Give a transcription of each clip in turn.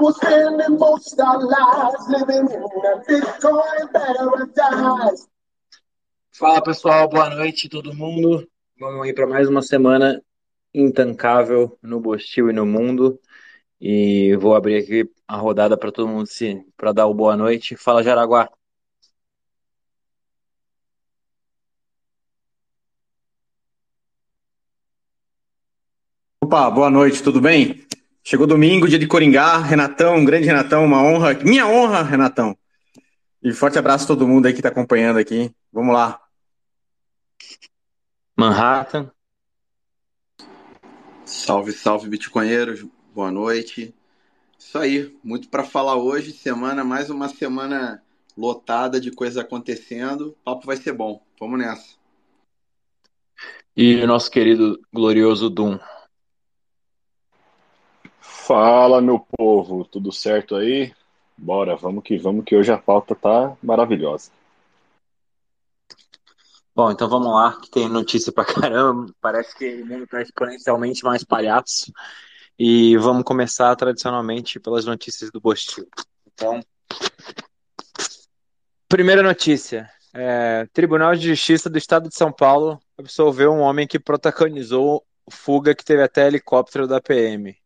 we're spending most our lives living in a Bitcoin paradise. Fala pessoal, boa noite todo mundo. Vamos aí para mais uma semana intancável no Bostil e no mundo. E vou abrir aqui a rodada para todo mundo se para dar o boa noite. Fala Jaraguá. Opa, boa noite, tudo bem? Chegou domingo, dia de Coringá, Renatão, grande Renatão, uma honra, minha honra, Renatão. E forte abraço a todo mundo aí que está acompanhando aqui. Vamos lá. Manhattan. Salve, salve, bitcoinheiros. Boa noite. Isso aí, muito para falar hoje. Semana, mais uma semana lotada de coisas acontecendo. O papo vai ser bom. Vamos nessa. E o nosso querido glorioso Doom. Fala, meu povo, tudo certo aí? Bora, vamos que vamos, que hoje a pauta tá maravilhosa. Bom, então vamos lá, que tem notícia pra caramba. Parece que o mundo tá exponencialmente mais palhaço. E vamos começar tradicionalmente pelas notícias do Bostil. Então, primeira notícia. É, Tribunal de Justiça do Estado de São Paulo absolveu um homem que protagonizou fuga que teve até helicóptero da PM.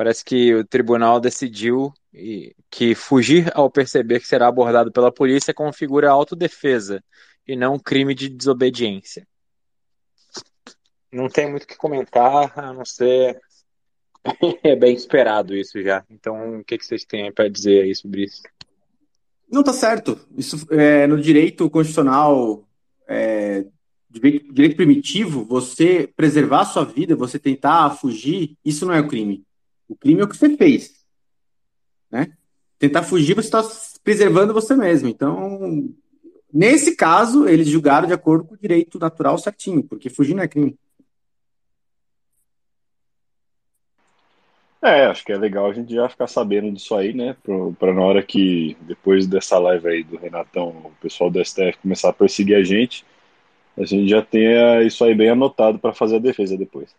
Parece que o tribunal decidiu que fugir ao perceber que será abordado pela polícia configura autodefesa e não crime de desobediência. Não tem muito o que comentar, a não ser. é bem esperado isso já. Então, o que, vocês têm para dizer aí sobre isso? Não, tá certo. Isso é, no direito constitucional, é, direito, direito primitivo, você preservar a sua vida, você tentar fugir, isso não é o crime. O crime é o que você fez. Né? Tentar fugir, você está preservando você mesmo. Então, nesse caso, eles julgaram de acordo com o direito natural certinho, porque fugir não é crime. É, acho que é legal a gente já ficar sabendo disso aí, né? Para na hora que, depois dessa live aí do Renatão, o pessoal do STF começar a perseguir a gente, a gente já tenha isso aí bem anotado para fazer a defesa depois.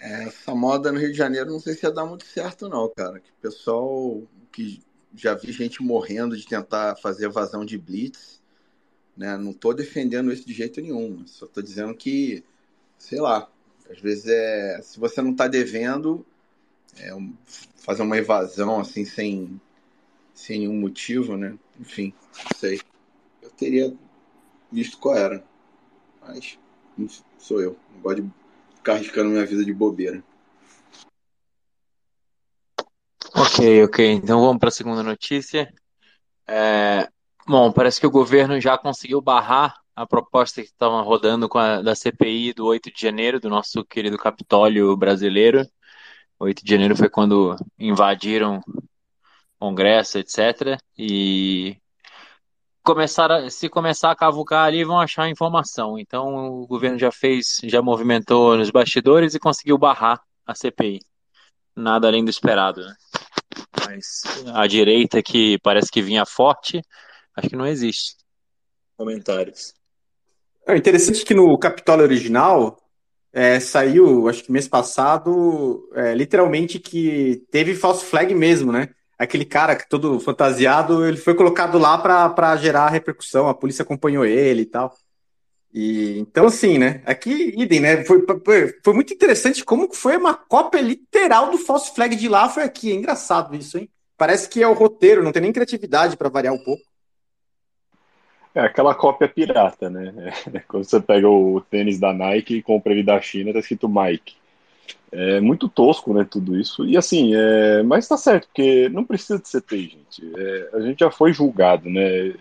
Essa moda no Rio de Janeiro não sei se ia dar muito certo, não, cara. Que pessoal que já vi gente morrendo de tentar fazer evasão de blitz, né? Não tô defendendo isso de jeito nenhum. Só tô dizendo que, sei lá, às vezes é. Se você não tá devendo, é, fazer uma evasão assim sem, sem nenhum motivo, né? Enfim, não sei. Eu teria visto qual era. Mas sou eu. Não gosto de ficar arriscando minha vida de bobeira. Ok, ok. Então vamos para a segunda notícia. É, bom, parece que o governo já conseguiu barrar a proposta que estava rodando a, da CPI do 8 de janeiro, do nosso querido Capitólio brasileiro. 8 de janeiro foi quando invadiram Congresso, etc. E começar a, se começar a cavucar ali, vão achar informação. Então o governo já fez, já movimentou nos bastidores e conseguiu barrar a CPI. Nada além do esperado, né? Mas a direita que parece que vinha forte, acho que não existe. Comentários. É interessante que no Capitólio original é, saiu, acho que mês passado, é, literalmente que teve false flag mesmo, né? Aquele cara que todo fantasiado, ele foi colocado lá para gerar repercussão, a polícia acompanhou ele e tal. E, então, assim, né? Aqui, idem, né? Foi, foi muito interessante como foi uma cópia literal do false flag de lá, foi aqui. É engraçado isso, hein? Parece que é o roteiro, não tem nem criatividade para variar um pouco. É aquela cópia pirata, né? É, quando você pega o tênis da Nike e compra ele da China, tá escrito Mike. É muito tosco, né, tudo isso. E assim, é... mas tá certo, porque não precisa de CPI, gente. É... A gente já foi julgado, né?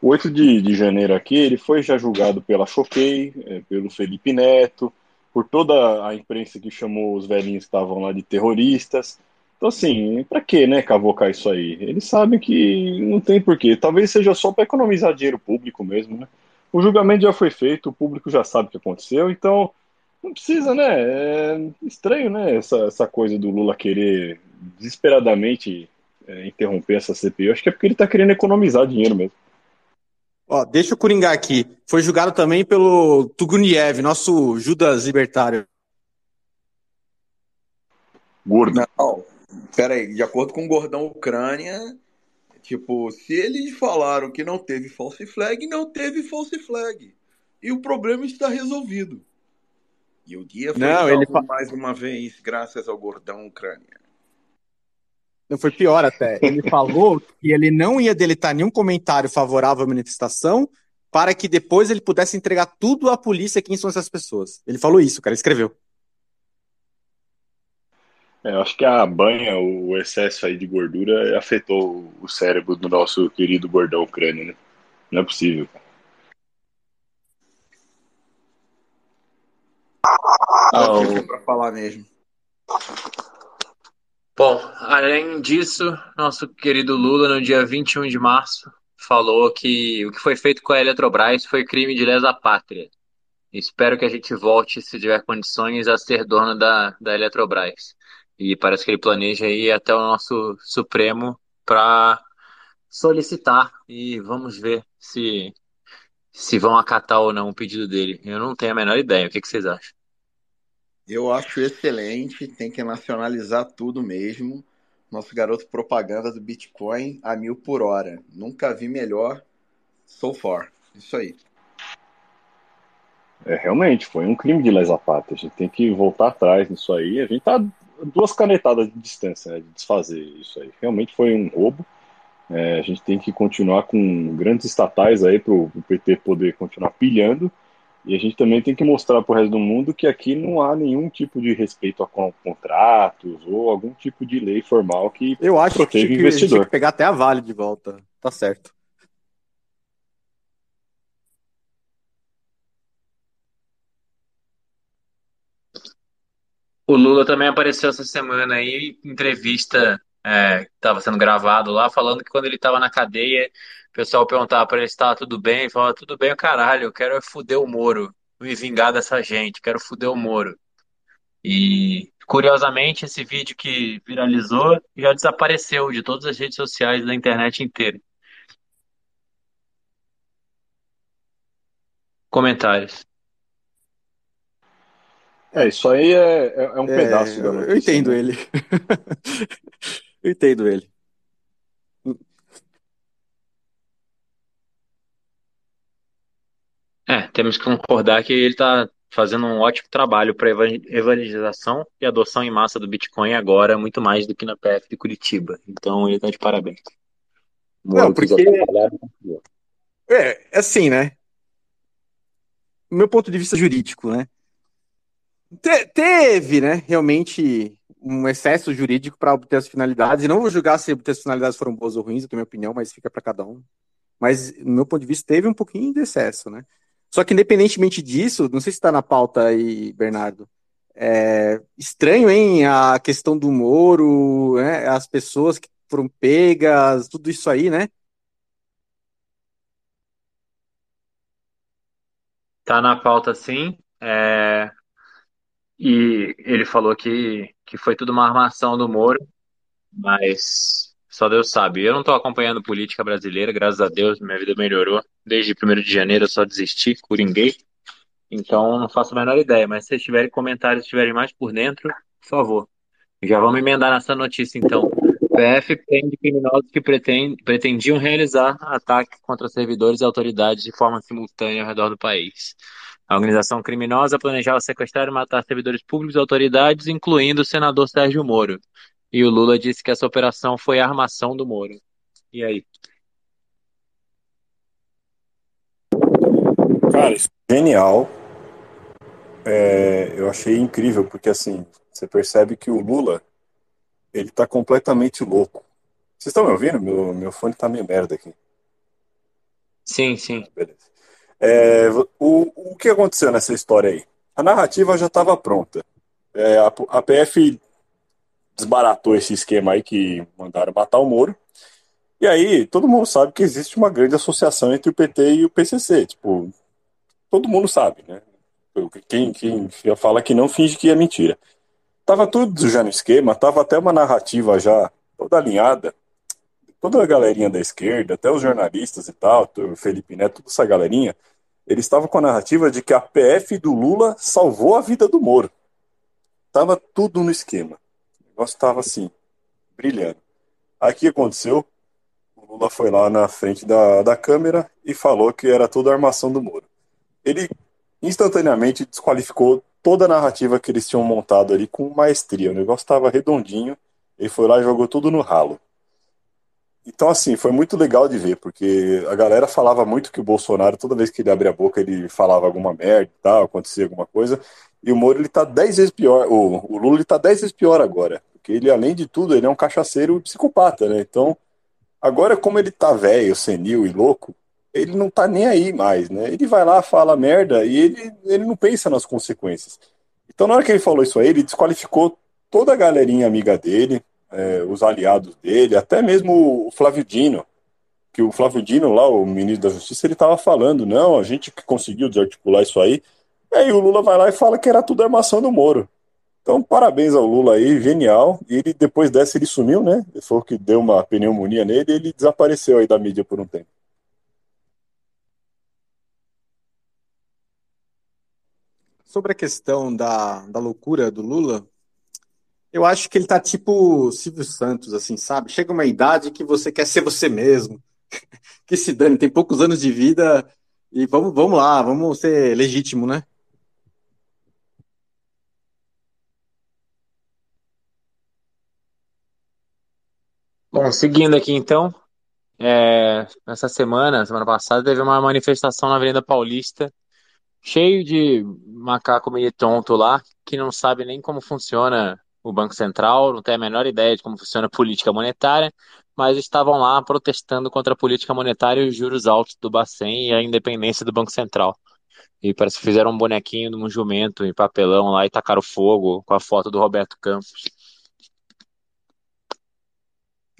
O 8 de, de janeiro aqui, ele foi já julgado pela Choquei, é, pelo Felipe Neto, por toda a imprensa que chamou os velhinhos que estavam lá de terroristas. Então, assim, para que, né, cavocar isso aí? Eles sabem que não tem porquê. Talvez seja só para economizar dinheiro público mesmo, né? O julgamento já foi feito, o público já sabe o que aconteceu, então não precisa, né? É estranho, né? Essa, essa coisa do Lula querer desesperadamente é, interromper essa CPI. Eu acho que é porque ele está querendo economizar dinheiro mesmo. Ó, deixa eu coringar aqui. Foi julgado também pelo Tuguniev, nosso Judas libertário. gordo. Não, peraí, de acordo com o Gordão Ucrânia, tipo, se eles falaram que não teve false flag, não teve false flag. E o problema está resolvido. E o dia foi Não, ele fa- mais uma vez, graças ao Gordão Ucrânia. Não foi pior até. Ele falou que ele não ia deletar nenhum comentário favorável à manifestação para que depois ele pudesse entregar tudo à polícia quem são essas pessoas. Ele falou isso, cara, ele escreveu. É, eu acho que a banha, o excesso aí de gordura afetou o cérebro do nosso querido gordão ucrânio, né? Não é possível, cara. É Ah, pra falar mesmo. Bom, além disso, nosso querido Lula, no dia 21 de março, falou que o que foi feito com a Eletrobras foi crime de lesa pátria. Espero que a gente volte, se tiver condições, a ser dono da, da Eletrobras. E parece que ele planeja ir até o nosso Supremo para solicitar e vamos ver se, se vão acatar ou não o pedido dele. Eu não tenho a menor ideia. O que que vocês acham? Eu acho excelente, tem que nacionalizar tudo mesmo. Nosso garoto propaganda do Bitcoin a mil por hora. Nunca vi melhor so far. Isso aí. É, realmente, foi um crime de lesa pátria. A gente tem que voltar atrás nisso aí. A gente tá duas canetadas de distância né, de desfazer isso aí. Realmente foi um roubo. É, a gente tem que continuar com grandes estatais aí para o PT poder continuar pilhando. E a gente também tem que mostrar para o resto do mundo que aqui não há nenhum tipo de respeito a con- contratos ou algum tipo de lei formal que Eu acho que, protege o tinha que a gente tinha investidor. que pegar até a Vale de volta. Tá certo. O Lula também apareceu essa semana aí, em entrevista é, que estava sendo gravado lá, falando que quando ele estava na cadeia, o pessoal perguntava para ele se estava tudo bem, ele falava, tudo bem, o caralho, eu quero é fuder o Moro, me vingar dessa gente, quero fuder o Moro. E, curiosamente, esse vídeo que viralizou já desapareceu de todas as redes sociais da internet inteira. Comentários. É, isso aí é, é, é um É, pedaço da eu, notícia. eu entendo né? ele. eu entendo ele. É, temos que concordar que ele está fazendo um ótimo trabalho para evangelização e adoção em massa do Bitcoin agora, muito mais do que na PF de Curitiba. Então ele está de parabéns. Não, porque-. É, assim, né? Do meu ponto de vista jurídico, né? Te- teve, né, realmente um excesso jurídico para obter as finalidades. E não vou julgar se obter as finalidades foram boas ou ruins, tenho minha opinião, mas fica para cada um. Mas, no meu ponto de vista, teve um pouquinho de excesso, né? Só que, independentemente disso, não sei se está na pauta aí, Bernardo. É estranho, hein, a questão do Moro, né? As pessoas que foram pegas, tudo isso aí, né? Tá na pauta sim. é, E ele falou que, que foi tudo uma armação do Moro, mas só Deus sabe. Eu não estou acompanhando política brasileira, graças a Deus, minha vida melhorou. Desde 1 de janeiro eu só desisti, coringuei. Então não faço a menor ideia, mas se vocês tiverem comentários, estiverem mais por dentro, por favor. Já vamos emendar nessa notícia então. PF prende criminosos que pretend- pretendiam realizar ataque contra servidores e autoridades de forma simultânea ao redor do país. A organização criminosa planejava sequestrar e matar servidores públicos e autoridades, incluindo o senador Sérgio Moro. E o Lula disse que essa operação foi a armação do Moro. E aí? Cara, isso é genial. É, eu achei incrível, porque assim, você percebe que o Lula, ele tá completamente louco. Vocês estão me ouvindo? Meu, meu fone tá meio merda aqui. Sim, sim. Beleza. É, o, o que aconteceu nessa história aí? A narrativa já estava pronta. É, a, a PF desbaratou esse esquema aí que mandaram matar o Moro. E aí, todo mundo sabe que existe uma grande associação entre o PT e o PCC. Tipo, todo mundo sabe, né? Quem, quem fala que não finge que é mentira. Tava tudo já no esquema, tava até uma narrativa já toda alinhada. Toda a galerinha da esquerda, até os jornalistas e tal, o Felipe Neto, toda essa galerinha, eles estavam com a narrativa de que a PF do Lula salvou a vida do Moro. Tava tudo no esquema. negócio estava assim, brilhando. Aí o que aconteceu? O Lula foi lá na frente da, da câmera e falou que era tudo armação do Moro. Ele instantaneamente desqualificou toda a narrativa que eles tinham montado ali com maestria. O negócio estava redondinho, ele foi lá e jogou tudo no ralo. Então, assim, foi muito legal de ver, porque a galera falava muito que o Bolsonaro, toda vez que ele abria a boca, ele falava alguma merda e tal, acontecia alguma coisa. E o Moro, ele tá 10 vezes pior. O, o Lula, ele tá 10 vezes pior agora. Porque ele, além de tudo, ele é um cachaceiro psicopata, né? Então, agora, como ele tá velho, senil e louco, ele não tá nem aí mais, né? Ele vai lá, fala merda e ele, ele não pensa nas consequências. Então, na hora que ele falou isso aí, ele desqualificou toda a galerinha amiga dele, é, os aliados dele, até mesmo o Flávio Dino, que o Flávio Dino lá, o ministro da Justiça, ele estava falando, não, a gente que conseguiu desarticular isso aí, aí o Lula vai lá e fala que era tudo armação do Moro. Então, parabéns ao Lula aí, genial. E ele, depois dessa, ele sumiu, né? Ele falou que deu uma pneumonia nele e ele desapareceu aí da mídia por um tempo. Sobre a questão da, da loucura do Lula, eu acho que ele tá tipo Silvio Santos, assim, sabe? Chega uma idade que você quer ser você mesmo. que se dane, tem poucos anos de vida e vamos, vamos lá, vamos ser legítimo, né? Bom, seguindo aqui então, é, essa semana, semana passada, teve uma manifestação na Avenida Paulista, cheio de macaco meio tonto lá, que não sabe nem como funciona o Banco Central, não tem a menor ideia de como funciona a política monetária, mas estavam lá protestando contra a política monetária e os juros altos do Bacen e a independência do Banco Central. E parece que fizeram um bonequinho de um jumento em papelão lá e tacaram fogo com a foto do Roberto Campos.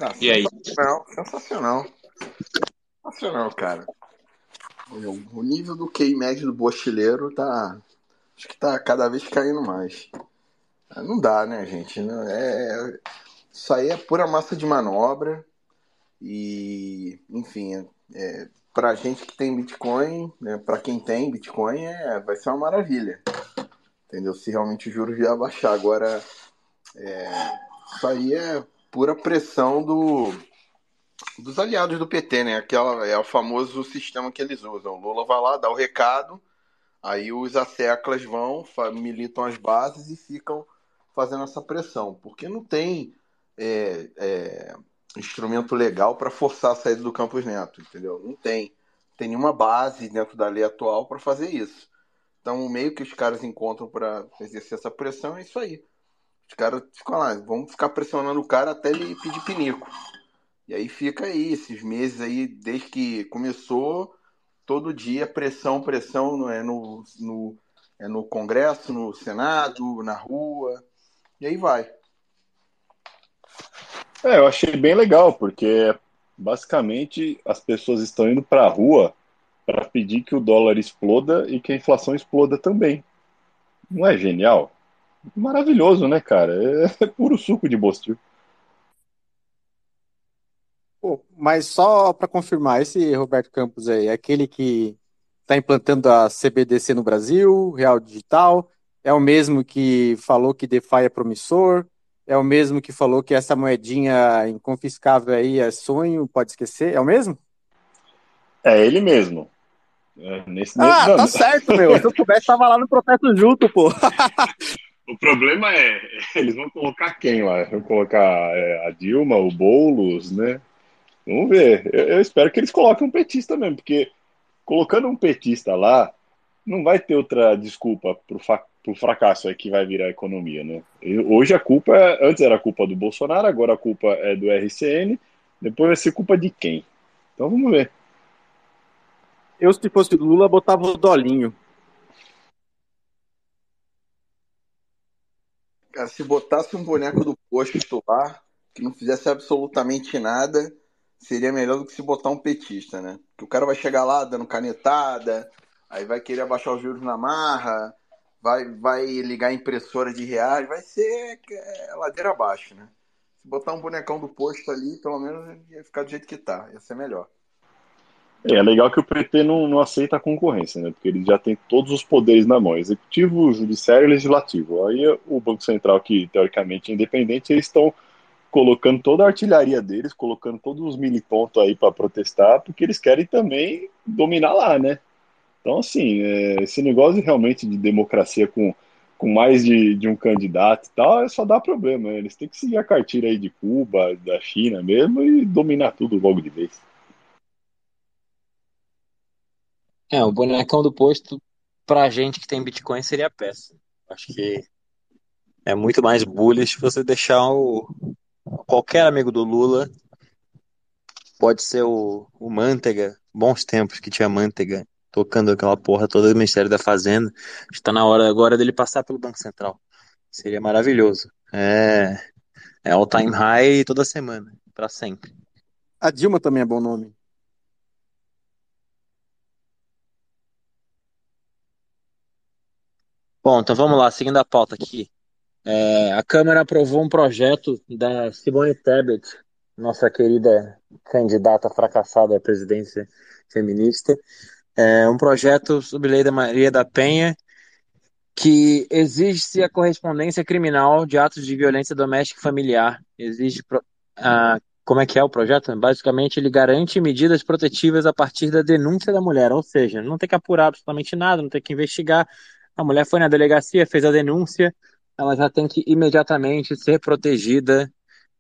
Ah, E aí? sensacional, sensacional. Sensacional, cara. O nível do QI médio do bochileiro tá. Acho que tá cada vez caindo mais. Ah, Não dá, né, gente? Não- É, isso aí é pura massa de manobra. E, enfim, é, pra gente que tem Bitcoin, né, para quem tem Bitcoin, é, vai ser uma maravilha. Entendeu? Se realmente o juros vier baixar. Agora, é, isso aí é pura pressão do, dos aliados do PT, né? Aquela, é o famoso sistema que eles usam. O Lula vai lá, dá o recado, aí os asseclas vão, militam as bases e ficam fazendo essa pressão. Porque não tem é, é, instrumento legal para forçar a saída do Campos Neto, entendeu? Não tem. Tem nenhuma base dentro da lei atual para fazer isso. Então, o meio que os caras encontram para exercer essa pressão é isso aí. Os caras ficam lá, vamos ficar pressionando o cara até ele pedir pinico. E aí fica aí, esses meses aí, desde que começou, todo dia pressão, pressão, no- é no, no, é no Congresso, no Senado, na rua, e aí vai. É, eu achei bem legal, porque basicamente as pessoas estão indo para a rua para pedir que o dólar exploda e que a inflação exploda também. Não é genial? Maravilhoso, né, cara? É puro suco de bostil. Pô, mas só para confirmar, esse Roberto Campos aí, é aquele que está implantando a CBDC no Brasil, Real Digital, é o mesmo que falou que DeFi é promissor, é o mesmo que falou que essa moedinha inconfiscável aí é sonho, pode esquecer, é o mesmo? É ele mesmo. É, nesse, Ah, tá certo, meu. Se eu soubesse, tava lá no protesto junto, pô. O problema é, eles vão colocar quem lá? Vão colocar é, a Dilma, o Boulos, né? Vamos ver. Eu, eu espero que eles coloquem um petista mesmo, porque colocando um petista lá, não vai ter outra desculpa pro, fa pro fracasso aí que vai virar a economia, né? E hoje a culpa, é- antes era a culpa do Bolsonaro, agora a culpa é do RCN, depois vai ser culpa de quem? Então vamos ver. Eu, se fosse Lula, botava o dolinho. Cara, se botasse um boneco do posto lá, que não fizesse absolutamente nada, seria melhor do que se botar um petista, né? Porque o cara vai chegar lá dando canetada, aí vai querer abaixar os juros na marra, vai, vai ligar impressora de reais, vai ser é, ladeira abaixo, né? Se botar um bonecão do posto ali, pelo menos ia ficar do jeito que tá, ia ser melhor. É, é legal que o PT não, não aceita a concorrência, né? Porque ele já tem todos os poderes na mão, executivo, judiciário e legislativo. Aí o Banco Central, que teoricamente é independente, eles estão colocando toda a artilharia deles, colocando todos os milipontos aí para protestar, porque eles querem também dominar lá, né? Então, assim, é, esse negócio realmente de democracia com, com mais de, de um candidato e tal, é só dá problema. Né? Eles têm que seguir a cartilha aí de Cuba, da China mesmo, e dominar tudo logo de vez. É, o bonecão do posto, pra gente que tem Bitcoin, seria peça. Acho que é muito mais bullish você deixar o, qualquer amigo do Lula. Pode ser o, o Manteiga, bons tempos que tinha Manteiga tocando aquela porra toda do Ministério da Fazenda. Está na hora agora dele passar pelo Banco Central. Seria maravilhoso. É, é all time high toda semana, para sempre. A Dilma também é bom nome. Bom, então vamos lá, seguindo a pauta aqui. É, a Câmara aprovou um projeto da Simone Tebet, nossa querida candidata fracassada à presidência feminista, é um projeto sob lei da Maria da Penha que exige a correspondência criminal de atos de violência doméstica e familiar. Exige a como é que é o projeto? Basicamente, ele garante medidas protetivas a partir da denúncia da mulher, ou seja, não tem que apurar absolutamente nada, não tem que investigar, a mulher foi na delegacia, fez a denúncia, ela já tem que imediatamente ser protegida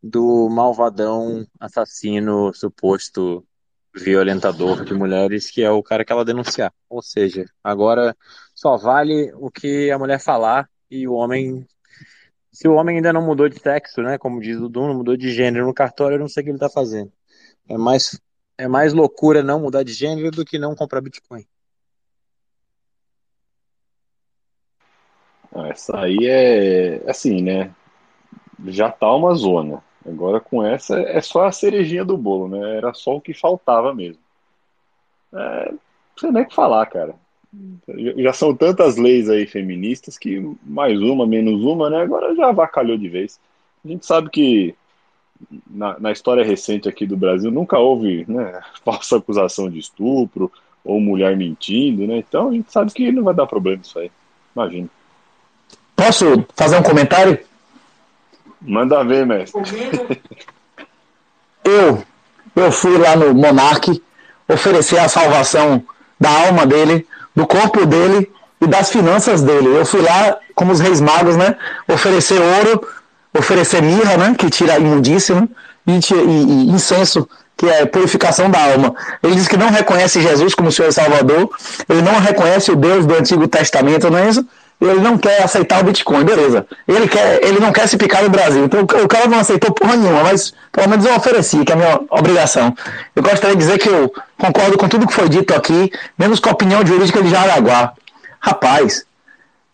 do malvadão assassino suposto violentador de mulheres, que é o cara que ela denunciar. Ou seja, agora só vale o que a mulher falar e o homem. Se o homem ainda não mudou de sexo, né? Como diz o Duno, mudou de gênero no cartório, eu não sei o que ele tá fazendo. É mais, é mais loucura não mudar de gênero do que não comprar Bitcoin. Ah, essa aí é assim, né? Já tá uma zona. Agora com essa é só a cerejinha do bolo, né? Era só o que faltava mesmo. É, não sei nem o que falar, cara. Já são tantas leis aí feministas que mais uma, menos uma, né? Agora já avacalhou de vez. A gente sabe que na, na história recente aqui do Brasil nunca houve né, falsa acusação de estupro ou mulher mentindo, né? Então a gente sabe que não vai dar problema isso aí. Imagina. Posso fazer um comentário? Manda ver, mestre. eu, eu fui lá no Monarque oferecer a salvação da alma dele, do corpo dele e das finanças dele. Eu fui lá, como os reis magos, né? Oferecer ouro, oferecer mirra, né? Que tira imundícia, né? e, e, e incenso, que é purificação da alma. Ele diz que não reconhece Jesus como Senhor e Salvador, ele não reconhece o Deus do Antigo Testamento, não é isso? Ele não quer aceitar o Bitcoin, beleza. Ele, quer, ele não quer se picar no Brasil. Então o cara não aceitou porra nenhuma, mas pelo menos eu ofereci, que é a minha obrigação. Eu gostaria de dizer que eu concordo com tudo que foi dito aqui, menos com a opinião jurídica de Jaraguá. Rapaz,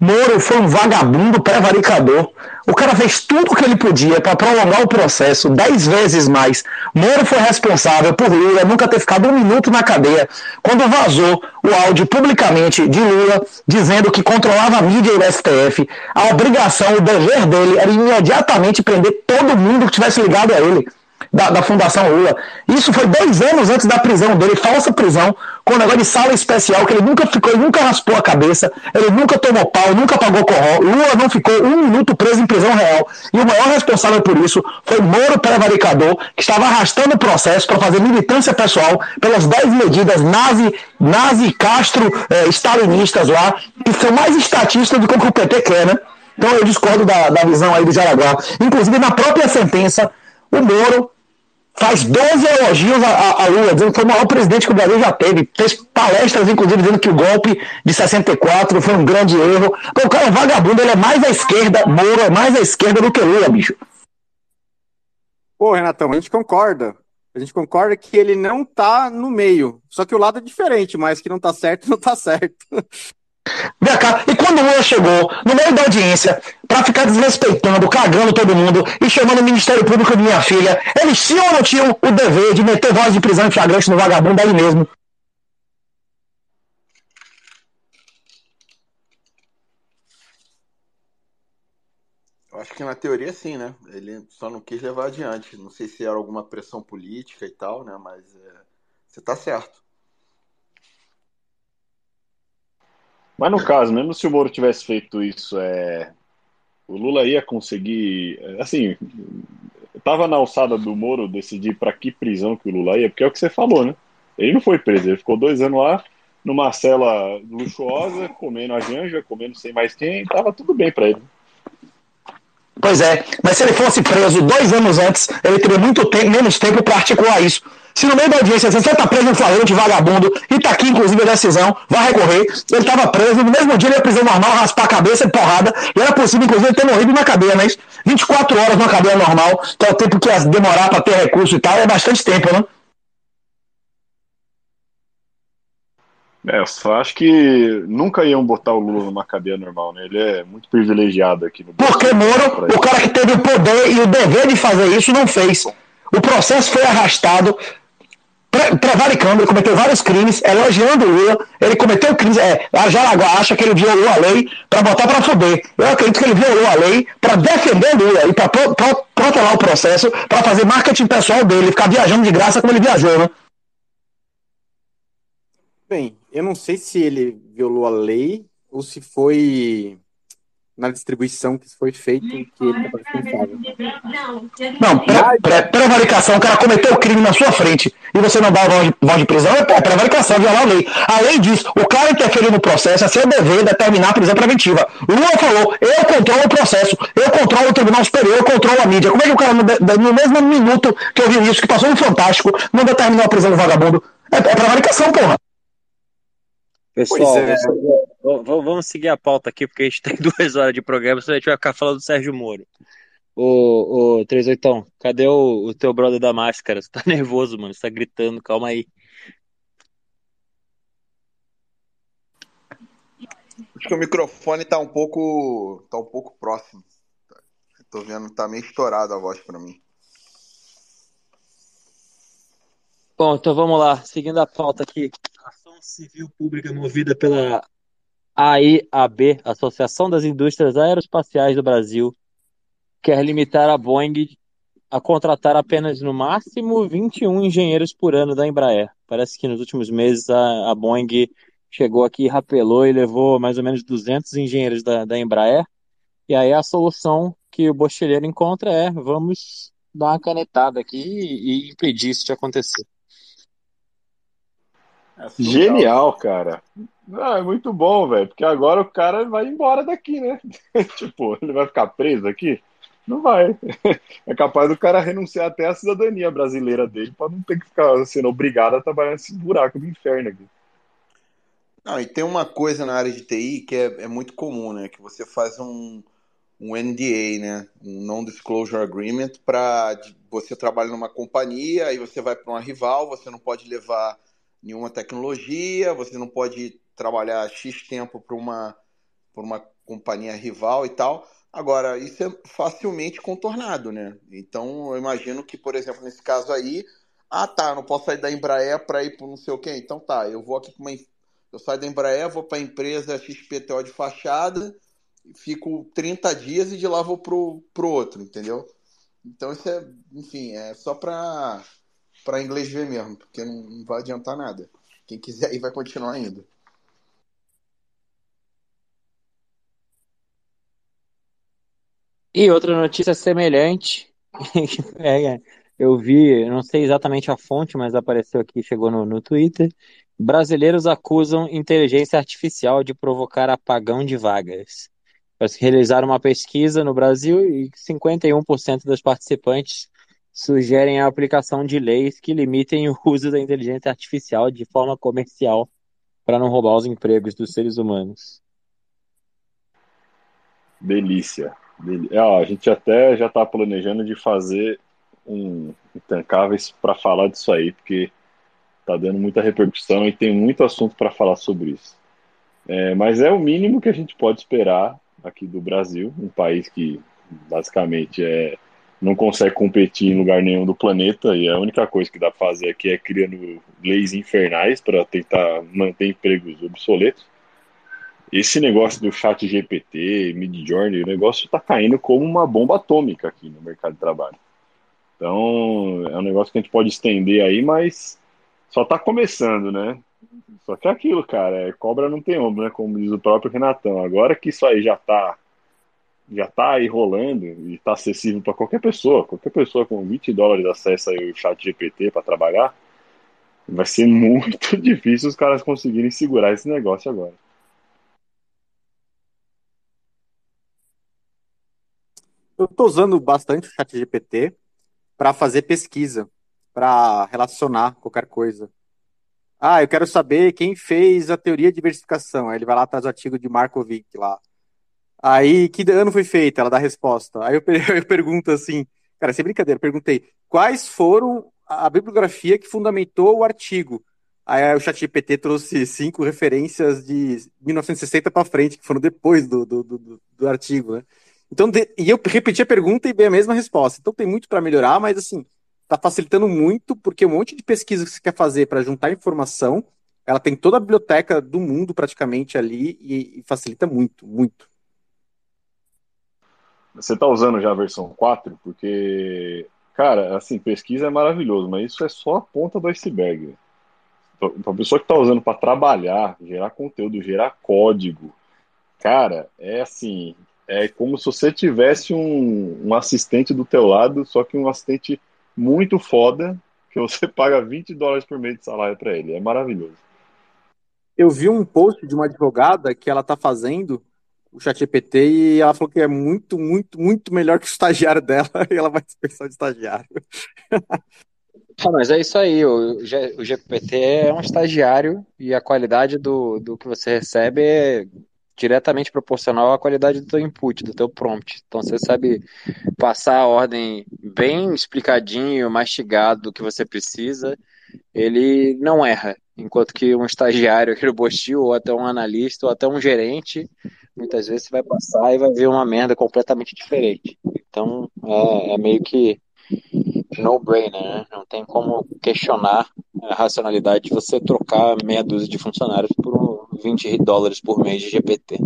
Moro foi um vagabundo prevaricador. O cara fez tudo o que ele podia para prolongar o processo dez vezes mais. Moro foi responsável por Lula nunca ter ficado um minuto na cadeia quando vazou o áudio publicamente de Lula dizendo que controlava a mídia e o STF. A obrigação, o dever dele era imediatamente prender todo mundo que tivesse ligado a ele da, da, Fundação Lula. Isso foi dois anos antes da prisão dele, falsa prisão, com o negócio de sala especial, que ele nunca ficou, ele nunca raspou a cabeça, ele nunca tomou pau, nunca pagou corró. Lula não ficou um minuto preso em prisão real. E o maior responsável por isso foi Moro Prevaricador, que estava arrastando o processo para fazer militância pessoal pelas dez medidas nazi, nazi Castro, eh, stalinistas lá, que são mais estatistas do que o que o PT quer, né? Então eu discordo da, da visão aí do Jaraguá. Inclusive, na própria sentença, o Moro faz 12 elogios a, a, Lula, dizendo que foi o maior presidente que o Brasil já teve. Fez palestras, inclusive, dizendo que o golpe de 64 foi um grande erro. o cara é vagabundo, ele é mais à esquerda, Moro é mais à esquerda do que Lula, bicho. Pô, Renatão, a gente concorda. A gente concorda que ele não tá no meio. Só que o lado é diferente, mas que não tá certo, não tá certo. Vem cá, e quando o Lula chegou no meio da audiência para ficar desrespeitando, cagando todo mundo e chamando o Ministério Público de minha filha, eles tinham ou não tinham o dever de meter voz de prisão em flagrante no vagabundo aí mesmo? Eu acho que na teoria sim, né? Ele só não quis levar adiante. Não sei se era alguma pressão política e tal, né? Mas é... você tá certo. Mas no caso, mesmo se o Moro tivesse feito isso, é, o Lula ia conseguir, assim, tava na alçada do Moro decidir para que prisão que o Lula ia, porque é o que você falou, né? Ele não foi preso, ele ficou dois anos lá numa cela luxuosa, comendo a janja, comendo sem mais quem, tava tudo bem para ele. Pois é, mas se ele fosse preso dois anos antes, ele teria muito tempo, menos tempo para articular isso. Se no meio da audiência você está preso em flagrante vagabundo, e está aqui inclusive a decisão, vai recorrer, ele estava preso, no mesmo dia ele ia prisão normal, raspar a cabeça porrada, e era possível inclusive ter morrido na cadeia, mas 24 horas numa cadeia normal, que é o tempo que ia demorar para ter recurso e tal, é bastante tempo, né? É, eu só acho que nunca iam botar o Lula numa cadeia normal, né? Ele é muito privilegiado aqui no Brasil. Porque Moro, o cara que teve o poder e o dever de fazer isso, não fez. O processo foi arrastado, prevaricando, ele cometeu vários crimes, elogiando o Lula, ele cometeu crimes, é, a Jaraguá acha que ele violou a lei para botar para foder. Eu acredito que ele violou a lei para defender o Lula e para protelar o processo, para fazer marketing pessoal dele, ficar viajando de graça como ele viajou, né? Bem, eu não sei se ele violou a lei ou se foi na distribuição que foi feito que ele está responsável. Não, prevaricação, o cara cometeu o crime na sua frente e você não dá voz de prisão, é prevaricação, violar a lei. Além disso, o cara interferiu no processo, é seu dever determinar a prisão preventiva. Lula falou, eu controlo o processo, eu controlo o Tribunal Superior, eu controlo a mídia. Como é que o cara, no mesmo minuto que eu vi isso, que passou no Fantástico, não determinou a prisão do vagabundo? É, é prevaricação, porra. Pessoal, é. vamos seguir a pauta aqui, porque a gente tem duas horas de programa, senão a gente vai ficar falando do Sérgio Moro. Ô, ô 38, cadê o, o teu brother da máscara? Você tá nervoso, mano, você tá gritando, calma aí. Acho que o microfone tá um pouco, tá um pouco próximo. Tô vendo, tá meio estourado a voz para mim. Bom, então vamos lá, seguindo a pauta aqui civil pública movida pela AIAB, Associação das Indústrias Aeroespaciais do Brasil, quer limitar a Boeing a contratar apenas no máximo 21 engenheiros por ano da Embraer. Parece que nos últimos meses a, a Boeing chegou aqui, rapelou e levou mais ou menos 200 engenheiros da, da Embraer. E aí a solução que o Bochilheiro encontra é vamos dar uma canetada aqui e, e impedir isso de acontecer. É Genial, cara. Ah, é muito bom, velho, porque agora o cara vai embora daqui, né? tipo, ele vai ficar preso aqui? Não vai. É capaz do cara renunciar até à cidadania brasileira dele para não ter que ficar sendo obrigado a trabalhar nesse buraco do inferno aqui. Não, e tem uma coisa na área de TI que é, é muito comum, né? Que você faz um, um NDA, né? Um Non-Disclosure Agreement, para você trabalha numa companhia, e você vai para uma rival, você não pode levar nenhuma tecnologia, você não pode trabalhar X tempo para uma, uma companhia rival e tal. Agora, isso é facilmente contornado, né? Então, eu imagino que, por exemplo, nesse caso aí, ah, tá, não posso sair da Embraer para ir para não sei o quê. Então, tá, eu vou aqui para uma. Eu saio da Embraer, vou para a empresa XPTO de fachada, fico 30 dias e de lá vou pro, pro outro, entendeu? Então, isso é, enfim, é só para para inglês ver mesmo, porque não, não vai adiantar nada. Quem quiser aí vai continuar indo. E outra notícia semelhante, é, eu vi, não sei exatamente a fonte, mas apareceu aqui, chegou no, no Twitter. Brasileiros acusam inteligência artificial de provocar apagão de vagas. Realizaram uma pesquisa no Brasil e 51% dos participantes sugerem a aplicação de leis que limitem o uso da inteligência artificial de forma comercial para não roubar os empregos dos seres humanos. Delícia. Delícia. a gente até já está planejando de fazer um Intancáveis para falar disso aí, porque está dando muita repercussão e tem muito assunto para falar sobre isso. É, mas é o mínimo que a gente pode esperar aqui do Brasil, um país que basicamente é não consegue competir em lugar nenhum do planeta e a única coisa que dá para fazer aqui é criando leis infernais para tentar manter empregos obsoletos. Esse negócio do chat GPT, Midjourney, o negócio está caindo como uma bomba atômica aqui no mercado de trabalho. Então, é um negócio que a gente pode estender aí, mas só está começando, né? Só que é aquilo, cara, é, cobra não tem ombro, né? Como diz o próprio Renatão. Agora que isso aí já tá já tá aí rolando e tá acessível para qualquer pessoa, qualquer pessoa com 20 dólares acessa o chat GPT para trabalhar, vai ser muito difícil os caras conseguirem segurar esse negócio agora. Eu estou usando bastante o chat GPT para fazer pesquisa, para relacionar qualquer coisa. Ah, eu quero saber quem fez a teoria de diversificação. Aí ele vai lá atrás do artigo de Markovic lá. Aí, que ano foi feita? Ela dá a resposta. Aí eu, eu pergunto assim, cara, sem brincadeira, perguntei, quais foram a bibliografia que fundamentou o artigo? Aí o ChatGPT trouxe cinco referências de 1960 para frente, que foram depois do, do, do, do artigo, né? Então, de, e eu repeti a pergunta e dei a mesma resposta. Então tem muito para melhorar, mas assim, está facilitando muito, porque um monte de pesquisa que você quer fazer para juntar informação, ela tem toda a biblioteca do mundo praticamente ali e, e facilita muito, muito. Você está usando já a versão 4? Porque, cara, assim, pesquisa é maravilhoso, mas isso é só a ponta do iceberg. Para a pessoa que está usando para trabalhar, gerar conteúdo, gerar código, cara, é assim, é como se você tivesse um, um assistente do teu lado, só que um assistente muito foda, que você paga 20 dólares por mês de salário para ele. É maravilhoso. Eu vi um post de uma advogada que ela está fazendo o ChatGPT e ela falou que é muito, muito, muito melhor que o estagiário dela e ela vai dispensar o estagiário. Ah, mas é isso aí, o, o GPT é um estagiário e a qualidade do, do que você recebe é diretamente proporcional à qualidade do teu input, do teu prompt. Então você sabe passar a ordem bem explicadinho, mastigado do que você precisa, ele não erra. Enquanto que um estagiário, aquele bostil, ou até um analista, ou até um gerente, muitas vezes você vai passar e vai ver uma merda completamente diferente. Então é, é meio que no-brainer, né? Não tem como questionar a racionalidade de você trocar meia dúzia de funcionários por 20 dólares por mês de GPT.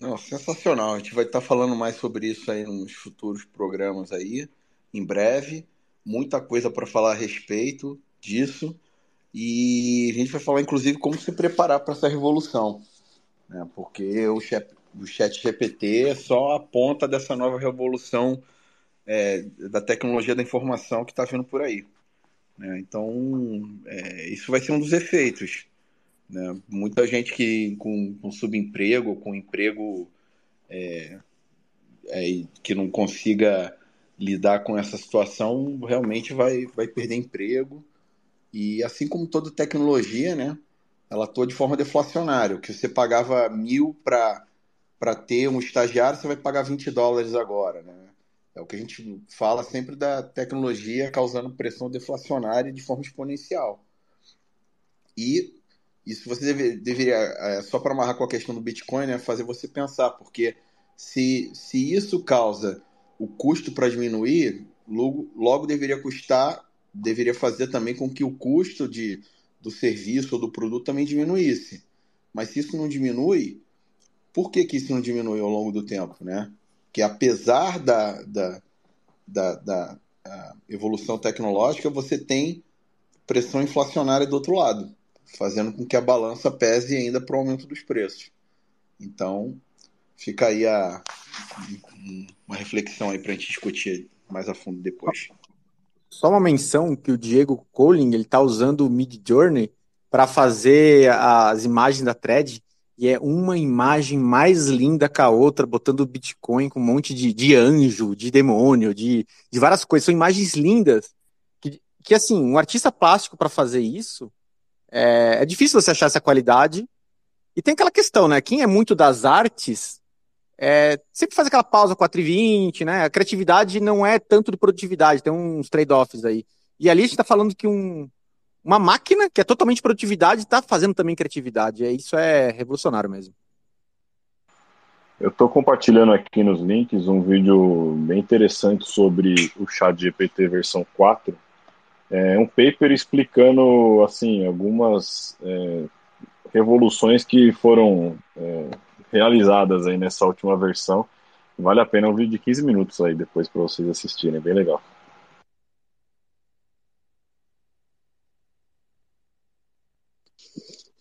Não, sensacional. A gente vai estar falando mais sobre isso aí nos futuros programas aí, em breve. Muita coisa para falar a respeito disso. E a gente vai falar, inclusive, como se preparar para essa revolução. Né? Porque o chat, o chat GPT é só a ponta dessa nova revolução é, da tecnologia da informação que está vindo por aí. Né? Então, é, isso vai ser um dos efeitos. Né? Muita gente que com, com subemprego, com emprego é, é, que não consiga lidar com essa situação, realmente vai, vai perder emprego. E assim como toda tecnologia, né, ela atua de forma deflacionária. O que você pagava mil para ter um estagiário, você vai pagar 20 dólares agora. Né? É o que a gente fala sempre da tecnologia causando pressão deflacionária de forma exponencial. E isso você deve, deveria, é, só para amarrar com a questão do Bitcoin, né, fazer você pensar, porque se, se isso causa o custo para diminuir, logo, logo deveria custar, deveria fazer também com que o custo de, do serviço ou do produto também diminuísse. Mas se isso não diminui, por que, que isso não diminui ao longo do tempo, né? que apesar da, da, da, da evolução tecnológica, você tem pressão inflacionária do outro lado, fazendo com que a balança pese ainda para o aumento dos preços. Então, fica aí a, uma reflexão aí para a gente discutir mais a fundo depois. Só uma menção que o Diego Colling ele está usando o Mid Journey para fazer as imagens da thread e é uma imagem mais linda que a outra, botando Bitcoin com um monte de, de anjo, de demônio, de, de várias coisas. São imagens lindas. Que, que assim, um artista plástico para fazer isso é, é, difícil você achar essa qualidade. E tem aquela questão, né? Quem é muito das artes é, sempre faz aquela pausa 4,20, né? A criatividade não é tanto de produtividade, tem uns trade-offs aí. E ali a gente está falando que um, uma máquina que é totalmente produtividade está fazendo também criatividade. É, isso é revolucionário mesmo. Eu estou compartilhando aqui nos links um vídeo bem interessante sobre o Chat GPT versão 4. É um paper explicando assim algumas é, revoluções que foram é, realizadas aí nessa última versão. Vale a pena um vídeo de 15 minutos aí depois para vocês assistirem, é bem legal.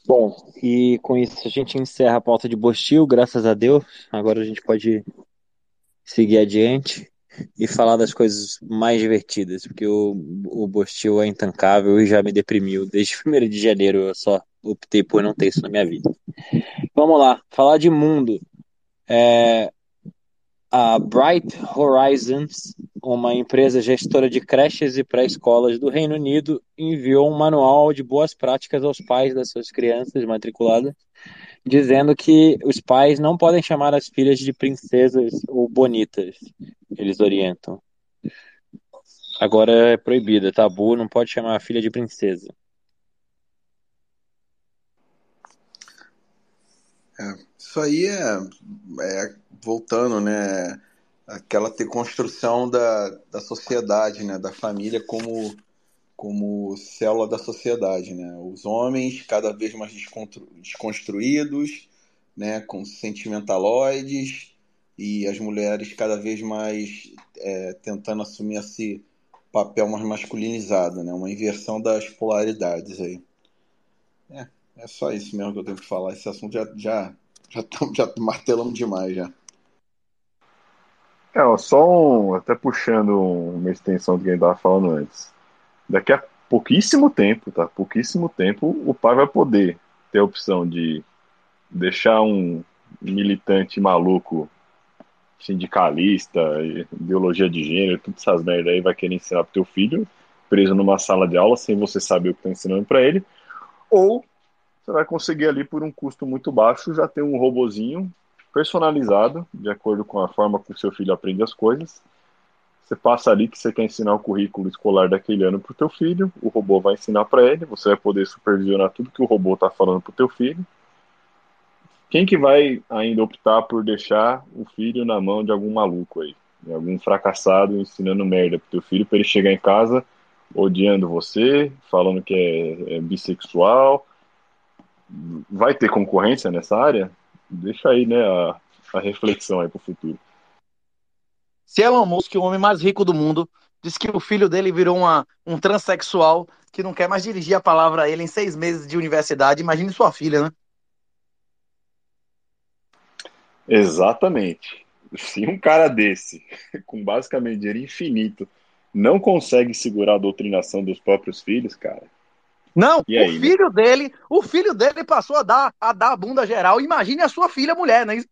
Bom, e com isso a gente encerra a pauta de Bostil, graças a Deus. Agora a gente pode seguir adiante e falar das coisas mais divertidas, porque o, o Bostil é intancável e já me deprimiu. Desde 1 de janeiro eu só optei por não ter isso na minha vida. Vamos lá, falar de mundo. É, a Bright Horizons, uma empresa gestora de creches e pré-escolas do Reino Unido, enviou um manual de boas práticas aos pais das suas crianças matriculadas, dizendo que os pais não podem chamar as filhas de princesas ou bonitas. Eles orientam. Agora é proibido, é tabu, não pode chamar a filha de princesa. É, isso aí é, é voltando, né? Aquela ter construção da, da sociedade, né? Da família como, como célula da sociedade, né? Os homens cada vez mais desconstruídos, né? Com sentimentaloides e as mulheres cada vez mais é, tentando assumir esse papel mais masculinizado, né? Uma inversão das polaridades aí. É, é só isso mesmo que eu tenho que falar. Esse assunto já já já, tam, já martelamos demais já. É, ó, só um, até puxando uma extensão do que a gente estava falando antes. Daqui a pouquíssimo tempo, tá? Pouquíssimo tempo, o pai vai poder ter a opção de deixar um militante maluco, sindicalista, ideologia de gênero, todas essas merdas aí vai querer ensinar pro teu filho, preso numa sala de aula sem você saber o que tá ensinando para ele, ou você vai conseguir ali por um custo muito baixo já ter um robozinho personalizado, de acordo com a forma que o seu filho aprende as coisas. Você passa ali que você quer ensinar o currículo escolar daquele ano para o teu filho, o robô vai ensinar para ele, você vai poder supervisionar tudo que o robô está falando para o teu filho. Quem que vai ainda optar por deixar o filho na mão de algum maluco aí, de algum fracassado ensinando merda pro teu filho para ele chegar em casa odiando você, falando que é, é bissexual? Vai ter concorrência nessa área? deixa aí, né, a, a reflexão aí pro futuro. Se Elon Musk, o homem mais rico do mundo, disse que o filho dele virou uma, um transexual que não quer mais dirigir a palavra a ele em seis meses de universidade, imagine sua filha, né? Exatamente. Se um cara desse, com basicamente dinheiro infinito, não consegue segurar a doutrinação dos próprios filhos, cara, não, E aí, o né? filho dele, o filho dele passou a dar a dar a bunda geral. Imagine a sua filha mulher, né?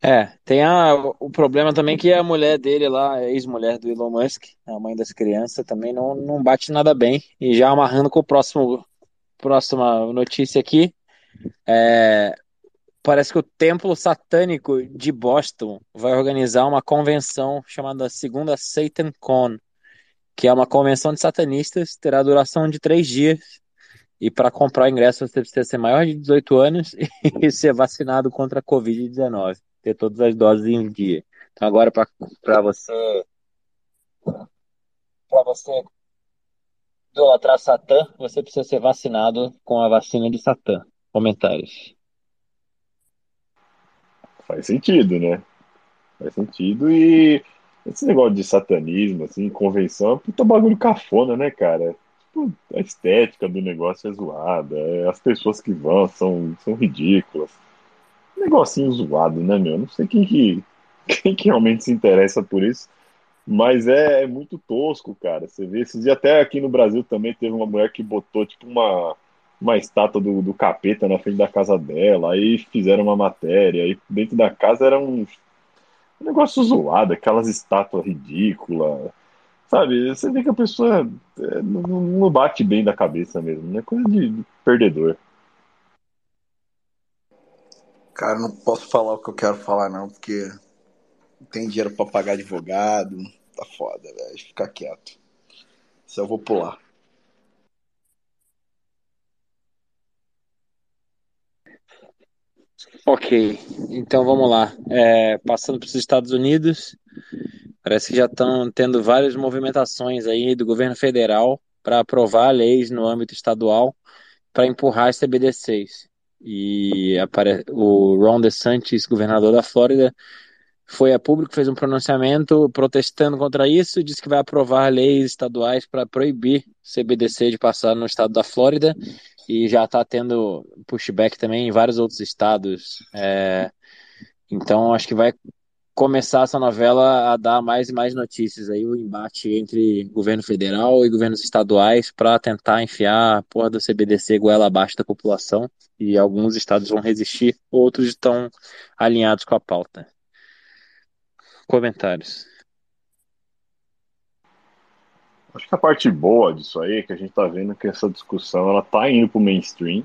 É, tem a, o problema também que a mulher dele lá, ex-mulher do Elon Musk, a mãe das crianças, também não, não bate nada bem. E já amarrando com o próximo próxima notícia aqui, é, parece que o Templo Satânico de Boston vai organizar uma convenção chamada Segunda Satan Con, que é uma convenção de satanistas, terá duração de três dias. E para comprar o ingresso você precisa ser maior de 18 anos e ser vacinado contra a Covid-19, ter todas as doses em dia. Então agora para você para você idolatrar Satã, você precisa ser vacinado com a vacina de Satã. Comentários. faz sentido, né? Faz sentido e esse negócio de satanismo, assim, convenção, é puta bagulho cafona, né, cara? Tipo, a estética do negócio é zoada, é- as pessoas que vão são, são ridículas. Negocinho zoado, né, meu? Não sei quem que, quem que realmente se interessa por isso, mas é, é muito tosco, cara. Você vê, esses dias até aqui no Brasil também teve uma mulher que botou, tipo, uma, uma estátua do, do capeta na frente da casa dela, aí fizeram uma matéria, aí dentro da casa era um, um negócio zoado, aquelas estátuas ridículas. Sabe, você vê que a pessoa é, não, não bate bem da cabeça mesmo, né? Coisa de, de perdedor. Cara, não posso falar o que eu quero falar, não, porque não tem dinheiro pra pagar advogado. Tá foda, velho. Fica quieto. Isso eu vou pular. Ok, então vamos lá. É, passando para os Estados Unidos, parece que já estão tendo várias movimentações aí do governo federal para aprovar leis no âmbito estadual para empurrar as CBDCs. E apare... o Ron DeSantis, governador da Flórida, foi a público, fez um pronunciamento protestando contra isso, disse que vai aprovar leis estaduais para proibir CBDC de passar no estado da Flórida e já está tendo pushback também em vários outros estados. É, então acho que vai começar essa novela a dar mais e mais notícias aí, o embate entre governo federal e governos estaduais para tentar enfiar a porra do CBDC goela abaixo da população e alguns estados vão resistir, outros estão alinhados com a pauta. Comentários. Acho que a parte boa disso aí é que a gente está vendo que essa discussão ela tá indo para o mainstream,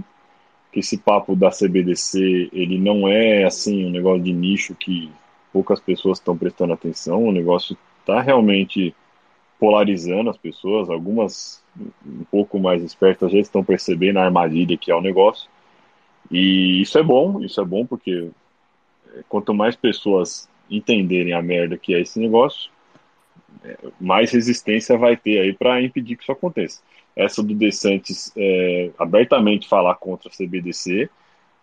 que esse papo da CBDC ele não é assim um negócio de nicho que poucas pessoas estão prestando atenção, o negócio está realmente polarizando as pessoas, algumas um pouco mais espertas já estão percebendo a armadilha que é o negócio, e isso é bom, isso é bom porque é, quanto mais pessoas entenderem a merda que é esse negócio, é, mais resistência vai ter aí para impedir que isso aconteça. Essa do DeSantis é, abertamente falar contra a CBDC,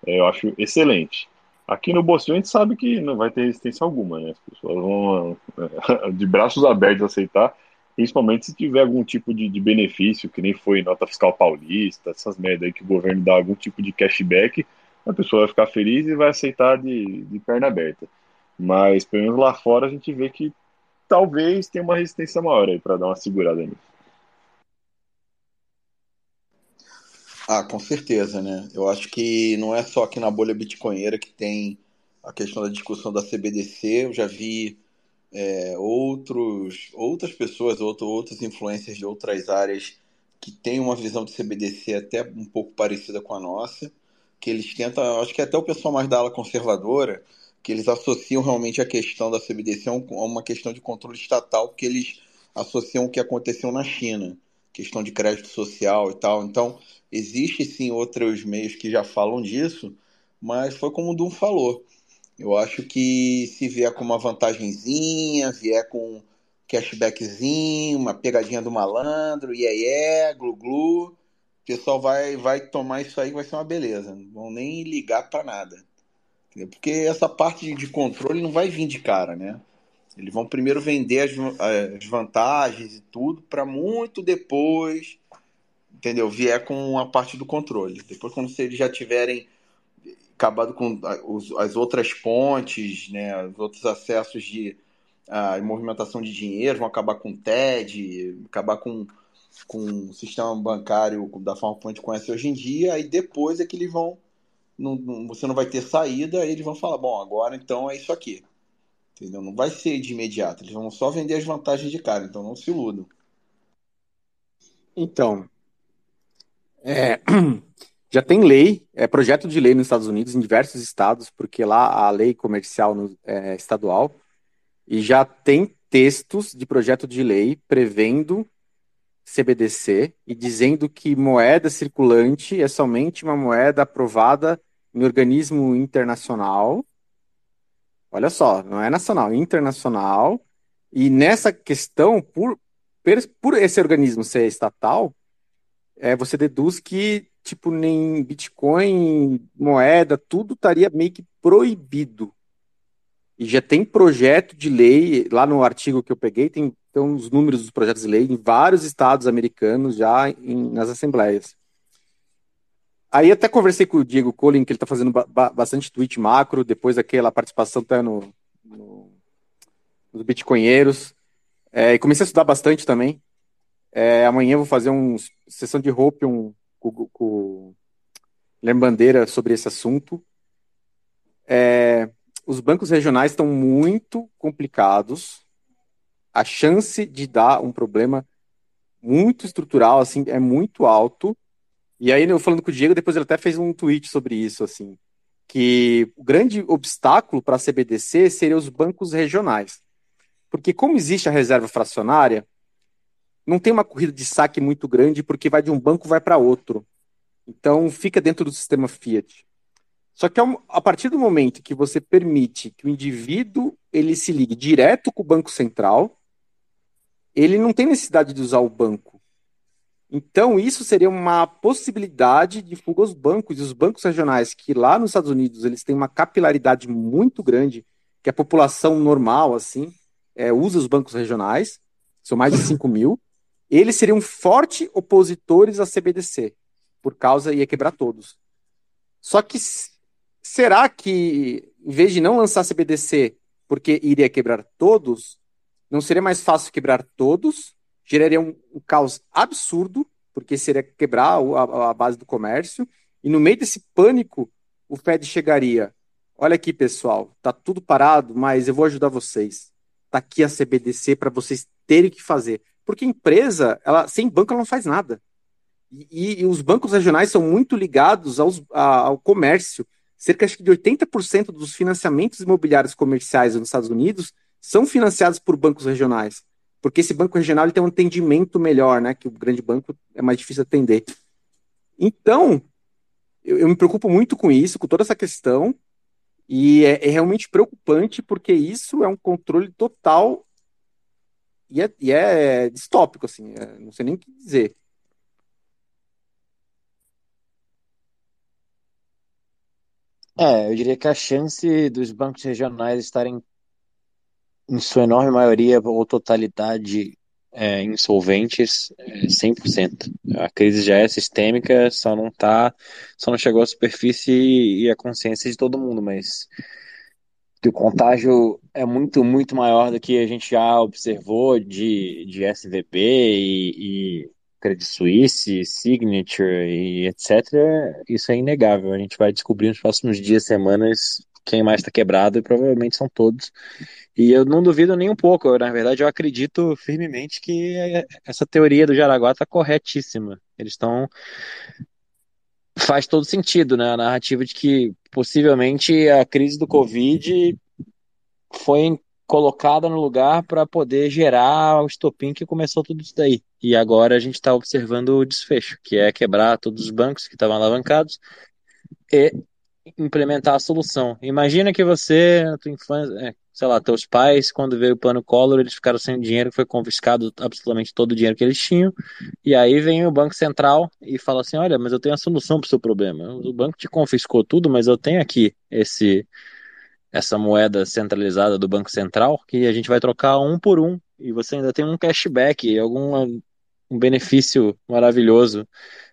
é, eu acho excelente. Aqui no Bolsonaro a gente sabe que não vai ter resistência alguma, né? As pessoas vão é, de braços abertos aceitar, principalmente se tiver algum tipo de, de benefício, que nem foi nota fiscal paulista, essas merdas aí que o governo dá algum tipo de cashback, a pessoa vai ficar feliz e vai aceitar de, de perna aberta. Mas, pelo menos lá fora, a gente vê que talvez tenha uma resistência maior aí para dar uma segurada nisso. Ah, com certeza, né? Eu acho que não é só aqui na bolha bitcoinheira que tem a questão da discussão da CBDC. Eu já vi é, outros, outras pessoas, outro, outros influencers de outras áreas que têm uma visão de CBDC até um pouco parecida com a nossa, que eles tentam, acho que até o pessoal mais da ala conservadora, que eles associam realmente a questão da CBDC a uma questão de controle estatal, porque eles associam o que aconteceu na China, questão de crédito social e tal. Então, existe sim outros meios que já falam disso, mas foi como o Dum falou. Eu acho que se vier com uma vantagenzinha, vier com cashbackzinho, uma pegadinha do malandro, iê, iê glu glu, o pessoal vai, vai tomar isso aí, vai ser uma beleza. Não vão nem ligar para nada. Porque essa parte de controle não vai vir de cara, né? Eles vão primeiro vender as, as vantagens e tudo para muito depois, entendeu? Vier com a parte do controle. Depois, quando eles já tiverem acabado com as outras pontes, né, os outros acessos de movimentação de dinheiro, vão acabar com o TED, acabar com, com o sistema bancário da forma como a gente conhece hoje em dia, aí depois é que eles vão não, não, você não vai ter saída, eles vão falar, bom, agora então é isso aqui. Entendeu? Não vai ser de imediato, eles vão só vender as vantagens de cara, então não se iludam. Então, é, já tem lei, é projeto de lei nos Estados Unidos, em diversos estados, porque lá a lei comercial no, é estadual, e já tem textos de projeto de lei prevendo CBDC e dizendo que moeda circulante é somente uma moeda aprovada em organismo internacional. Olha só, não é nacional, é internacional. E nessa questão, por, por esse organismo ser estatal, é, você deduz que, tipo, nem Bitcoin, moeda, tudo estaria meio que proibido. E já tem projeto de lei, lá no artigo que eu peguei, tem então, os números dos projetos de lei em vários estados americanos já em, nas assembleias. Aí até conversei com o Diego Colin, que ele está fazendo ba bastante tweet macro, depois daquela participação até no, no, nos Bitcoinheiros. É, e comecei a estudar bastante também. É, amanhã vou fazer uma sessão de hope um, com, com Guilherme Bandeira sobre esse assunto. É, os bancos regionais estão muito complicados a chance de dar um problema muito estrutural, assim, é muito alto. E aí, eu falando com o Diego, depois ele até fez um tweet sobre isso, assim, que o grande obstáculo para a CBDC seria os bancos regionais. Porque como existe a reserva fracionária, não tem uma corrida de saque muito grande, porque vai de um banco vai para outro. Então, fica dentro do sistema Fiat. Só que a partir do momento que você permite que o indivíduo ele se ligue direto com o Banco Central, ele não tem necessidade de usar o banco. Então, isso seria uma possibilidade de fuga aos bancos, e os bancos regionais, que lá nos Estados Unidos eles têm uma capilaridade muito grande, que a população normal, assim, é, usa os bancos regionais, são mais de 5 mil, eles seriam fortes opositores à CBDC, por causa ia quebrar todos. Só que será que, em vez de não lançar CBDC porque iria quebrar todos, não seria mais fácil quebrar todos? Geraria um, um caos absurdo, porque seria quebrar a, a base do comércio, e no meio desse pânico, o Fed chegaria. Olha aqui, pessoal, tá tudo parado, mas eu vou ajudar vocês. Tá aqui a CBDC para vocês terem que fazer. Porque empresa, ela sem banco ela não faz nada. E, e os bancos regionais são muito ligados aos, a, ao comércio. Cerca de 80% dos financiamentos imobiliários comerciais nos Estados Unidos são financiados por bancos regionais. Porque esse banco regional ele tem um atendimento melhor, né? Que o grande banco é mais difícil atender. Então, eu, eu me preocupo muito com isso, com toda essa questão. E é, é, realmente preocupante porque isso é um controle total e é, e é distópico, assim, é, não sei nem o que dizer. É, eu diria que a chance dos bancos regionais estarem, em sua enorme maioria ou totalidade, é, insolventes é 100%. A crise já é sistêmica, só não tá, só não chegou à superfície e à consciência de todo mundo, mas o contágio é muito, muito maior do que a gente já observou de, de SVB e, e Credit Suisse, Signature e etc. Isso é inegável. A gente vai descobrir nos próximos dias, semanas, quem mais está quebrado e provavelmente são todos. E eu não duvido nem um pouco. Na verdade, eu acredito firmemente que essa teoria do Jaraguá está corretíssima. Eles estão faz todo sentido, né? A narrativa de que possivelmente a crise do Covid foi colocada no lugar para poder gerar o estopim que começou tudo isso daí. E agora a gente está observando o desfecho, que é quebrar todos os bancos que estavam alavancados e implementar a solução. Imagina que você, na tua infância, é, sei lá, teus pais, quando veio o plano Collor, eles ficaram sem dinheiro, foi confiscado absolutamente todo o dinheiro que eles tinham, e aí vem o Banco Central e fala assim, olha, mas eu tenho a solução para o seu problema. O banco te confiscou tudo, mas eu tenho aqui esse essa moeda centralizada do Banco Central, que a gente vai trocar um por um, e você ainda tem um cashback, algum um benefício maravilhoso.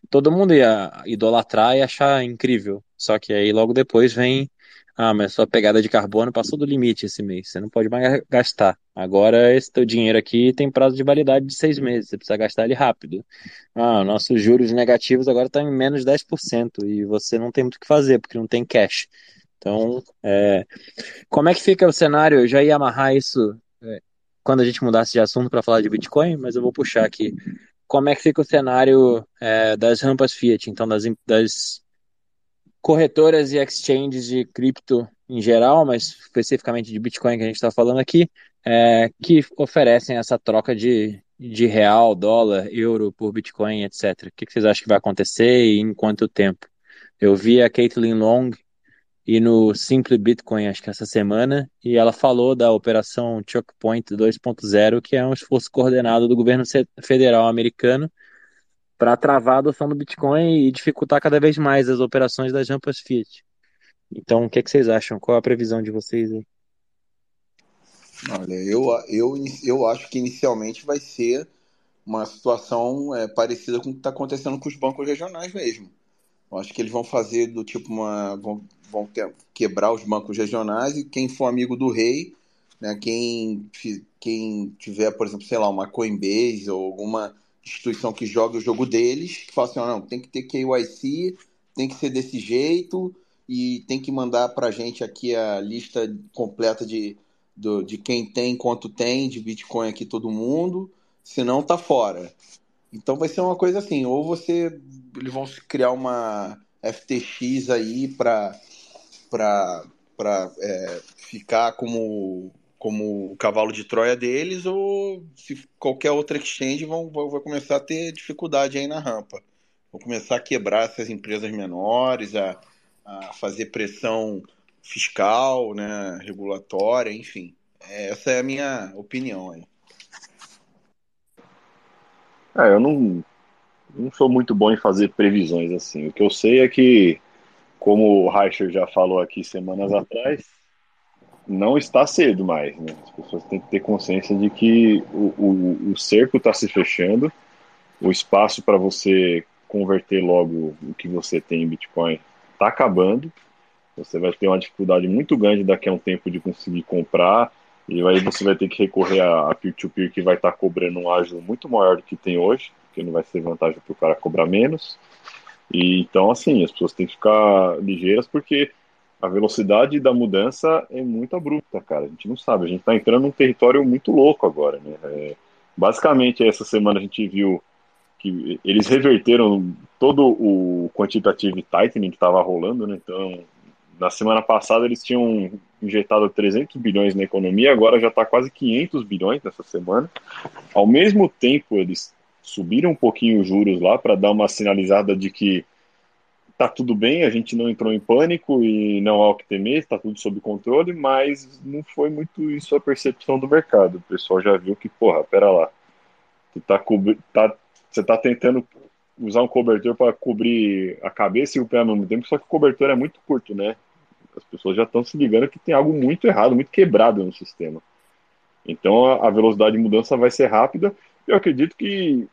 Todo mundo ia idolatrar e achar incrível. Só que aí logo depois vem ah, mas sua pegada de carbono passou do limite esse mês, você não pode mais gastar. Agora esse teu dinheiro aqui tem prazo de validade de seis meses, você precisa gastar ele rápido. Ah, nossos juros negativos agora estão em menos 10% e você não tem muito o que fazer, porque não tem cash. Então, é, como é que fica o cenário? Eu já ia amarrar isso é, quando a gente mudasse de assunto para falar de Bitcoin, mas eu vou puxar aqui. Como é que fica o cenário é, das rampas Fiat, então das, das corretoras e exchanges de cripto em geral, mas especificamente de Bitcoin que a gente está falando aqui, é, que oferecem essa troca de, de real, dólar, euro por Bitcoin, etc. O que, que vocês acham que vai acontecer e em quanto tempo? Eu vi a Caitlin Long e no Simple Bitcoin, acho que essa semana, e ela falou da operação Choke Point 2.0, que é um esforço coordenado do governo federal americano para travar a adoção do Bitcoin e dificultar cada vez mais as operações das rampas Fiat. Então, o que, é que vocês acham? Qual a previsão de vocês aí? Olha, eu, eu, eu acho que inicialmente vai ser uma situação é, parecida com o que está acontecendo com os bancos regionais mesmo. Eu acho que eles vão fazer do tipo uma. vão, vão ter, quebrar os bancos regionais e quem for amigo do rei, né, quem, quem tiver, por exemplo, sei lá, uma Coinbase ou alguma instituição que joga o jogo deles, que fala assim, oh, não, tem que ter KYC, tem que ser desse jeito e tem que mandar para a gente aqui a lista completa de, do, de quem tem, quanto tem de Bitcoin aqui todo mundo, senão tá fora. Então vai ser uma coisa assim, ou você eles vão criar uma FTX aí para para é, ficar como como o cavalo de Troia deles, ou se qualquer outra exchange vão, vão, começar a ter dificuldade aí na rampa. Vão começar a quebrar essas empresas menores, a, a fazer pressão fiscal, né, regulatória, enfim. Essa é a minha opinião aí. É, eu não, não sou muito bom em fazer previsões assim. O que eu sei é que, como o Reicher já falou aqui semanas atrás, não está cedo mais, né? As pessoas têm que ter consciência de que o, o, o cerco está se fechando, o espaço para você converter logo o que você tem em Bitcoin está acabando, você vai ter uma dificuldade muito grande daqui a um tempo de conseguir comprar, e aí você vai ter que recorrer a peer-to-peer que vai estar tá cobrando um ágio muito maior do que tem hoje, que não vai ser vantagem para o cara cobrar menos. E então, assim, as pessoas têm que ficar ligeiras porque a velocidade da mudança é muito abrupta, cara. A gente não sabe, a gente está entrando num território muito louco agora, né? É, basicamente, essa semana a gente viu que eles reverteram todo o quantitative tightening que estava rolando, né? Então, na semana passada eles tinham injetado 300 bilhões na economia, agora já está quase 500 bilhões nessa semana. Ao mesmo tempo, eles subiram um pouquinho os juros lá para dar uma sinalizada de que tá tudo bem, a gente não entrou em pânico e não há o que temer, está tudo sob controle, mas não foi muito isso a percepção do mercado. O pessoal já viu que, porra, pera lá, tu tá, tá você tá tentando usar um cobertor para cobrir a cabeça e o pé ao mesmo tempo, só que o cobertor é muito curto, né? As pessoas já estão se ligando que tem algo muito errado, muito quebrado no sistema. Então a velocidade de mudança vai ser rápida. Eu acredito que,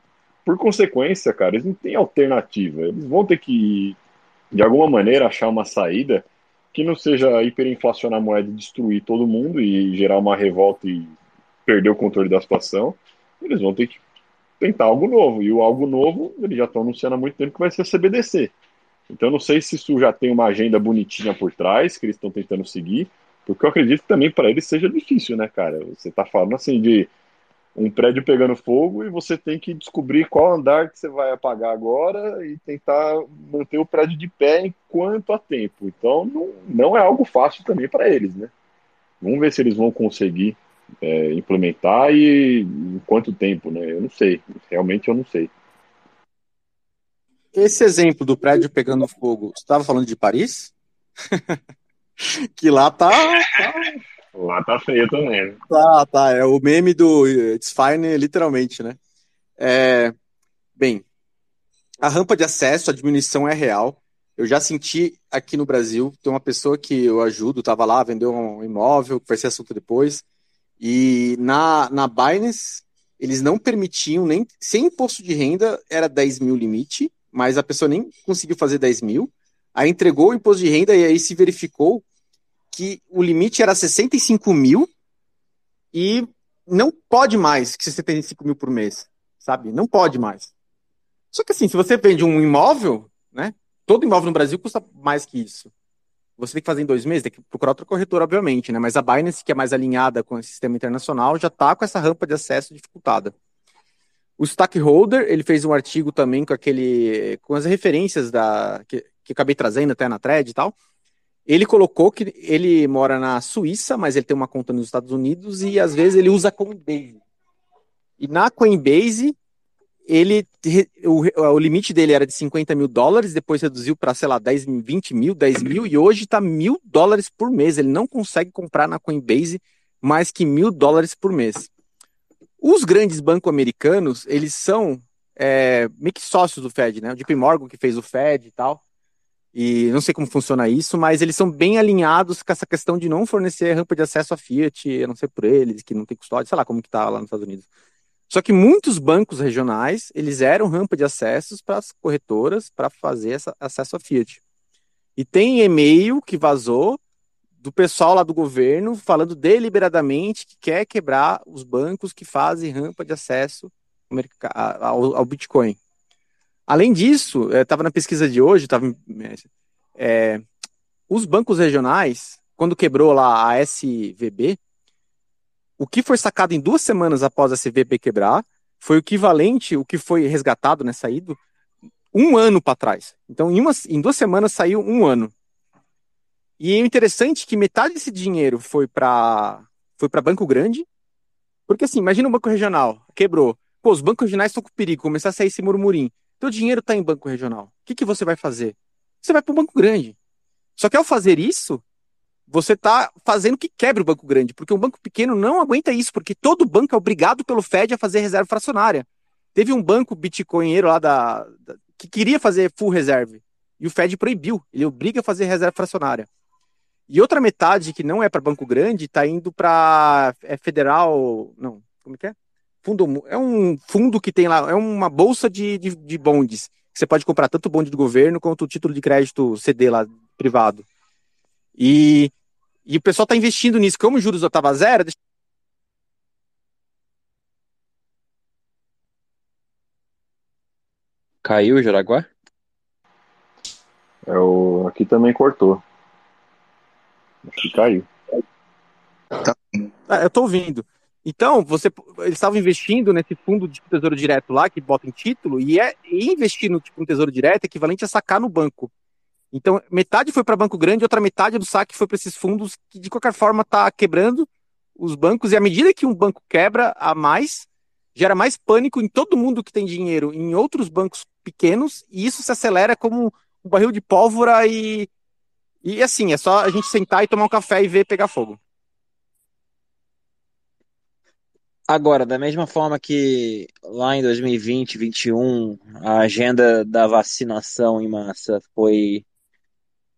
por consequência, cara, eles não têm alternativa. Eles vão ter que, de alguma maneira, achar uma saída que não seja hiperinflacionar a moeda e destruir todo mundo e gerar uma revolta e perder o controle da situação. Eles vão ter que tentar algo novo. E o algo novo, eles já estão anunciando há muito tempo que vai ser a CBDC. Então, não sei se isso já tem uma agenda bonitinha por trás, que eles estão tentando seguir, porque eu acredito que também para eles seja difícil, né, cara? Você está falando assim de um prédio pegando fogo e você tem que descobrir qual andar que você vai apagar agora e tentar manter o prédio de pé enquanto há tempo. Então, não, não é algo fácil também para eles, né? Vamos ver se eles vão conseguir é, implementar e em quanto tempo, né? Eu não sei. Realmente eu não sei. Esse exemplo do prédio pegando fogo, você estava falando de Paris? que lá tá, tá, Lá tá feio também. Tá, tá. É o meme do It's Fine, literalmente, né? É, bem, a rampa de acesso, a diminuição é real. Eu já senti aqui no Brasil, tem uma pessoa que eu ajudo, estava lá, vendeu um imóvel, que vai ser assunto depois. E na, na Binance, eles não permitiam nem. Sem imposto de renda, era 10 mil limite, mas a pessoa nem conseguiu fazer 10 mil. Aí entregou o imposto de renda e aí se verificou que o limite era 65 mil e não pode mais que 65 mil por mês, sabe? Não pode mais. Só que assim, se você vende um imóvel, né? Todo imóvel no Brasil custa mais que isso você tem que fazer em dois meses, tem que procurar outra corretora, obviamente, né? Mas a Binance, que é mais alinhada com o sistema internacional, já está com essa rampa de acesso dificultada. O Stackholder, ele fez um artigo também com aquele, com as referências da que, que acabei trazendo até na thread e tal. Ele colocou que ele mora na Suíça, mas ele tem uma conta nos Estados Unidos e às vezes ele usa Coinbase. E na Coinbase ele o, o limite dele era de 50 mil dólares, depois reduziu para, sei lá, 10, 20 mil, 10 mil, e hoje está mil dólares por mês. Ele não consegue comprar na Coinbase mais que mil dólares por mês. Os grandes bancos americanos, eles são é, meio que sócios do Fed, né? O JP Morgan que fez o Fed e tal. E não sei como funciona isso, mas eles são bem alinhados com essa questão de não fornecer rampa de acesso a Fiat, a não ser por eles, que não tem custódia, sei lá como que tá lá nos Estados Unidos. Só que muitos bancos regionais, eles eram rampa de acessos para as corretoras para fazer essa, acesso a Fiat. E tem e-mail que vazou do pessoal lá do governo falando deliberadamente que quer quebrar os bancos que fazem rampa de acesso ao, ao Bitcoin. Além disso, estava na pesquisa de hoje, tava, é, os bancos regionais, quando quebrou lá a SVB, o que foi sacado em duas semanas após a CVB quebrar foi o equivalente, o que foi resgatado, né, saído, um ano para trás. Então, em, uma, em duas semanas saiu um ano. E é interessante que metade desse dinheiro foi para foi para banco grande, porque assim, imagina um banco regional, quebrou. Pô, os bancos regionais estão com perigo, começar a sair esse murmurim. Teu dinheiro está em banco regional. O que, que você vai fazer? Você vai para o banco grande. Só que ao fazer isso, você está fazendo que quebre o banco grande, porque um banco pequeno não aguenta isso, porque todo banco é obrigado pelo Fed a fazer reserva fracionária. Teve um banco bitcoinheiro lá da, da, que queria fazer full reserve, e o Fed proibiu, ele obriga a fazer reserva fracionária. E outra metade, que não é para banco grande, está indo para é federal. Não, como é que é? Fundo, é um fundo que tem lá, é uma bolsa de, de, de bondes. Você pode comprar tanto bonde do governo quanto o título de crédito CD lá, privado. E, e o pessoal está investindo nisso. Como o juros estava zero, deixa Caiu o Jaraguá? É o... Aqui também cortou. Acho que caiu. Ah, eu tô ouvindo. Então, você, eles estavam investindo nesse fundo de tesouro direto lá, que bota em título, e, é, e investir no tipo, um tesouro direto é equivalente a sacar no banco. Então, metade foi para banco grande, outra metade do saque foi para esses fundos que, de qualquer forma, tá quebrando os bancos, e à medida que um banco quebra a mais, gera mais pânico em todo mundo que tem dinheiro em outros bancos pequenos, e isso se acelera como um barril de pólvora e, e assim, é só a gente sentar e tomar um café e ver pegar fogo. Agora, da mesma forma que lá em 2020, 2021, a agenda da vacinação em massa foi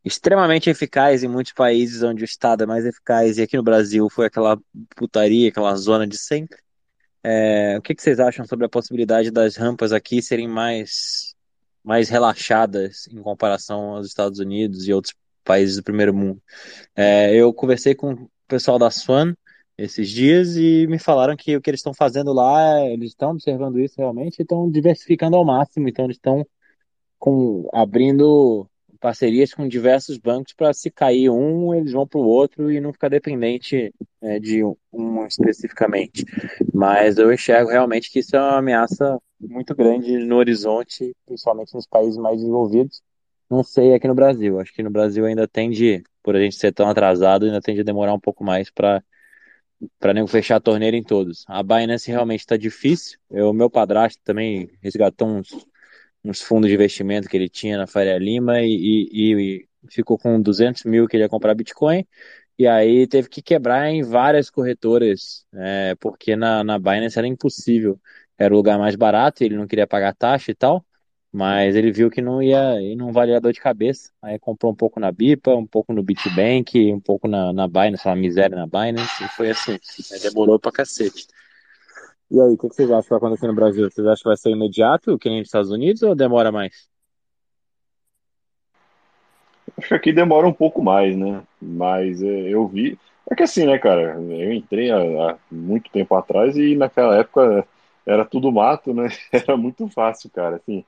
extremamente eficaz em muitos países onde o Estado é mais eficaz, e aqui no Brasil foi aquela putaria, aquela zona de sempre. É, o que, que vocês acham sobre a possibilidade das rampas aqui serem mais, mais relaxadas em comparação aos Estados Unidos e outros países do primeiro mundo? É, eu conversei com o pessoal da Swan esses dias e me falaram que o que eles estão fazendo lá, eles estão observando isso realmente e estão diversificando ao máximo, então eles estão abrindo parcerias com diversos bancos para se cair um, eles vão para o outro e não ficar dependente é, de um especificamente. Mas eu enxergo realmente que isso é uma ameaça muito grande no horizonte, principalmente nos países mais desenvolvidos. Não sei aqui no Brasil. Acho que no Brasil ainda tende, por a gente ser tão atrasado, ainda tende a demorar um pouco mais para para nem fechar a torneira em todos. A Binance realmente está difícil. O meu padrasto também resgatou uns, uns fundos de investimento que ele tinha na Faria Lima e, e, e ficou com 200 mil que ele ia comprar Bitcoin. E aí teve que quebrar em várias corretoras, é, porque na, na Binance era impossível. Era o lugar mais barato, ele não queria pagar taxa e tal. Mas ele viu que não ia, e não valia dor de cabeça. Aí comprou um pouco na Bipa, um pouco no Bitbank, um pouco na, na Binance, uma miséria na Binance, e foi assim. Aí demorou pra cacete. E aí, o que vocês acham que vai acontecer no Brasil? Vocês acham que vai ser imediato, que nem nos Estados Unidos, ou demora mais? Acho que aqui demora um pouco mais, né? Mas é, eu vi. É que assim, né, cara? Eu entrei há, há muito tempo atrás e naquela época era tudo mato, né? Era muito fácil, cara. Assim,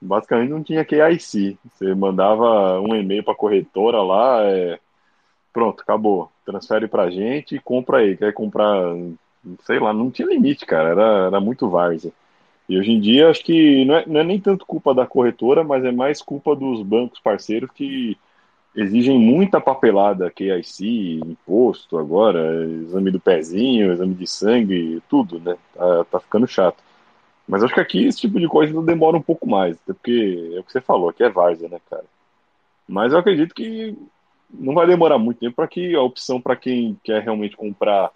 basicamente não tinha KIC. Você mandava um e-mail para a corretora lá, é... pronto, acabou. Transfere para a gente e compra aí. Quer comprar, sei lá, não tinha limite, cara, era, era muito várzea. E hoje em dia acho que não é, não é nem tanto culpa da corretora, mas é mais culpa dos bancos parceiros que exigem muita papelada, KIC, imposto agora, exame do pezinho, exame de sangue, tudo, né? Tá, tá ficando chato. Mas acho que aqui esse tipo de coisa demora um pouco mais, até porque é o que você falou, aqui é várzea, né, cara? Mas eu acredito que não vai demorar muito tempo para que a opção para quem quer realmente comprar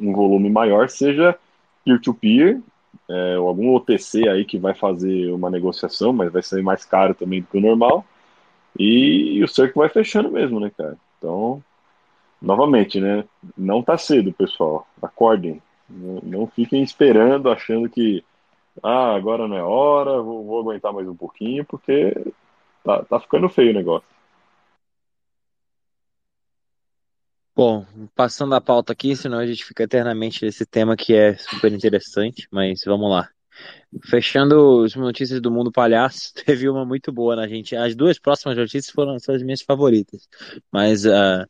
um volume maior seja peer-to-peer, é, ou algum OTC aí que vai fazer uma negociação, mas vai ser mais caro também do que o normal. E, o cerco vai fechando mesmo, né, cara? Então, novamente, né? Não tá cedo, pessoal. Acordem. Não, não fiquem esperando, achando que ah, agora não é hora, vou, vou aguentar mais um pouquinho, porque tá, tá ficando feio o negócio. Bom, passando a pauta aqui, senão a gente fica eternamente nesse tema que é super interessante, mas vamos lá. Fechando as notícias do mundo palhaço, teve uma muito boa na gente. As duas próximas notícias foram as minhas favoritas, mas uh,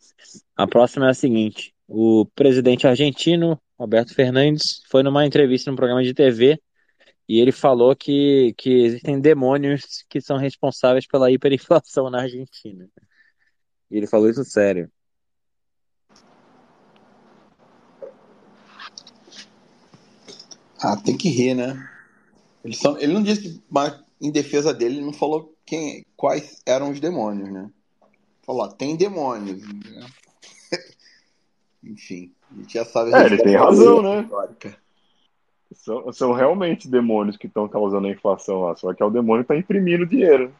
a próxima é a seguinte: o presidente argentino Roberto Fernandes foi numa entrevista num programa de TV e ele falou que, que existem demônios que são responsáveis pela hiperinflação na Argentina. E ele falou isso sério. Ah, tem que rir, né? Ele, só, ele não disse, mas em defesa dele, ele não falou quem, quais eram os demônios, né? Falou, ó, tem demônios. Né? Enfim, a gente já sabe. É, ele tem razão, né? São, são realmente demônios que estão causando a inflação lá, só que é o demônio que está imprimindo dinheiro.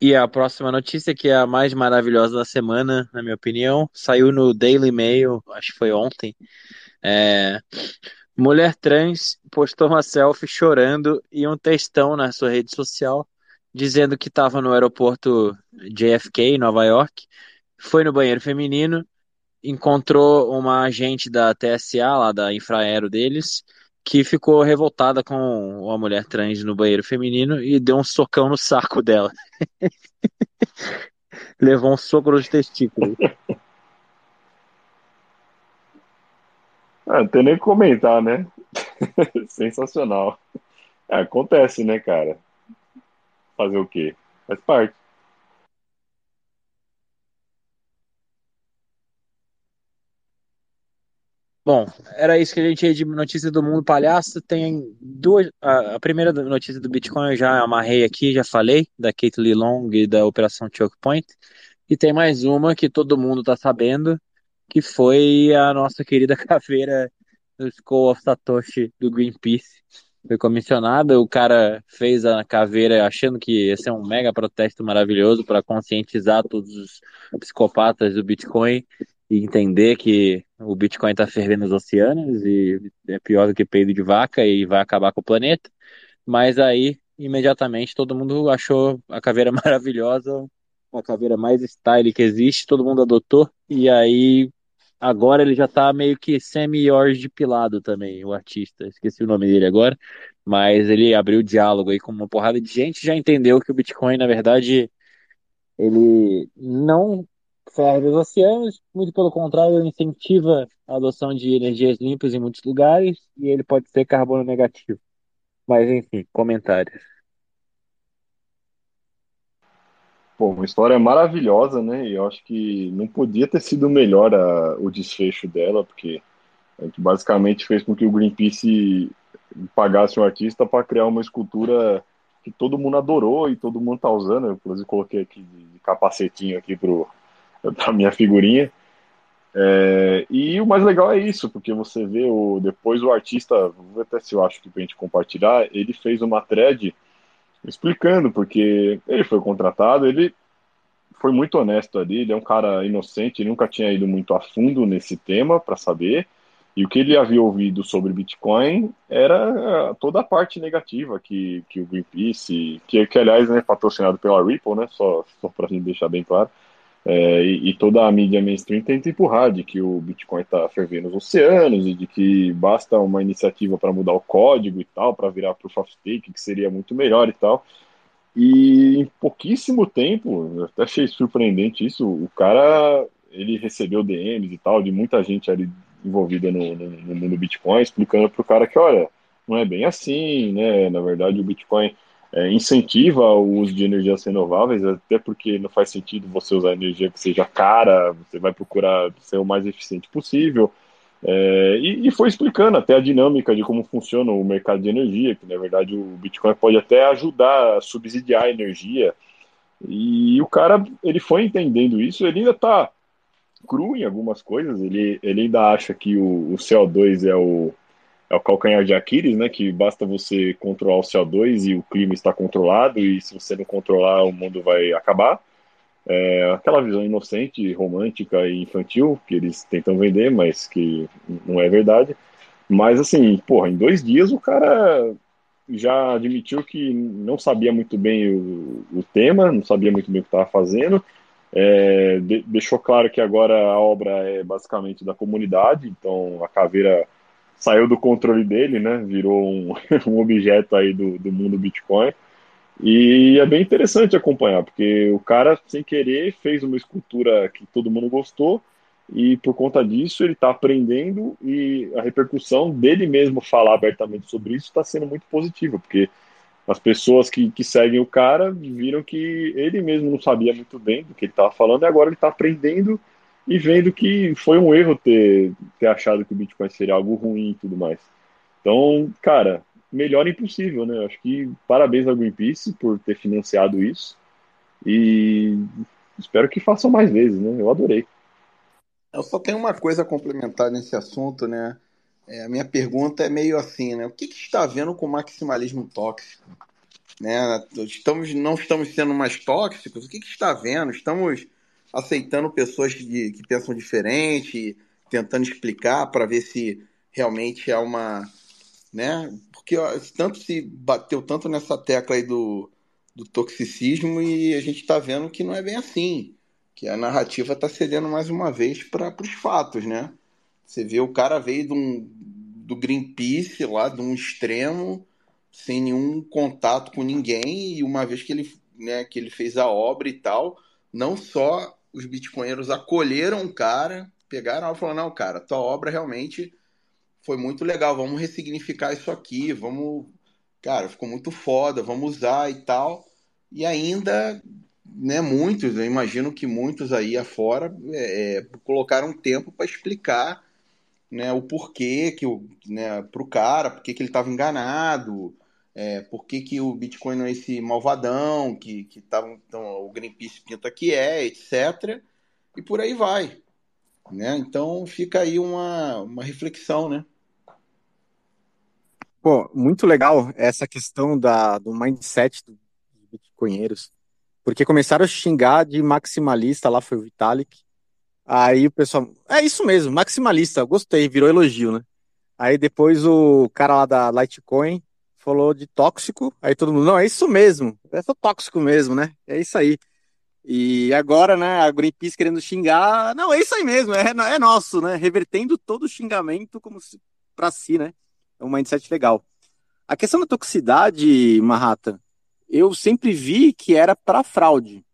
E a próxima notícia, que é a mais maravilhosa da semana, na minha opinião, saiu no Daily Mail, acho que foi ontem. É, mulher trans postou uma selfie chorando e um textão na sua rede social dizendo que estava no aeroporto JFK, Nova York, foi no banheiro feminino, encontrou uma agente da TSA, lá da Infraero deles, que ficou revoltada com uma mulher trans no banheiro feminino e deu um socão no saco dela. Levou um soco nos testículos. Ah, não tem nem que comentar, né? Sensacional. É, acontece, né, cara? Fazer o quê? Faz parte. Bom, era isso que a gente ia de notícia do mundo palhaço. Tem duas. A, primeira notícia do Bitcoin eu já amarrei aqui, já falei, da Kate Lee Long e da Operação Choke Point. E tem mais uma que todo mundo tá sabendo, que foi a nossa querida caveira do Skull of Satoshi do Greenpeace. Foi comissionada, o cara fez a caveira achando que ia ser um mega protesto maravilhoso para conscientizar todos os psicopatas do Bitcoin e entender que o Bitcoin está fervendo os oceanos e é pior do que peido de vaca e vai acabar com o planeta. Mas aí, imediatamente, todo mundo achou a caveira maravilhosa, a caveira mais style que existe, todo mundo adotou. E aí, agora ele já tá meio que semi-Orge pilado também, o artista. Esqueci o nome dele agora. Mas ele abriu diálogo aí com uma porrada de gente, já entendeu que o Bitcoin, na verdade, ele não ferve os oceanos, muito pelo contrário, incentiva a adoção de energias limpas em muitos lugares e ele pode ser carbono negativo. Mas enfim, comentários. Pô, uma história maravilhosa, né? E eu acho que não podia ter sido melhor a, o desfecho dela, porque a gente basicamente fez com que o Greenpeace pagasse um artista para criar uma escultura que todo mundo adorou e todo mundo tá usando. Eu, inclusive, coloquei aqui de capacetinho aqui pro, pra minha figurinha. É, e o mais legal é isso, porque você vê o, depois o artista, vou até se eu acho que pra gente compartilhar, ele fez uma thread explicando, porque ele foi contratado, ele foi muito honesto ali, ele é um cara inocente, nunca tinha ido muito a fundo nesse tema para saber, e o que ele havia ouvido sobre Bitcoin era toda a parte negativa que, que o Greenpeace, que, que aliás é patrocinado pela Ripple, né, só, só para deixar bem claro, é, e, e, toda a mídia mainstream tenta empurrar de que o Bitcoin está fervendo os oceanos e de que basta uma iniciativa para mudar o código e tal, para virar proof of stake, que seria muito melhor e tal. E em pouquíssimo tempo, eu até achei surpreendente isso, o cara ele recebeu DMs e tal de muita gente ali envolvida no, no, no Bitcoin, explicando para o cara que, olha, não é bem assim, né? Na verdade, o Bitcoin é, incentiva o uso de energias renováveis, até porque não faz sentido você usar energia que seja cara, você vai procurar ser o mais eficiente possível. É, e, e, foi explicando até a dinâmica de como funciona o mercado de energia, que na verdade o Bitcoin pode até ajudar a subsidiar a energia. E o cara ele foi entendendo isso, ele ainda está cru em algumas coisas, ele, ele ainda acha que o, o CO2 é o, é o calcanhar de Aquiles, né? Que basta você controlar o CO2 e o clima está controlado, e se você não controlar, o mundo vai acabar. É aquela visão inocente, romântica e infantil que eles tentam vender, mas que não é verdade. Mas assim, porra, em dois dias o cara já admitiu que não sabia muito bem o, o tema, não sabia muito bem o que estava fazendo. É, de, deixou claro que agora a obra é basicamente da comunidade, então a caveira saiu do controle dele, né? Virou um, um objeto aí do, do mundo Bitcoin. E é bem interessante acompanhar, porque o cara, sem querer, fez uma escultura que todo mundo gostou, e por conta disso ele está aprendendo e a repercussão dele mesmo falar abertamente sobre isso está sendo muito positiva, porque as pessoas que, que seguem o cara viram que ele mesmo não sabia muito bem do que ele estava falando, e agora ele está aprendendo e vendo que foi um erro ter, ter achado que o Bitcoin seria algo ruim e tudo mais. Então, cara, melhor impossível, né? Acho que parabéns ao Greenpeace por ter financiado isso e espero que façam mais vezes, né? Eu adorei. Eu só tenho uma coisa a complementar nesse assunto, né? É, a minha pergunta é meio assim, né? O que, que está vendo com o maximalismo tóxico? né? Estamos, não estamos sendo mais tóxicos. O que, que está vendo? Estamos aceitando pessoas que, que pensam diferente, tentando explicar para ver se realmente é uma, né? Porque ó, tanto se bateu tanto nessa tecla aí do, do toxicismo e a gente está vendo que não é bem assim, que a narrativa está cedendo mais uma vez para os fatos, né? Você vê o cara veio de um, do Greenpeace lá, de um extremo sem nenhum contato com ninguém e uma vez que ele, né, que ele fez a obra e tal, não só os bitcoinheiros acolheram o cara, pegaram e falaram, não, cara, tua obra realmente foi muito legal, vamos ressignificar isso aqui, vamos, cara, ficou muito foda, vamos usar e tal. E ainda, né, muitos, eu imagino que muitos aí afora é, é colocaram tempo para explicar né, o porquê que o, né, pro cara, porque que ele estava enganado, é, por que, que o Bitcoin não é esse malvadão, que, que tava, então, o Greenpeace pinta que é, etc. E por aí vai. Né? Então fica aí uma, uma reflexão, né? Pô, muito legal essa questão da, do mindset dos bitcoinheiros. Porque começaram a xingar de maximalista, lá foi o Vitalik. Aí o pessoal, é isso mesmo, maximalista, gostei, virou elogio, né? Aí depois o cara lá da Litecoin falou de tóxico, aí todo mundo, não, é isso mesmo, é só tóxico mesmo, né? É isso aí. E agora, né, a Greenpeace querendo xingar, não, é isso aí mesmo, é, é nosso, né? Revertendo todo o xingamento como se para si, né? É um mindset legal. A questão da toxicidade, Marrata, eu sempre vi que era para fraude.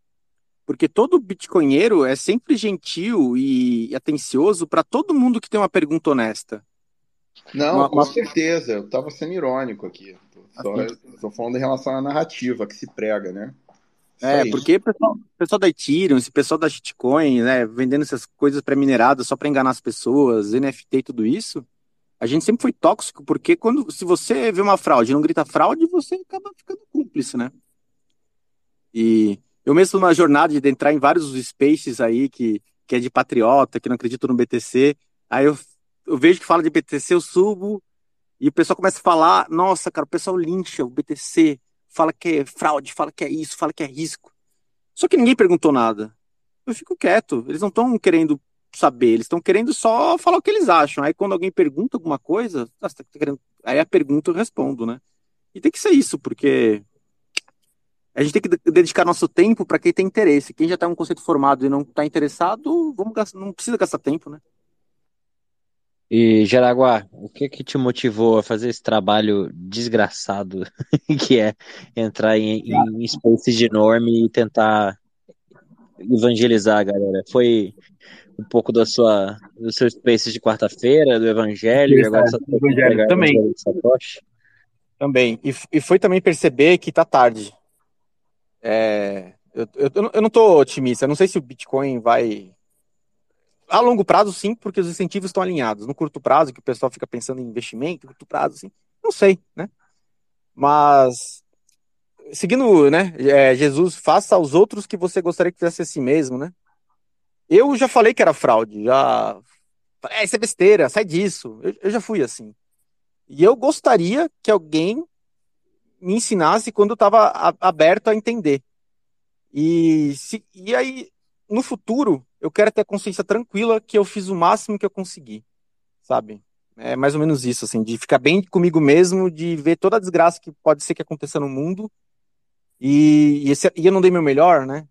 Porque todo bitcoinheiro é sempre gentil e atencioso para todo mundo que tem uma pergunta honesta. Não, uma, com uma... certeza. Eu estava sendo irônico aqui. Estou assim. falando em relação à narrativa que se prega, né? é, porque o pessoal, pessoal da Ethereum, esse pessoal da shitcoin, né, vendendo essas coisas pré-mineradas só para enganar as pessoas, NFT e tudo isso, a gente sempre foi tóxico, porque quando se você vê uma fraude e não grita fraude, você acaba ficando cúmplice, né? E eu mesmo numa jornada de entrar em vários spaces aí que, que é de patriota, que não acredito no BTC, aí eu eu vejo que fala de BTC, eu subo e o pessoal começa a falar, nossa, cara, o pessoal lincha o BTC, fala que é fraude, fala que é isso, fala que é risco. Só que ninguém perguntou nada. Eu fico quieto, eles não estão querendo saber, eles estão querendo só falar o que eles acham. Aí quando alguém pergunta alguma coisa, tá aí a pergunta eu respondo, né? E tem que ser isso, porque a gente tem que dedicar nosso tempo para quem tem interesse. Quem já tem um conceito formado e não está interessado, vamos gastar, não precisa gastar tempo, né? E Jaraguá, o que que te motivou a fazer esse trabalho desgraçado que é entrar em, em spaces de norme e tentar evangelizar a galera? Foi um pouco da sua dos seus spaces de quarta-feira, do evangelho, agora é, do evangelho também. Também. E, e foi também perceber que tá tarde. É, eu, eu, eu não tô otimista, eu não sei se o Bitcoin vai a longo prazo, sim, porque os incentivos estão alinhados. No curto prazo, que o pessoal fica pensando em investimento, curto prazo, sim, não sei, né? Mas, seguindo, né, é, Jesus, faça aos outros que você gostaria que fizesse a si mesmo, né? Eu já falei que era fraude, já. É, isso é besteira, sai disso. Eu, eu já fui assim. E eu gostaria que alguém me ensinasse quando eu estava aberto a entender. E, se, e aí, no futuro, eu quero ter a consciência tranquila que eu fiz o máximo que eu consegui, sabe? É mais ou menos isso, assim, de ficar bem comigo mesmo, de ver toda a desgraça que pode ser que aconteça no mundo e, e, esse, e eu não dei meu melhor, né?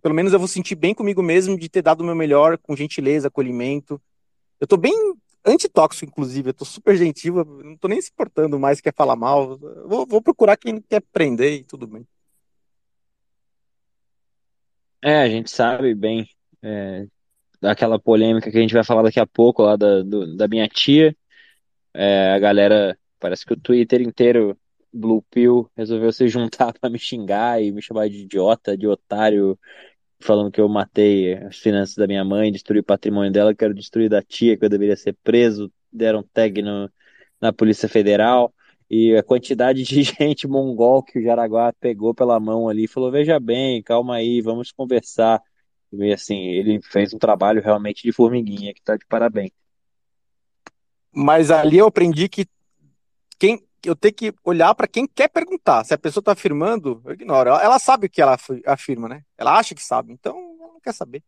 Pelo menos eu vou sentir bem comigo mesmo de ter dado o meu melhor com gentileza, acolhimento. Eu tô bem antitóxico, inclusive, eu tô super gentil, não tô nem se importando mais, quer falar mal. Vou, vou procurar quem quer prender e tudo bem. É, a gente sabe bem é, daquela polêmica que a gente vai falar daqui a pouco lá da, do, da minha tia. É, a galera, parece que o Twitter inteiro, Blue Pill, resolveu se juntar para me xingar e me chamar de idiota, de otário, falando que eu matei as finanças da minha mãe, destruí o patrimônio dela, quero destruir da tia, que eu deveria ser preso. Deram tag no, na Polícia Federal. E a quantidade de gente mongol que o Jaraguá pegou pela mão ali falou: Veja bem, calma aí, vamos conversar. E assim, ele fez um trabalho realmente de formiguinha, que tá de parabéns. Mas ali eu aprendi que quem, que, eu tenho que olhar para quem quer perguntar. Se a pessoa está afirmando, eu ignoro. Ela, ela sabe o que ela afirma, né? Ela acha que sabe, então ela não quer saber.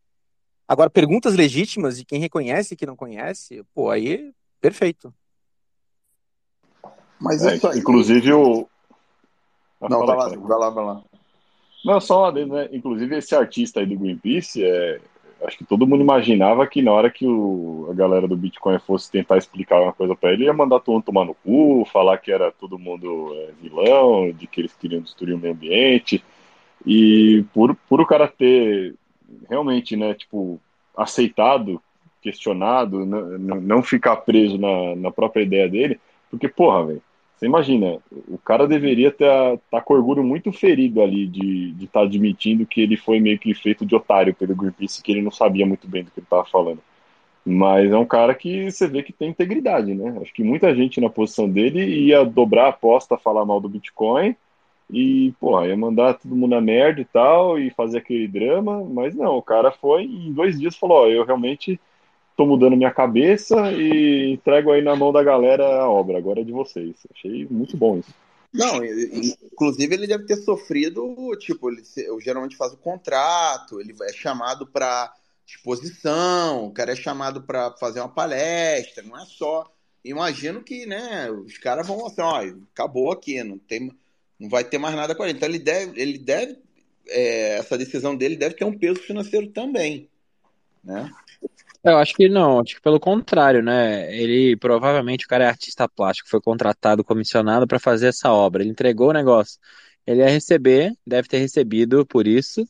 Agora, perguntas legítimas de quem reconhece e que não conhece, pô, aí perfeito. Mas é, isso aí... Inclusive o. Não, vai lá, vai lá, vai lá. Não, só né? Inclusive esse artista aí do Greenpeace, é... acho que todo mundo imaginava que na hora que o... a galera do Bitcoin fosse tentar explicar uma coisa para ele, ia mandar todo mundo tomar no cu, falar que era todo mundo é, vilão, de que eles queriam destruir o meio ambiente. E por, por o cara ter realmente, né, tipo, aceitado, questionado, não, não ficar preso na, na própria ideia dele, porque, porra, velho, você imagina, o cara deveria estar tá com orgulho muito ferido ali de estar tá admitindo que ele foi meio que feito de otário pelo Greenpeace, que ele não sabia muito bem do que ele estava falando. Mas é um cara que você vê que tem integridade, né? Acho que muita gente na posição dele ia dobrar a aposta, falar mal do Bitcoin e, porra, ia mandar todo mundo na merda e tal, e fazer aquele drama, mas não, o cara foi e em dois dias falou, ó, eu realmente tô mudando minha cabeça e entrego aí na mão da galera a obra, agora é de vocês. Achei muito bom isso. Não, inclusive ele deve ter sofrido, tipo, ele geralmente faz o contrato, ele é chamado para exposição, o cara é chamado para fazer uma palestra, não é só. Imagino que, né, os caras vão assim, ó, acabou aqui, não tem não vai ter mais nada com ele. Então ele deve, ele deve é, essa decisão dele deve ter um peso financeiro também, né? Eu acho que não, acho que pelo contrário, né? Ele provavelmente o cara é artista plástico, foi contratado, comissionado para fazer essa obra. Ele entregou o negócio. Ele ia receber, deve ter recebido por isso.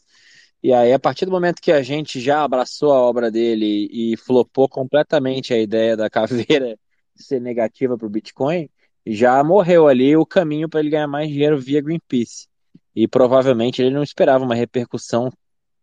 E aí, a partir do momento que a gente já abraçou a obra dele e flopou completamente a ideia da caveira ser negativa para o Bitcoin, já morreu ali o caminho para ele ganhar mais dinheiro via Greenpeace. E provavelmente ele não esperava uma repercussão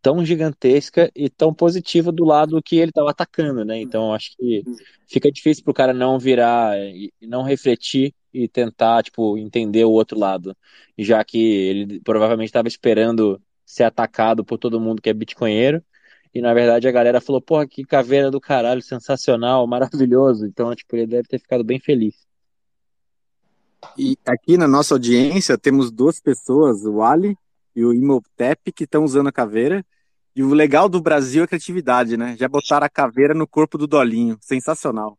tão gigantesca e tão positiva do lado que ele estava atacando, né? Então acho que fica difícil para o cara não virar e não refletir e tentar, tipo, entender o outro lado, já que ele provavelmente estava esperando ser atacado por todo mundo que é bitcoinheiro. E na verdade a galera falou, porra, que caveira do caralho, sensacional, maravilhoso. Então, tipo, ele deve ter ficado bem feliz. E aqui na nossa audiência temos duas pessoas, o Ali e o Imhotep, que estão usando a caveira. E o legal do Brasil é a criatividade, né? Já botaram a caveira no corpo do Dolinho. Sensacional.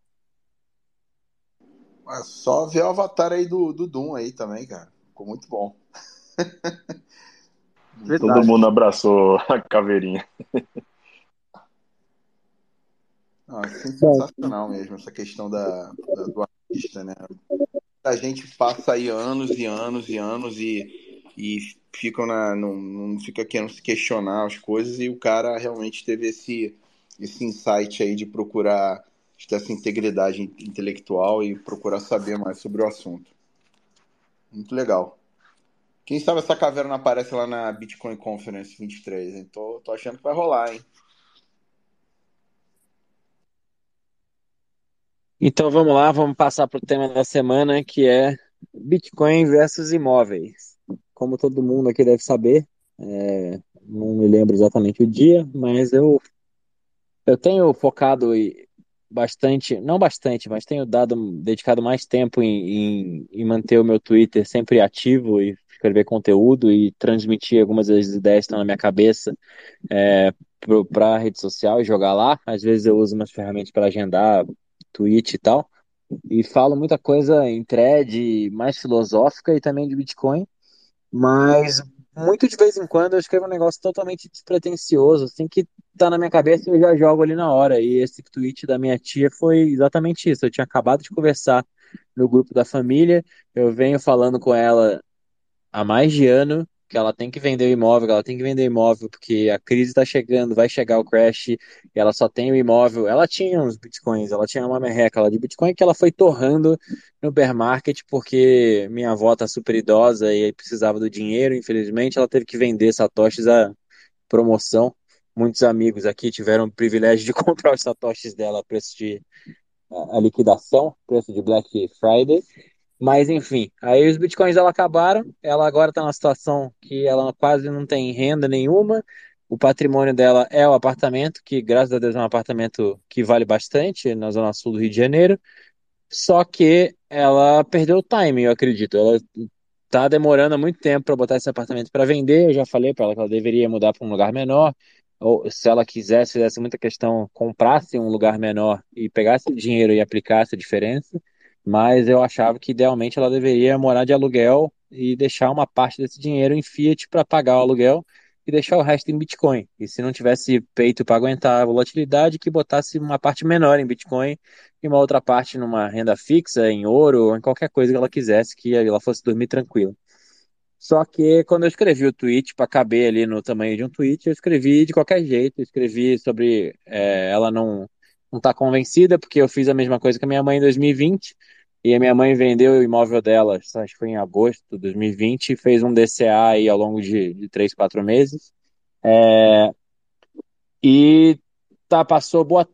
É só ver o avatar aí do, do Doom aí também, cara. Ficou muito bom. Todo mundo abraçou a caveirinha. Ah, sensacional mesmo essa questão da, da, do artista, né? a gente passa aí anos e anos e anos e, e ficam na, não, não fica querendo se questionar as coisas e o cara realmente teve esse, esse insight aí de procurar ter essa integridade intelectual e procurar saber mais sobre o assunto. Muito legal. Quem sabe essa caveira não aparece lá na Bitcoin Conference 23, hein? Tô, tô achando que vai rolar, hein? Então vamos lá, vamos passar para o tema da semana, que é Bitcoin versus imóveis. Como todo mundo aqui deve saber, é, não me lembro exatamente o dia, mas eu, eu tenho focado bastante, não bastante, mas tenho dado, dedicado mais tempo em, em, em manter o meu Twitter sempre ativo e escrever conteúdo e transmitir algumas das ideias que estão na minha cabeça é, para a rede social e jogar lá. Às vezes eu uso umas ferramentas para agendar Twitch e tal, e falo muita coisa em thread mais filosófica e também de Bitcoin, mas muito de vez em quando eu escrevo um negócio totalmente despretensioso, assim, que tá na minha cabeça e eu já jogo ali na hora. E esse tweet da minha tia foi exatamente isso. Eu tinha acabado de conversar no grupo da família, eu venho falando com ela há mais de ano que ela tem que vender o imóvel, ela tem que vender o imóvel porque a crise está chegando, vai chegar o crash, e ela só tem o imóvel. Ela tinha uns bitcoins, ela tinha uma merreca lá de bitcoin que ela foi torrando no bear market porque minha avó tá super idosa e precisava do dinheiro, infelizmente ela teve que vender satoshis a promoção. Muitos amigos aqui tiveram o privilégio de comprar os satoshis dela a preço de a liquidação, preço de Black Friday. Mas enfim, aí os bitcoins dela acabaram, ela agora está numa situação que ela quase não tem renda nenhuma. O patrimônio dela é o apartamento, que graças a Deus é um apartamento que vale bastante na zona sul do Rio de Janeiro. Só que ela perdeu o time, eu acredito. Ela tá demorando muito tempo para botar esse apartamento para vender. Eu já falei para ela que ela deveria mudar para um lugar menor. Ou se ela quisesse, fizesse muita questão, comprasse um lugar menor e pegasse o dinheiro e aplicasse a diferença. Mas eu achava que idealmente ela deveria morar de aluguel e deixar uma parte desse dinheiro em Fiat para pagar o aluguel e deixar o resto em Bitcoin. E se não tivesse peito para aguentar a volatilidade, que botasse uma parte menor em Bitcoin e uma outra parte numa renda fixa, em ouro, ou em qualquer coisa que ela quisesse, que ela fosse dormir tranquila. Só que quando eu escrevi o tweet para caber ali no tamanho de um tweet, eu escrevi de qualquer jeito, eu escrevi sobre é, ela não não tá convencida, porque eu fiz a mesma coisa que a minha mãe em 2020, e a minha mãe vendeu o imóvel dela, acho que foi em agosto de 2020, e fez um DCA aí ao longo de, de 3, 4 meses. É, e tá, passou boa,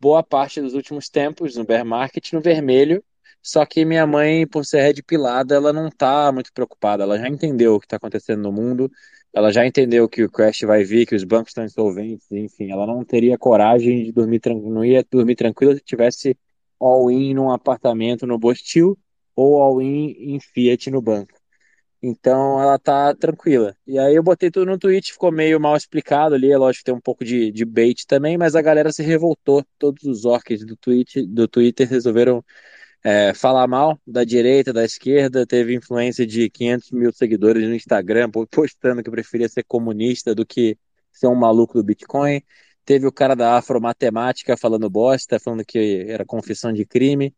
boa parte dos últimos tempos no bear market no vermelho, só que minha mãe, por ser red pilada, ela não tá muito preocupada, ela já entendeu o que está acontecendo no mundo, ela já entendeu que o crash vai vir, que os bancos estão insolventes, enfim, ela não teria coragem de dormir não ia dormir tranquila se tivesse all-in num apartamento no Bostil ou all-in em Fiat no banco. Então ela tá tranquila. E aí eu botei tudo no tweet, ficou meio mal explicado ali, é lógico que tem um pouco de, de bait também, mas a galera se revoltou. Todos os orcs do, tweet, do Twitter resolveram é, falar mal da direita, da esquerda. Teve influência de 500 mil seguidores no Instagram postando que preferia ser comunista do que ser um maluco do Bitcoin. Teve o cara da afromatemática falando bosta, falando que era confissão de crime.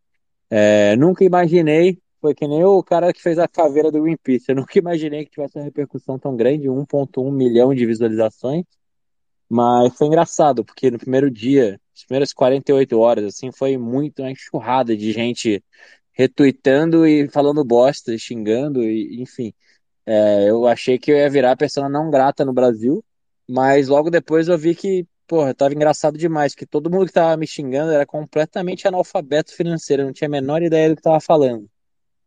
É, nunca imaginei foi que nem o cara que fez a caveira do Greenpeace. Eu nunca imaginei que tivesse uma repercussão tão grande, 1.1 milhão de visualizações. Mas foi engraçado, porque no primeiro dia, as primeiras 48 horas, assim, foi muito uma enxurrada de gente retweetando e falando bosta, xingando, e, enfim. É, eu achei que eu ia virar pessoa não grata no Brasil, mas logo depois eu vi que, porra, tava engraçado demais, que todo mundo que tava me xingando era completamente analfabeto financeiro, não tinha a menor ideia do que tava falando.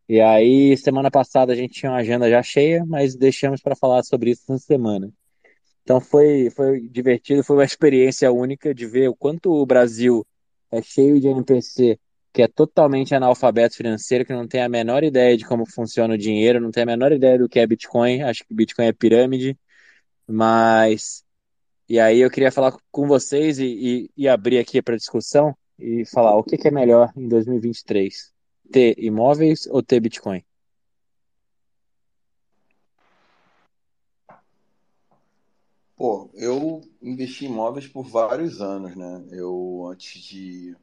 E aí, semana passada a gente tinha uma agenda já cheia, mas deixamos para falar sobre isso na semana. Então foi, foi divertido, foi uma experiência única de ver o quanto o Brasil é cheio de NPC que é totalmente analfabeto financeiro, que não tem a menor ideia de como funciona o dinheiro, não tem a menor ideia do que é Bitcoin, acho que Bitcoin é pirâmide, mas. E aí eu queria falar com vocês e, e, e abrir aqui para discussão e falar o que, que é melhor em 2023 ter imóveis ou ter Bitcoin? Pô, eu investi em imóveis por vários anos, né? Eu, antes de,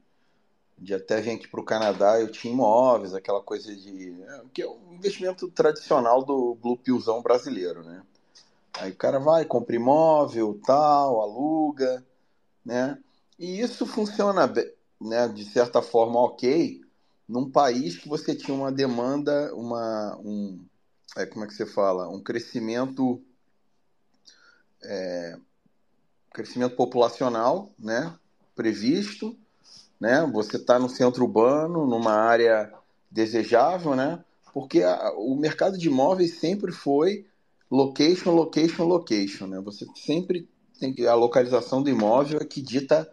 de até vir aqui para o Canadá, eu tinha imóveis, aquela coisa de. É, que é o investimento tradicional do Blue Pillzão brasileiro, né? Aí o cara vai, compra imóvel, tal, aluga, né? E isso funciona, né, de certa forma, ok, num país que você tinha uma demanda, uma, um, é, como é que você fala, um crescimento, é, crescimento populacional, né, previsto, né, você está no centro urbano, numa área desejável, né, porque a, o mercado de imóveis sempre foi location, location, location, né, você sempre tem que a localização do imóvel é que dita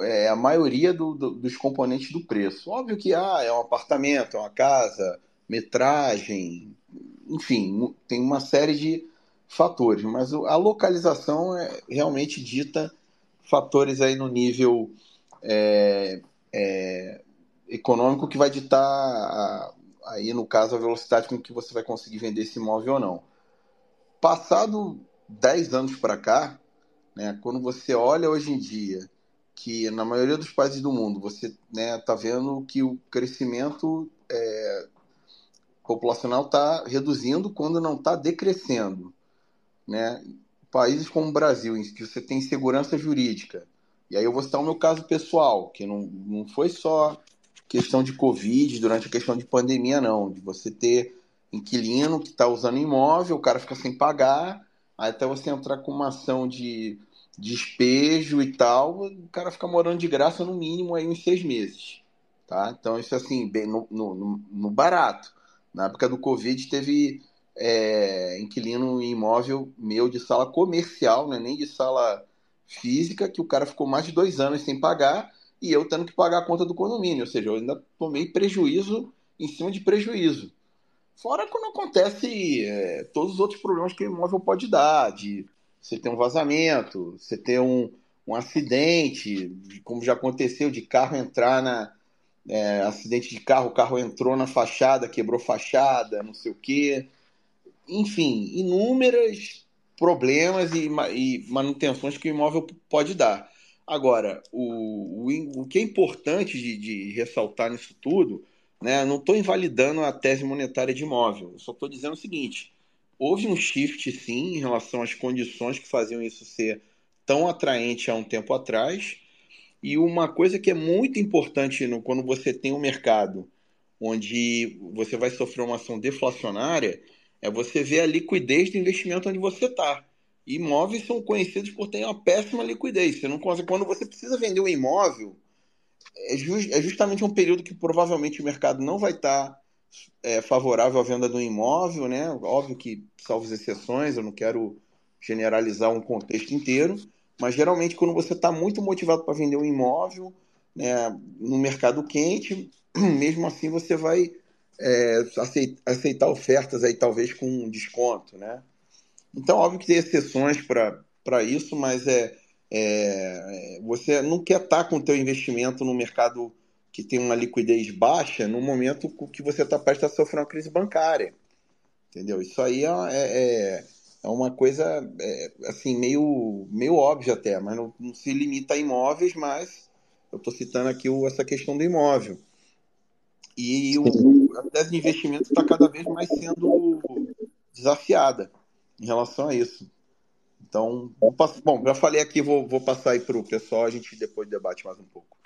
é, a maioria do, do, dos componentes do preço. Óbvio que ah, é um apartamento, é uma casa, metragem, enfim, tem uma série de fatores, mas a localização é, realmente dita fatores aí no nível é, é, econômico que vai ditar aí no caso a velocidade com que você vai conseguir vender esse imóvel ou não. Passado 10 anos para cá, né, quando você olha hoje em dia que na maioria dos países do mundo você está né, tá vendo que o crescimento é, populacional está reduzindo quando não está decrescendo. Né? Países como o Brasil, em que você tem segurança jurídica, e aí eu vou citar o meu caso pessoal, que não, não foi só questão de Covid, durante a questão de pandemia, não. De você ter inquilino que está usando imóvel, o cara fica sem pagar, até você entrar com uma ação de despejo e tal, o cara fica morando de graça no mínimo aí uns seis meses. Tá? Então, isso assim, bem no, no, no barato. Na época do Covid, teve é, inquilino imóvel meu de sala comercial, né? nem de sala física, que o cara ficou mais de dois anos sem pagar. e eu tendo que pagar a conta do condomínio, ou seja, eu ainda tomei prejuízo em cima de prejuízo. Fora quando acontece é, todos os outros problemas que o imóvel pode dar, de você ter um vazamento, você ter um, um acidente, como já aconteceu, de carro entrar na. É, acidente de carro, o carro entrou na fachada, quebrou fachada, não sei o quê. Enfim, inúmeros problemas e, e manutenções que o imóvel pode dar. Agora, o, o, o que é importante de, de ressaltar nisso tudo, né, não estou invalidando a tese monetária de imóvel, eu só estou dizendo o seguinte: houve um shift, sim, em relação às condições que faziam isso ser tão atraente há um tempo atrás. E uma coisa que é muito importante no, quando você tem um mercado onde você vai sofrer uma ação deflacionária é você ver a liquidez do investimento onde você está. Imóveis são conhecidos por terem uma péssima liquidez. Você não consegue, quando você precisa vender um imóvel, é, just, é justamente um período que provavelmente o mercado não vai estar tá, é, favorável à venda do imóvel, né? Óbvio que, salvo exceções, eu não quero generalizar um contexto inteiro, mas geralmente quando você está muito motivado para vender um imóvel, né, no mercado quente, mesmo assim você vai é, aceitar ofertas aí talvez com desconto, né? Então, óbvio que tem exceções para isso, mas é, é, você não quer estar tá com o teu investimento no mercado que tem uma liquidez baixa no momento que você está prestes a sofrer uma crise bancária, entendeu? Isso aí é, é, é uma coisa é, assim meio, meio óbvia até, mas não, não se limita a imóveis, mas eu estou citando aqui o, essa questão do imóvel. E o, a tese de investimento está cada vez mais sendo desafiada em relação a isso. Então, bom, já falei aqui, vou, vou passar aí para o pessoal, a gente depois debate mais um pouco.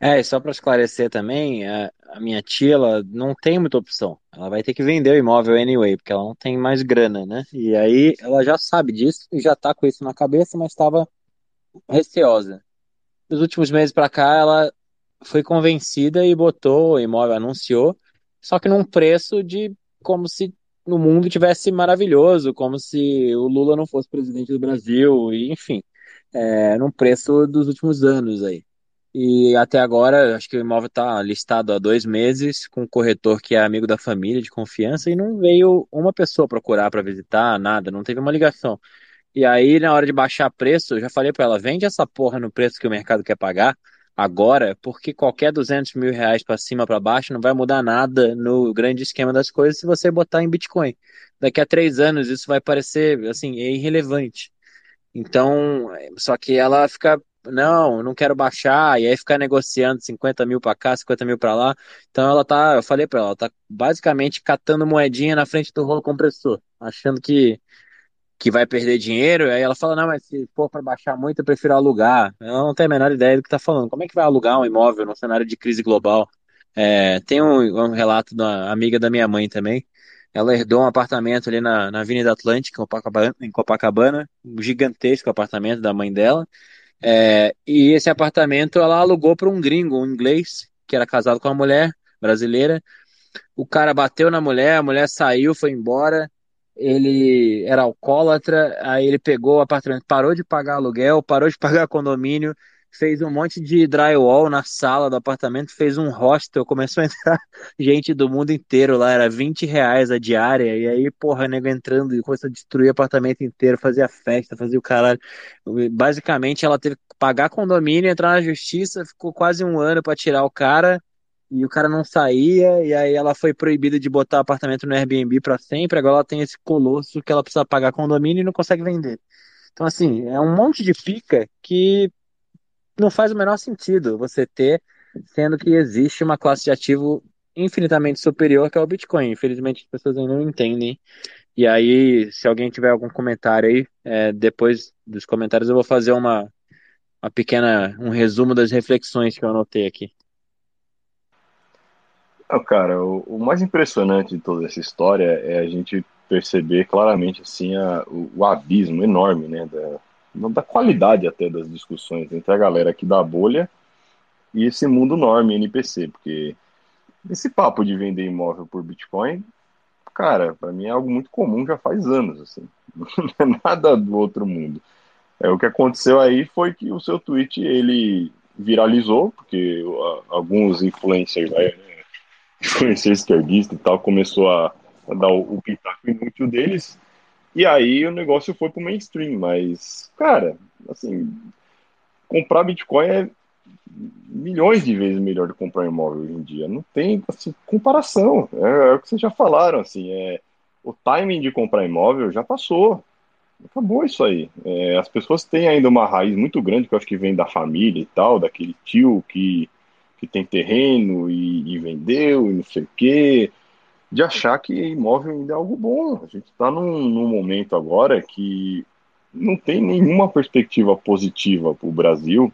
É, e só para esclarecer também, a, a, minha tia, ela não tem muita opção. Ela vai ter que vender o imóvel anyway, porque ela não tem mais grana, né? E aí ela já sabe disso e já tá com isso na cabeça, mas estava receosa. Nos últimos meses para cá, ela foi convencida e botou o imóvel, anunciou, só que num preço de como se no mundo tivesse maravilhoso, como se o Lula não fosse presidente do Brasil, e, enfim, é, num preço dos últimos anos aí. E até agora, acho que o imóvel está listado há dois meses, com um corretor que é amigo da família, de confiança, e não veio uma pessoa procurar para visitar, nada, não teve uma ligação. E aí, na hora de baixar preço, eu já falei para ela: vende essa porra no preço que o mercado quer pagar, agora, porque qualquer 200 mil reais para cima para baixo não vai mudar nada no grande esquema das coisas se você botar em Bitcoin. Daqui a três anos isso vai parecer assim é irrelevante. Então, só que ela fica não, não quero baixar, e aí ficar negociando 50 mil para cá, 50 mil para lá. Então ela tá, eu falei para ela, ela tá basicamente catando moedinha na frente do rolo compressor, achando que que vai perder dinheiro, aí ela fala, não, mas se for para baixar muito, eu prefiro alugar. Ela não tem a menor ideia do que está falando. Como é que vai alugar um imóvel num cenário de crise global? É, tem um, um, relato da amiga da minha mãe também. Ela herdou um apartamento ali na, na Avenida Atlântica, em Copacabana, um gigantesco apartamento da mãe dela. É, e esse apartamento ela alugou para um gringo, um inglês, que era casado com uma mulher brasileira. O cara bateu na mulher, a mulher saiu, foi embora ele era alcoólatra, aí ele pegou o apartamento, parou de pagar aluguel, parou de pagar condomínio, fez um monte de drywall na sala do apartamento, fez um hostel, começou a entrar gente do mundo inteiro lá, era 20 reais a diária, e aí, porra, nego entrando e começou a destruir o apartamento inteiro, fazia festa, fazia o caralho. Basicamente, ela teve que pagar condomínio, entrar na justiça, ficou quase um ano para tirar o cara, e o cara não saía, e aí ela foi proibida de botar apartamento no Airbnb para sempre, agora ela tem esse colosso que ela precisa pagar condomínio e não consegue vender. Então, assim, é um monte de pica que não faz o menor sentido você ter, sendo que existe uma classe de ativo infinitamente superior que é o Bitcoin. Infelizmente, as pessoas ainda não entendem. E aí, se alguém tiver algum comentário aí, é, depois dos comentários eu vou fazer uma, uma pequena, um resumo das reflexões que eu anotei aqui. Não, cara, o, o, mais impressionante de toda essa história é a gente perceber claramente assim a, o, o, abismo enorme, né, da, da qualidade até das discussões entre a galera aqui da bolha e esse mundo norme NPC, porque esse papo de vender imóvel por Bitcoin, cara, para mim é algo muito comum já faz anos, assim, não é nada do outro mundo. É, o que aconteceu aí foi que o seu tweet, ele viralizou, porque alguns influencers, né, influencers esquerdistas e tal, começou a, a dar o, o pitaco inútil deles, e aí o negócio foi pro mainstream, mas, cara, assim, comprar Bitcoin é milhões de vezes melhor do que comprar imóvel hoje em dia. Não tem assim, comparação. É, é, o que vocês já falaram, assim, é, o timing de comprar imóvel já passou. Acabou isso aí. É, as pessoas têm ainda uma raiz muito grande, que eu acho que vem da família e tal, daquele tio que, que tem terreno e, e vendeu e não sei o quê, de achar que imóvel ainda é algo bom. A gente está num, num momento agora que não tem nenhuma perspectiva positiva para o Brasil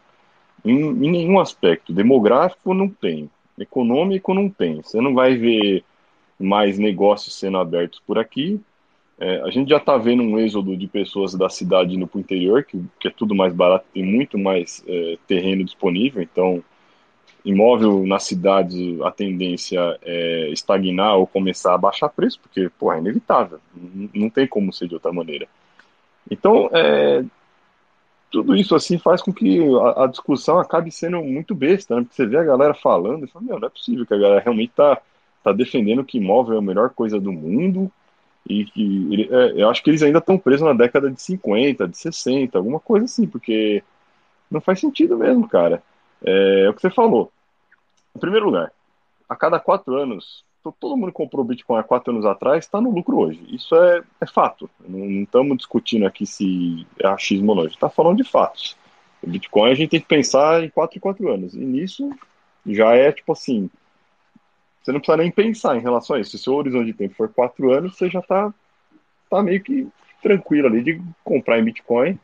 em, em, nenhum aspecto. Demográfico não tem, econômico não tem. Você não vai ver mais negócios sendo abertos por aqui. É, a gente já está vendo um êxodo de pessoas da cidade indo para o interior, que, que, é tudo mais barato, tem muito mais é, terreno disponível. Então, imóvel na cidade, a tendência é estagnar ou começar a baixar preço, porque pô, é inevitável, não, tem como ser de outra maneira. Então, é, tudo isso assim faz com que a, a, discussão acabe sendo muito besta, né? Porque você vê a galera falando e fala, meu, não é possível que a galera realmente tá, tá defendendo que imóvel é a melhor coisa do mundo e que é, eu acho que eles ainda estão presos na década de 50, de 60, alguma coisa assim, porque não faz sentido mesmo, cara. É, é o que você falou. Em primeiro lugar, a cada quatro anos todo mundo comprou Bitcoin há quatro anos atrás está no lucro hoje. Isso é, é fato. Não estamos discutindo aqui se é achismo ou não. A gente está falando de fatos. O Bitcoin a gente tem que pensar em quatro e quatro anos. E nisso já é tipo assim. Você não precisa nem pensar em relação a isso. Se o seu horizonte de tempo for quatro anos, você já está tá meio que tranquilo ali de comprar em Bitcoin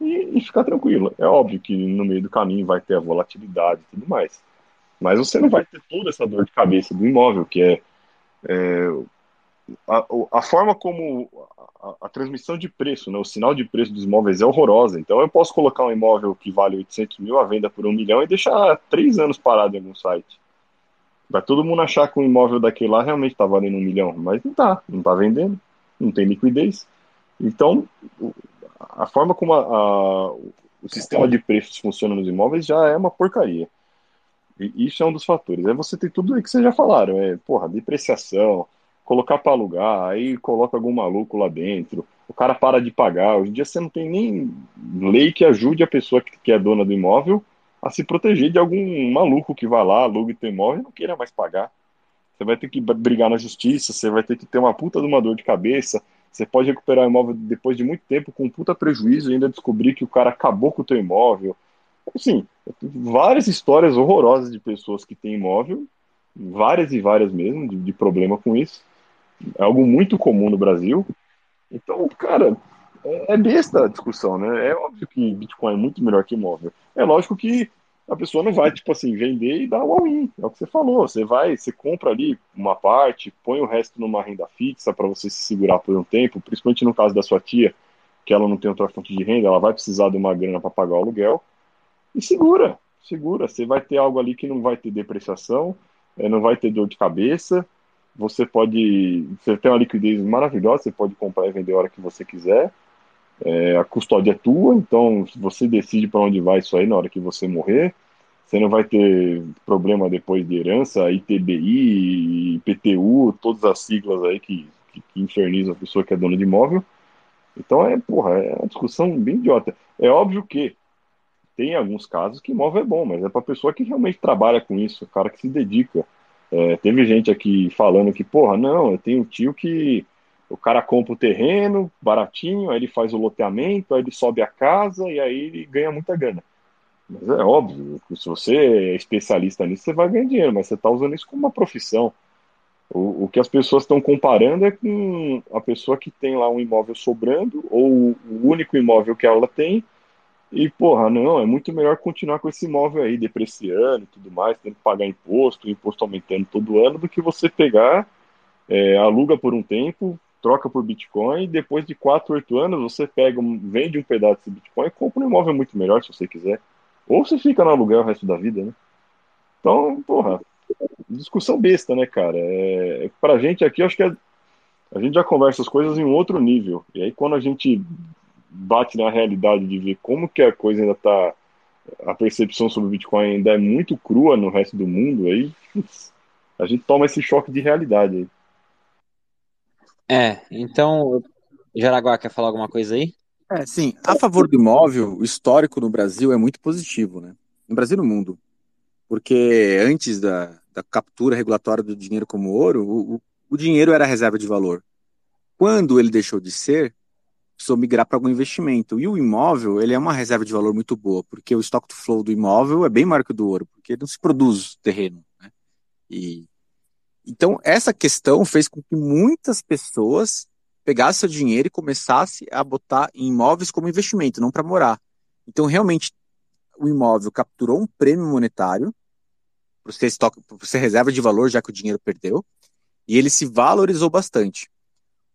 e, e ficar tranquilo. É óbvio que no meio do caminho vai ter a volatilidade e tudo mais. Mas você não vai ter toda essa dor de cabeça do imóvel, que é, é a, a, forma como a, a, transmissão de preço, né, o sinal de preço dos imóveis é horrorosa. Então eu posso colocar um imóvel que vale 800 mil à venda por um milhão e deixar três anos parado em algum site. Vai todo mundo achar que um imóvel daquele lá realmente está valendo um milhão, mas não está, não está vendendo, não tem liquidez. Então, a forma como o sistema de preços funciona nos imóveis já é uma porcaria. Isso é um dos fatores. Aí você tem tudo aí que vocês já falaram, é, porra, depreciação, colocar para alugar, aí coloca algum maluco lá dentro, o cara para de pagar. Hoje em dia você não tem nem lei que ajude a pessoa que, que é dona do imóvel a se proteger de algum maluco que vai lá, alugue teu imóvel e não queira mais pagar. Você vai ter que brigar na justiça, você vai ter que ter uma puta de uma dor de cabeça. Você pode recuperar o imóvel depois de muito tempo com um puta prejuízo e ainda descobrir que o cara acabou com o teu imóvel. Assim, várias histórias horrorosas de pessoas que têm imóvel, várias e várias mesmo, de, de problema com isso. É algo muito comum no Brasil. Então, cara, é, é besta a discussão, né? É óbvio que Bitcoin é muito melhor que imóvel. É lógico que a pessoa não vai, tipo assim, vender e dar o all-in. É o que você falou. Você vai, você compra ali uma parte, põe o resto numa renda fixa para você se segurar por um tempo, principalmente no caso da sua tia, que ela não tem outra fonte de renda, ela vai precisar de uma grana para pagar o aluguel e segura, segura. Você vai ter algo ali que não vai ter depreciação, é, não vai ter dor de cabeça. Você pode. Você tem uma liquidez maravilhosa, você pode comprar e vender a hora que você quiser. É, a custódia é tua, então você decide para onde vai isso aí na hora que você morrer. Você não vai ter problema depois de herança, ITBI, IPTU, todas as siglas aí que, que, que infernizam a pessoa que é dona de imóvel. Então é, porra, é uma discussão bem idiota. É óbvio que tem alguns casos que imóvel é bom, mas é para pessoa que realmente trabalha com isso, o cara que se dedica. É, teve gente aqui falando que, porra, não, eu tenho um tio que o cara compra o terreno baratinho, aí ele faz o loteamento, aí ele sobe a casa e aí ele ganha muita grana. Mas é óbvio, se você é especialista nisso, você vai ganhar dinheiro, mas você está usando isso como uma profissão. O, o que as pessoas estão comparando é com a pessoa que tem lá um imóvel sobrando, ou o único imóvel que ela tem, e, porra, não, é muito melhor continuar com esse imóvel aí, depreciando e tudo mais, tendo que pagar imposto, imposto aumentando todo ano, do que você pegar, é, aluga por um tempo, troca por Bitcoin, e depois de 4, 8 anos você pega, vende um pedaço desse Bitcoin e compra um imóvel muito melhor, se você quiser. Ou você fica no aluguel o resto da vida, né? Então, porra, discussão besta, né, cara? É, pra gente aqui, acho que é, a gente já conversa as coisas em um outro nível. E aí, quando a gente bate na realidade de ver como que a coisa ainda está a percepção sobre o Bitcoin ainda é muito crua no resto do mundo, aí a gente toma esse choque de realidade aí. É, então, Jaraguá quer falar alguma coisa aí? É, sim. A favor do imóvel, o histórico no Brasil é muito positivo, né? No Brasil e no mundo. Porque antes da, da captura regulatória do dinheiro como ouro, o, o dinheiro era reserva de valor. Quando ele deixou de ser, precisou migrar para algum investimento. E o imóvel, ele é uma reserva de valor muito boa, porque o stock to flow do imóvel é bem maior que o do ouro, porque não se produz terreno. Né? E, então, essa questão fez com que muitas pessoas pegassem seu dinheiro e começassem a botar em imóveis como investimento, não para morar. Então, realmente, o imóvel capturou um prêmio monetário, por ser reserva de valor, já que o dinheiro perdeu, e ele se valorizou bastante.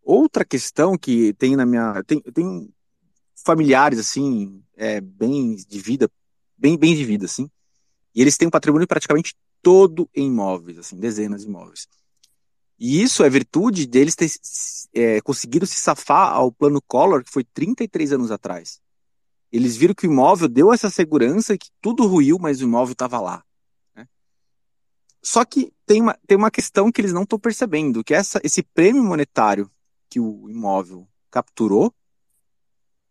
Outra questão que tem na minha. Tem, tem familiares, assim, é, bem de vida, bem, bem de vida, assim, e eles têm um patrimônio praticamente todo em imóveis, assim, dezenas de imóveis. E isso é virtude deles ter é, conseguido se safar ao plano Collor, que foi 33 anos atrás. Eles viram que o imóvel deu essa segurança que tudo ruiu, mas o imóvel estava lá. Né? Só que tem uma, tem uma questão que eles não estão percebendo, que essa, esse prêmio monetário que o imóvel capturou,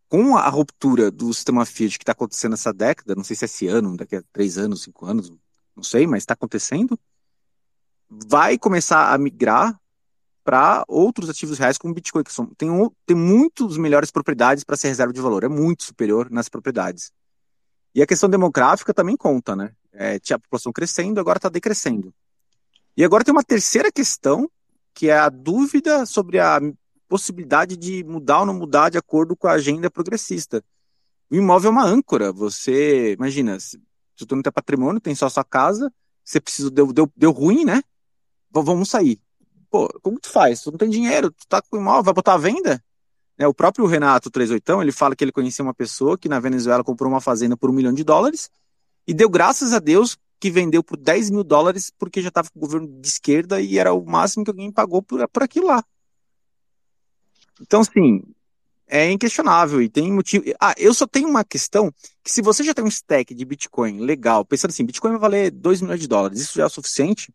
com a ruptura do sistema Fiat que está acontecendo nessa década, não sei se é esse ano, daqui a três anos, cinco anos, não sei, mas está acontecendo, vai começar a migrar para outros ativos reais como Bitcoin, que são, tem, tem muitas melhores propriedades para ser reserva de valor, é muito superior nas propriedades. E a questão demográfica também conta, né? É, tinha a população crescendo, agora está decrescendo. E agora tem uma terceira questão, que é a dúvida sobre a possibilidade de mudar ou não mudar de acordo com a agenda progressista. O imóvel é uma âncora. Você, imagina, se tu não tem patrimônio, tem só a sua casa, você precisa, deu, deu, deu ruim, né? Vamos sair. Pô, como tu faz? Tu não tem dinheiro, tu tá com imóvel, vai botar à venda? É, o próprio Renato 38, ele fala que ele conhecia uma pessoa que na Venezuela comprou uma fazenda por um milhão de dólares e deu graças a Deus que vendeu por 10 mil dólares porque já estava com o governo de esquerda e era o máximo que alguém pagou por, por aquilo lá. Então, assim, é inquestionável e tem motivo. Ah, eu só tenho uma questão que se você já tem um stack de Bitcoin legal, pensando assim, Bitcoin vai valer 2 milhões de dólares, isso já é o suficiente.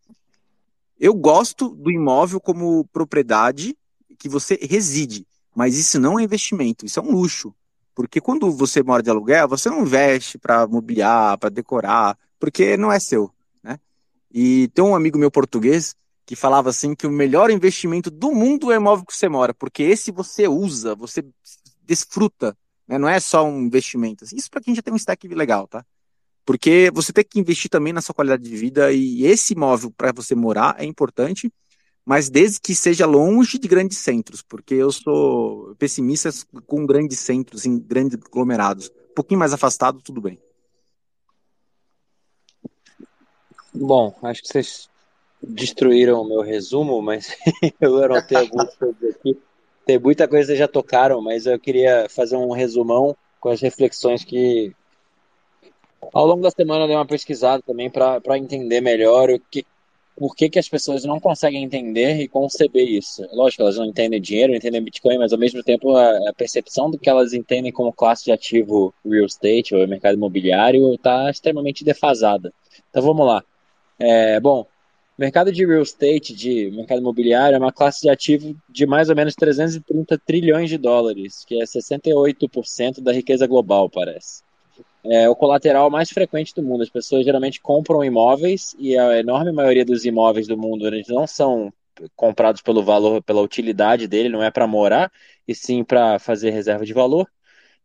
Eu gosto do imóvel como propriedade que você reside, mas isso não é investimento, isso é um luxo. Porque quando você mora de aluguel, você não investe para mobiliar, para decorar, porque não é seu, né? E tem um amigo meu português que falava assim que o melhor investimento do mundo é o imóvel que você mora, porque esse você usa, você desfruta, né? não é só um investimento. Isso para quem já tem um stack legal, tá? Porque você tem que investir também na sua qualidade de vida e esse imóvel para você morar é importante, mas desde que seja longe de grandes centros, porque eu sou pessimista com grandes centros, em grandes aglomerados. Um pouquinho mais afastado, tudo bem. Bom, acho que vocês destruíram o meu resumo, mas eu anotei alguns coisas aqui. Tem muita coisa que já tocaram, mas eu queria fazer um resumão com as reflexões que ao longo da semana eu dei uma pesquisada também para entender melhor o que, por que, que as pessoas não conseguem entender e conceber isso. Lógico, elas não entendem dinheiro, não entendem Bitcoin, mas ao mesmo tempo a, a percepção do que elas entendem como classe de ativo real estate ou mercado imobiliário está extremamente defasada. Então vamos lá. É, bom, mercado de real estate, de mercado imobiliário, é uma classe de ativo de mais ou menos 330 trilhões de dólares, que é 68% da riqueza global, parece. É o colateral mais frequente do mundo. As pessoas geralmente compram imóveis e a enorme maioria dos imóveis do mundo eles não são comprados pelo valor, pela utilidade dele, não é para morar, e sim para fazer reserva de valor.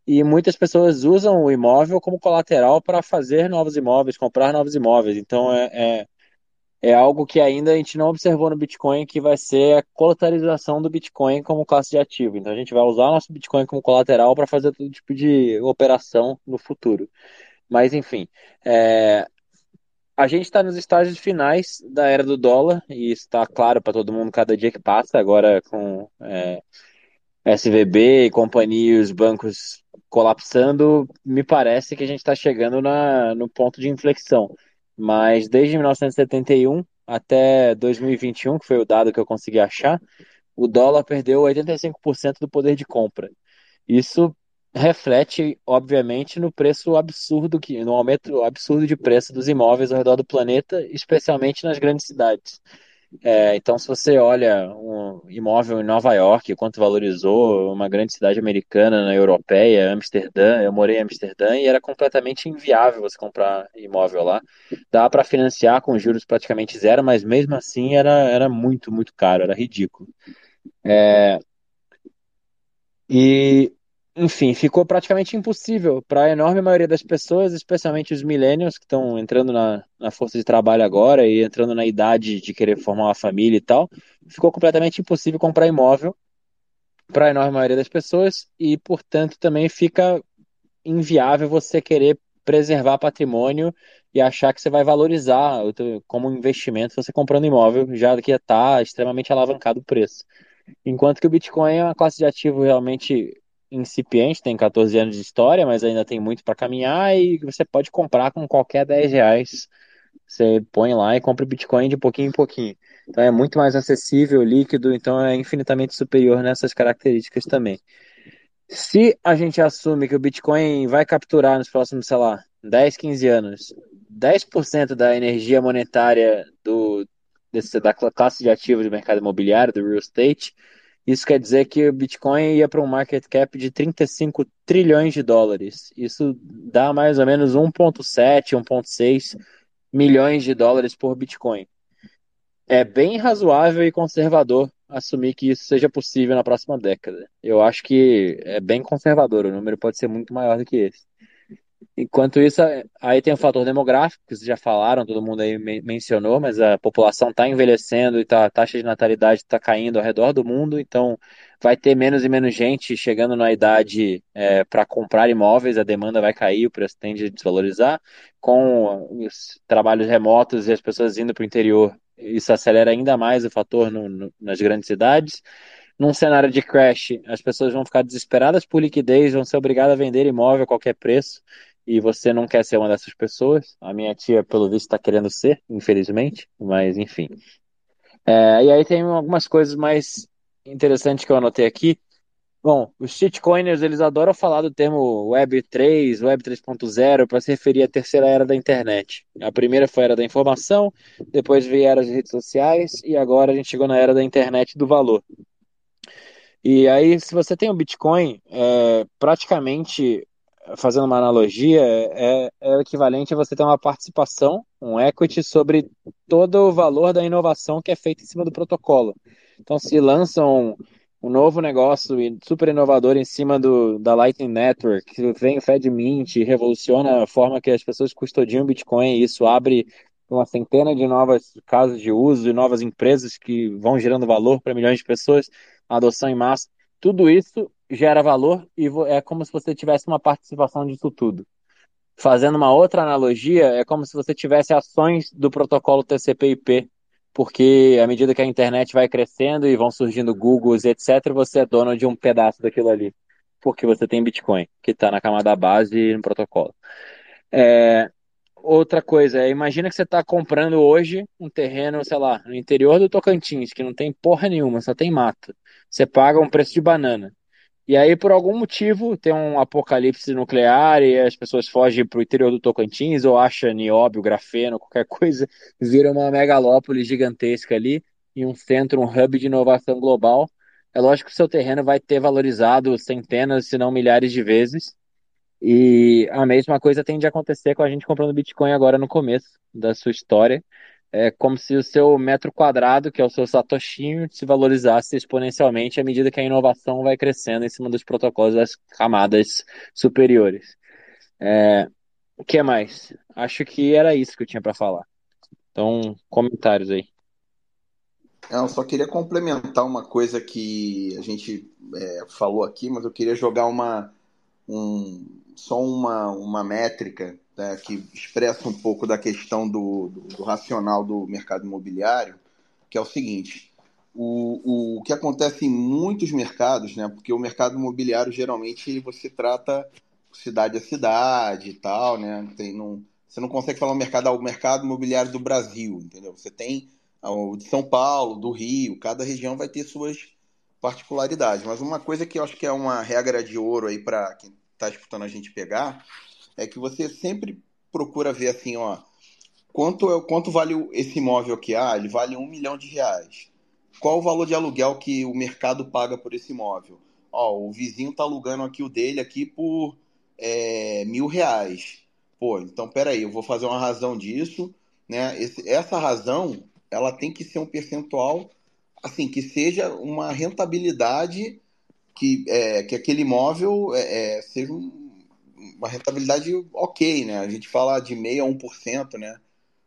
E muitas pessoas usam o imóvel como colateral para fazer novos imóveis, comprar novos imóveis. Então é, é é algo que ainda a gente não observou no Bitcoin, que vai ser a colateralização do Bitcoin como classe de ativo. Então a gente vai usar o nosso Bitcoin como colateral para fazer todo tipo de operação no futuro. Mas enfim, é... a gente está nos estágios finais da era do dólar, e está claro para todo mundo cada dia que passa, agora com é... SVB e companhia os bancos colapsando, me parece que a gente está chegando na... no ponto de inflexão. Mas desde 1971 até 2021, que foi o dado que eu consegui achar, o dólar perdeu 85% do poder de compra. Isso reflete, obviamente, no preço absurdo que, no aumento absurdo de preço dos imóveis ao redor do planeta, especialmente nas grandes cidades. É, então, se você olha um imóvel em Nova York, quanto valorizou, uma grande cidade americana, na europeia, Amsterdã, eu morei em Amsterdã e era completamente inviável você comprar imóvel lá. Dá para financiar com juros praticamente zero, mas mesmo assim era, era muito, muito caro, era ridículo. É, e enfim, ficou praticamente impossível para a enorme maioria das pessoas, especialmente os millennials que estão entrando na, na força de trabalho agora e entrando na idade de querer formar uma família e tal, ficou completamente impossível comprar imóvel para a enorme maioria das pessoas e, portanto, também fica inviável você querer preservar patrimônio e achar que você vai valorizar como investimento você comprando imóvel, já que está extremamente alavancado o preço. Enquanto que o Bitcoin é uma classe de ativo realmente incipiente, tem 14 anos de história, mas ainda tem muito para caminhar e você pode comprar com qualquer 10 reais. Você põe lá e compra Bitcoin de pouquinho em pouquinho. Então é muito mais acessível, líquido, então é infinitamente superior nessas características também. Se a gente assume que o Bitcoin vai capturar nos próximos, sei lá, 10, 15 anos, 10% da energia monetária do, desse, da classe de ativos do mercado imobiliário, do real estate, isso quer dizer que o Bitcoin ia para um market cap de 35 trilhões de dólares. Isso dá mais ou menos 1,7, 1,6 milhões de dólares por Bitcoin. É bem razoável e conservador assumir que isso seja possível na próxima década. Eu acho que é bem conservador, o número pode ser muito maior do que esse. Enquanto isso, aí tem o fator demográfico, que vocês já falaram, todo mundo aí mencionou, mas a população está envelhecendo e tá, a taxa de natalidade está caindo ao redor do mundo, então vai ter menos e menos gente chegando na idade é, para comprar imóveis, a demanda vai cair, o preço tende a desvalorizar. Com os trabalhos remotos e as pessoas indo para o interior, isso acelera ainda mais o fator no, no, nas grandes cidades num cenário de crash, as pessoas vão ficar desesperadas por liquidez, vão ser obrigadas a vender imóvel a qualquer preço e você não quer ser uma dessas pessoas. A minha tia, pelo visto, está querendo ser, infelizmente, mas enfim. É, e aí tem algumas coisas mais interessantes que eu anotei aqui. Bom, os shitcoiners, eles adoram falar do termo Web 3, Web 3.0, para se referir à terceira era da internet. A primeira foi a era da informação, depois veio a era das redes sociais, e agora a gente chegou na era da internet do valor. E aí, se você tem o Bitcoin, é, praticamente fazendo uma analogia, é, é equivalente a você ter uma participação, um equity, sobre todo o valor da inovação que é feita em cima do protocolo. Então, se lançam um, um novo negócio super inovador em cima do, da Lightning Network, que vem o FedMint revoluciona a forma que as pessoas custodiam Bitcoin, e isso abre uma centena de novos casos de uso e novas empresas que vão gerando valor para milhões de pessoas, adoção em massa. Tudo isso gera valor e é como se você tivesse uma participação disso tudo. Fazendo uma outra analogia, é como se você tivesse ações do protocolo TCP/IP, porque à medida que a internet vai crescendo e vão surgindo Googles, etc., você é dono de um pedaço daquilo ali, porque você tem Bitcoin, que está na camada base e no protocolo. É, outra coisa, é, imagina que você está comprando hoje um terreno, sei lá, no interior do Tocantins, que não tem porra nenhuma, só tem mato. Você paga um preço de banana. E aí, por algum motivo, tem um apocalipse nuclear e as pessoas fogem para o interior do Tocantins ou acham nióbio, grafeno, qualquer coisa, vira uma megalópole gigantesca ali e um centro, um hub de inovação global. É lógico que o seu terreno vai ter valorizado centenas, se não milhares de vezes. E a mesma coisa tende a acontecer com a gente comprando Bitcoin agora no começo da sua história é como se o seu metro quadrado, que é o seu satoshinho, se valorizasse exponencialmente à medida que a inovação vai crescendo em cima dos protocolos das camadas superiores. É, o que mais? Acho que era isso que eu tinha para falar. Então, comentários aí. Eu só queria complementar uma coisa que a gente é, falou aqui, mas eu queria jogar uma, um, só uma, uma métrica né, que expressa um pouco da questão do, do, do, racional do mercado imobiliário, que é o seguinte: o, o, que acontece em muitos mercados, né, porque o mercado imobiliário geralmente você trata cidade a cidade e tal, né, tem, não, você não consegue falar o mercado, o mercado imobiliário do Brasil, entendeu? Você tem o de São Paulo, do Rio, cada região vai ter suas particularidades. Mas uma coisa que eu acho que é uma regra de ouro aí para quem está escutando a gente pegar, é que você sempre procura ver assim, ó, quanto, é, quanto vale esse imóvel aqui? Ah, ele vale um milhão de reais. Qual o valor de aluguel que o mercado paga por esse imóvel? Ó, o vizinho está alugando aqui o dele aqui por é, mil reais. Pô, então peraí, eu vou fazer uma razão disso, né? Esse, essa razão, ela tem que ser um percentual, assim, que seja uma rentabilidade que, é, que aquele imóvel é, é seja um, uma rentabilidade ok, né? A gente fala de meio a 1%, né?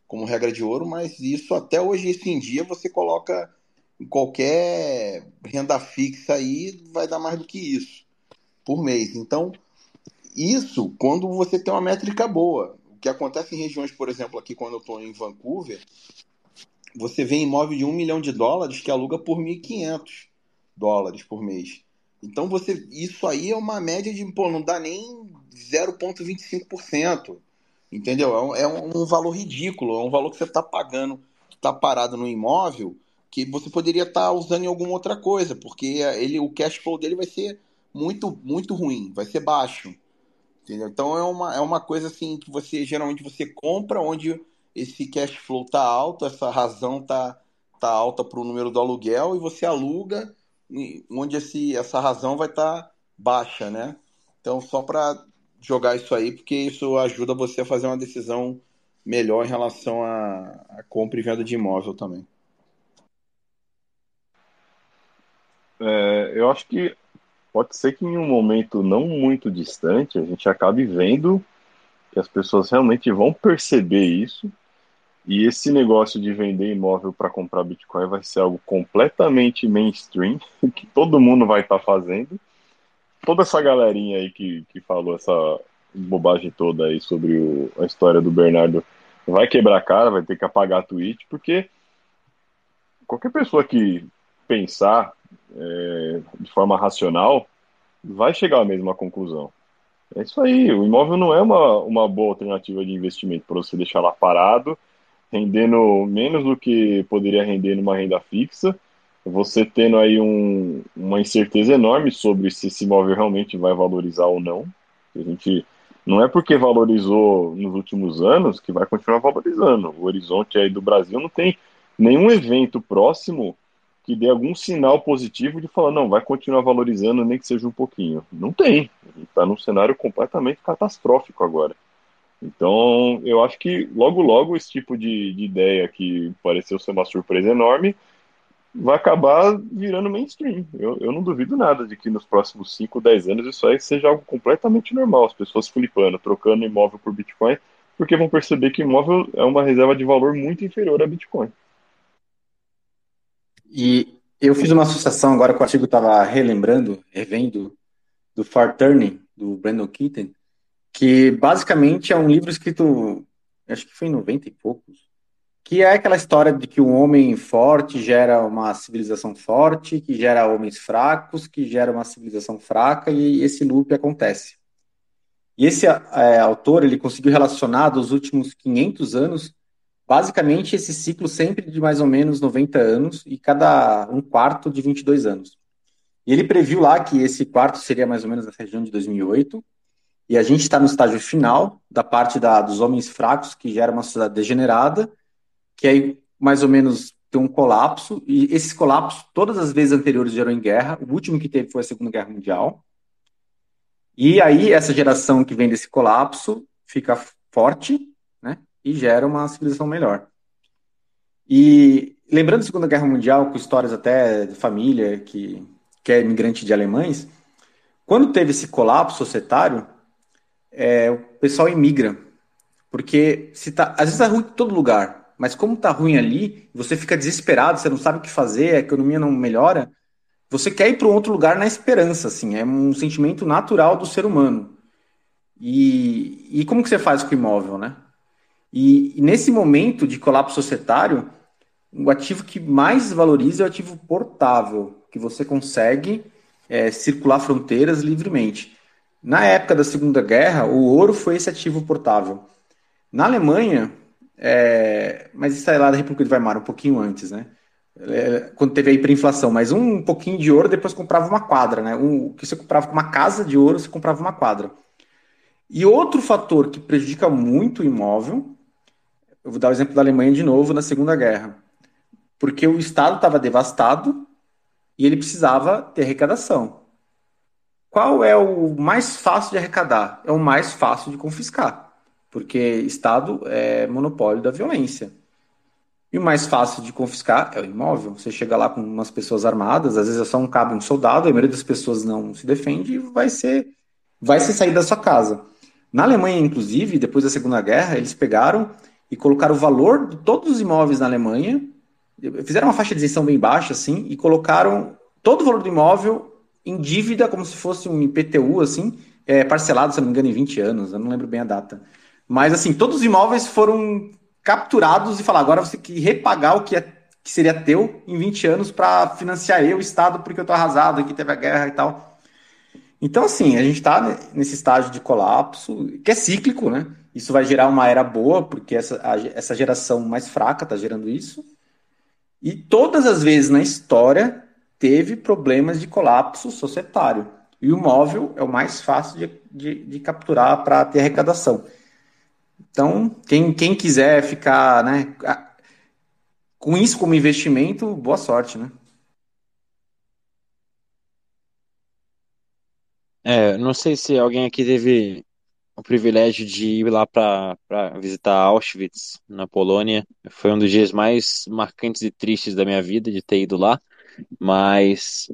Como regra de ouro, mas isso até hoje, isso em dia, você coloca em qualquer renda fixa aí, vai dar mais do que isso por mês. Então, isso quando você tem uma métrica boa. O que acontece em regiões, por exemplo, aqui quando eu estou em Vancouver, você vê imóvel de um milhão de dólares que aluga por 1.500 dólares por mês. Então você, isso aí é uma média de, pô, não dá nem 0,25%. Entendeu? É um, é um, valor ridículo, é um valor que você está pagando, está parado no imóvel, que você poderia estar tá usando em alguma outra coisa, porque ele, o cash flow dele vai ser muito, muito ruim, vai ser baixo. Entendeu? Então é uma, é uma coisa assim que você geralmente você compra onde esse cash flow tá alto, essa razão tá, tá alta para o número do aluguel, e você aluga onde esse, essa razão vai estar tá baixa, né? Então, só para jogar isso aí, porque isso ajuda você a fazer uma decisão melhor em relação à, compra e venda de imóvel também. É, eu acho que pode ser que em um momento não muito distante a gente acabe vendo que as pessoas realmente vão perceber isso e esse negócio de vender imóvel para comprar Bitcoin vai ser algo completamente mainstream, que todo mundo vai estar tá fazendo toda essa galerinha aí que, que falou essa bobagem toda aí sobre o, a história do Bernardo vai quebrar a cara, vai ter que apagar a tweet, porque qualquer pessoa que pensar é, de forma racional vai chegar à mesma conclusão. É isso aí, o imóvel não é uma, uma boa alternativa de investimento para você deixar lá parado, rendendo menos do que poderia render numa renda fixa, você tendo aí um, uma incerteza enorme sobre se esse imóvel realmente vai valorizar ou não. A gente não é porque valorizou nos últimos anos que vai continuar valorizando. O horizonte aí do Brasil não tem nenhum evento próximo que dê algum sinal positivo de falar, não, vai continuar valorizando nem que seja um pouquinho. Não tem. A gente está num cenário completamente catastrófico agora. Então, eu acho que logo, logo, esse tipo de, de ideia que pareceu ser uma surpresa enorme vai acabar virando mainstream. Eu, eu não duvido nada de que nos próximos 5, 10 anos isso aí seja algo completamente normal, as pessoas flipando, trocando imóvel por Bitcoin, porque vão perceber que imóvel é uma reserva de valor muito inferior a Bitcoin. E eu fiz uma associação agora com o artigo que estava relembrando, revendo, do Far Turning, do Brandon Keaton, que basicamente é um livro escrito, acho que foi em 90 e poucos, que é aquela história de que um homem forte gera uma civilização forte, que gera homens fracos, que gera uma civilização fraca, e esse loop acontece. E esse é, autor, ele conseguiu relacionar dos últimos 500 anos, basicamente esse ciclo sempre de mais ou menos 90 anos, e cada um quarto de 22 anos. E ele previu lá que esse quarto seria mais ou menos na região de 2008, e a gente está no estágio final da parte da, dos homens fracos, que gera uma sociedade degenerada, que aí mais ou menos tem um colapso, e esse colapso, todas as vezes anteriores gerou em guerra, o último que teve foi a Segunda Guerra Mundial, e aí essa geração que vem desse colapso fica forte, né, e gera uma civilização melhor. E lembrando da Segunda Guerra Mundial, com histórias até de família que, que é imigrante de alemães, quando teve esse colapso societário, é, o pessoal imigra, porque se tá, às vezes está ruim em todo lugar, mas como tá ruim ali, você fica desesperado, você não sabe o que fazer, a economia não melhora, você quer ir para outro lugar na esperança, assim, é um sentimento natural do ser humano. E, e como que você faz com o imóvel, né? E, e nesse momento de colapso societário, o ativo que mais valoriza é o ativo portável, que você consegue é, circular fronteiras livremente. Na época da Segunda Guerra, o ouro foi esse ativo portável. Na Alemanha, é, mas isso é lá da República de Weimar, um pouquinho antes, né? é, quando teve a hiperinflação, mas um pouquinho de ouro depois comprava uma quadra, né? Um, que você comprava uma casa de ouro, você comprava uma quadra. E outro fator que prejudica muito o imóvel, eu vou dar o exemplo da Alemanha de novo na Segunda Guerra, porque o Estado estava devastado e ele precisava ter arrecadação. Qual é o mais fácil de arrecadar? É o mais fácil de confiscar, porque Estado é monopólio da violência. E o mais fácil de confiscar é o imóvel. Você chega lá com umas pessoas armadas, às vezes é só um cabo um soldado, a maioria das pessoas não se defende e vai ser, vai ser sair da sua casa. Na Alemanha, inclusive, depois da Segunda Guerra, eles pegaram e colocaram o valor de todos os imóveis na Alemanha, fizeram uma faixa de isenção bem baixa, assim, e colocaram todo o valor do imóvel em dívida, como se fosse um IPTU, assim, é, parcelado, se não me engano, em 20 anos, eu não lembro bem a data. Mas, assim, todos os imóveis foram capturados e falar, agora você tem que repagar o que, é, que seria teu em 20 anos para financiar eu, o Estado, porque eu tô arrasado, aqui teve a guerra e tal. Então, assim, a gente está nesse estágio de colapso, que é cíclico, né? Isso vai gerar uma era boa, porque essa, a, essa geração mais fraca está gerando isso. E todas as vezes na história teve problemas de colapso societário. E o móvel é o mais fácil de, de, de capturar para ter arrecadação. Então, quem, quem quiser ficar né, com isso como investimento, boa sorte, né? É, não sei se alguém aqui teve o privilégio de ir lá para visitar Auschwitz, na Polônia. Foi um dos dias mais marcantes e tristes da minha vida de ter ido lá, mas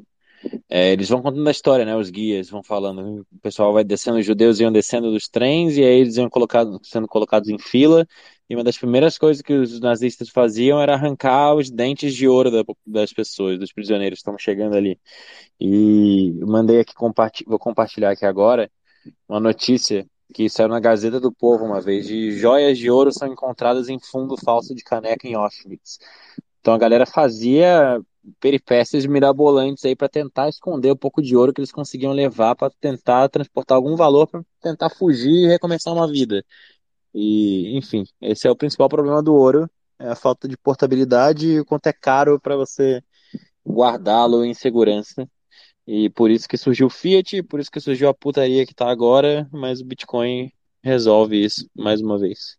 é, eles vão contando a história, né? Os guias vão falando. O pessoal vai descendo, os judeus iam descendo dos trens e aí eles iam colocado, sendo colocados em fila. E uma das primeiras coisas que os nazistas faziam era arrancar os dentes de ouro da, das pessoas, dos prisioneiros que estão chegando ali. E mandei aqui, vou compartilhar aqui agora uma notícia que saiu na Gazeta do Povo uma vez, de joias de ouro são encontradas em fundo falso de caneca em Auschwitz. Então a galera fazia peripécias mirabolantes aí para tentar esconder o pouco de ouro que eles conseguiam levar para tentar transportar algum valor para tentar fugir e recomeçar uma vida. E, enfim, esse é o principal problema do ouro, é a falta de portabilidade e o quanto é caro para você guardá-lo em segurança. E por isso que surgiu o Fiat, por isso que surgiu a putaria que tá agora, mas o Bitcoin resolve isso mais uma vez.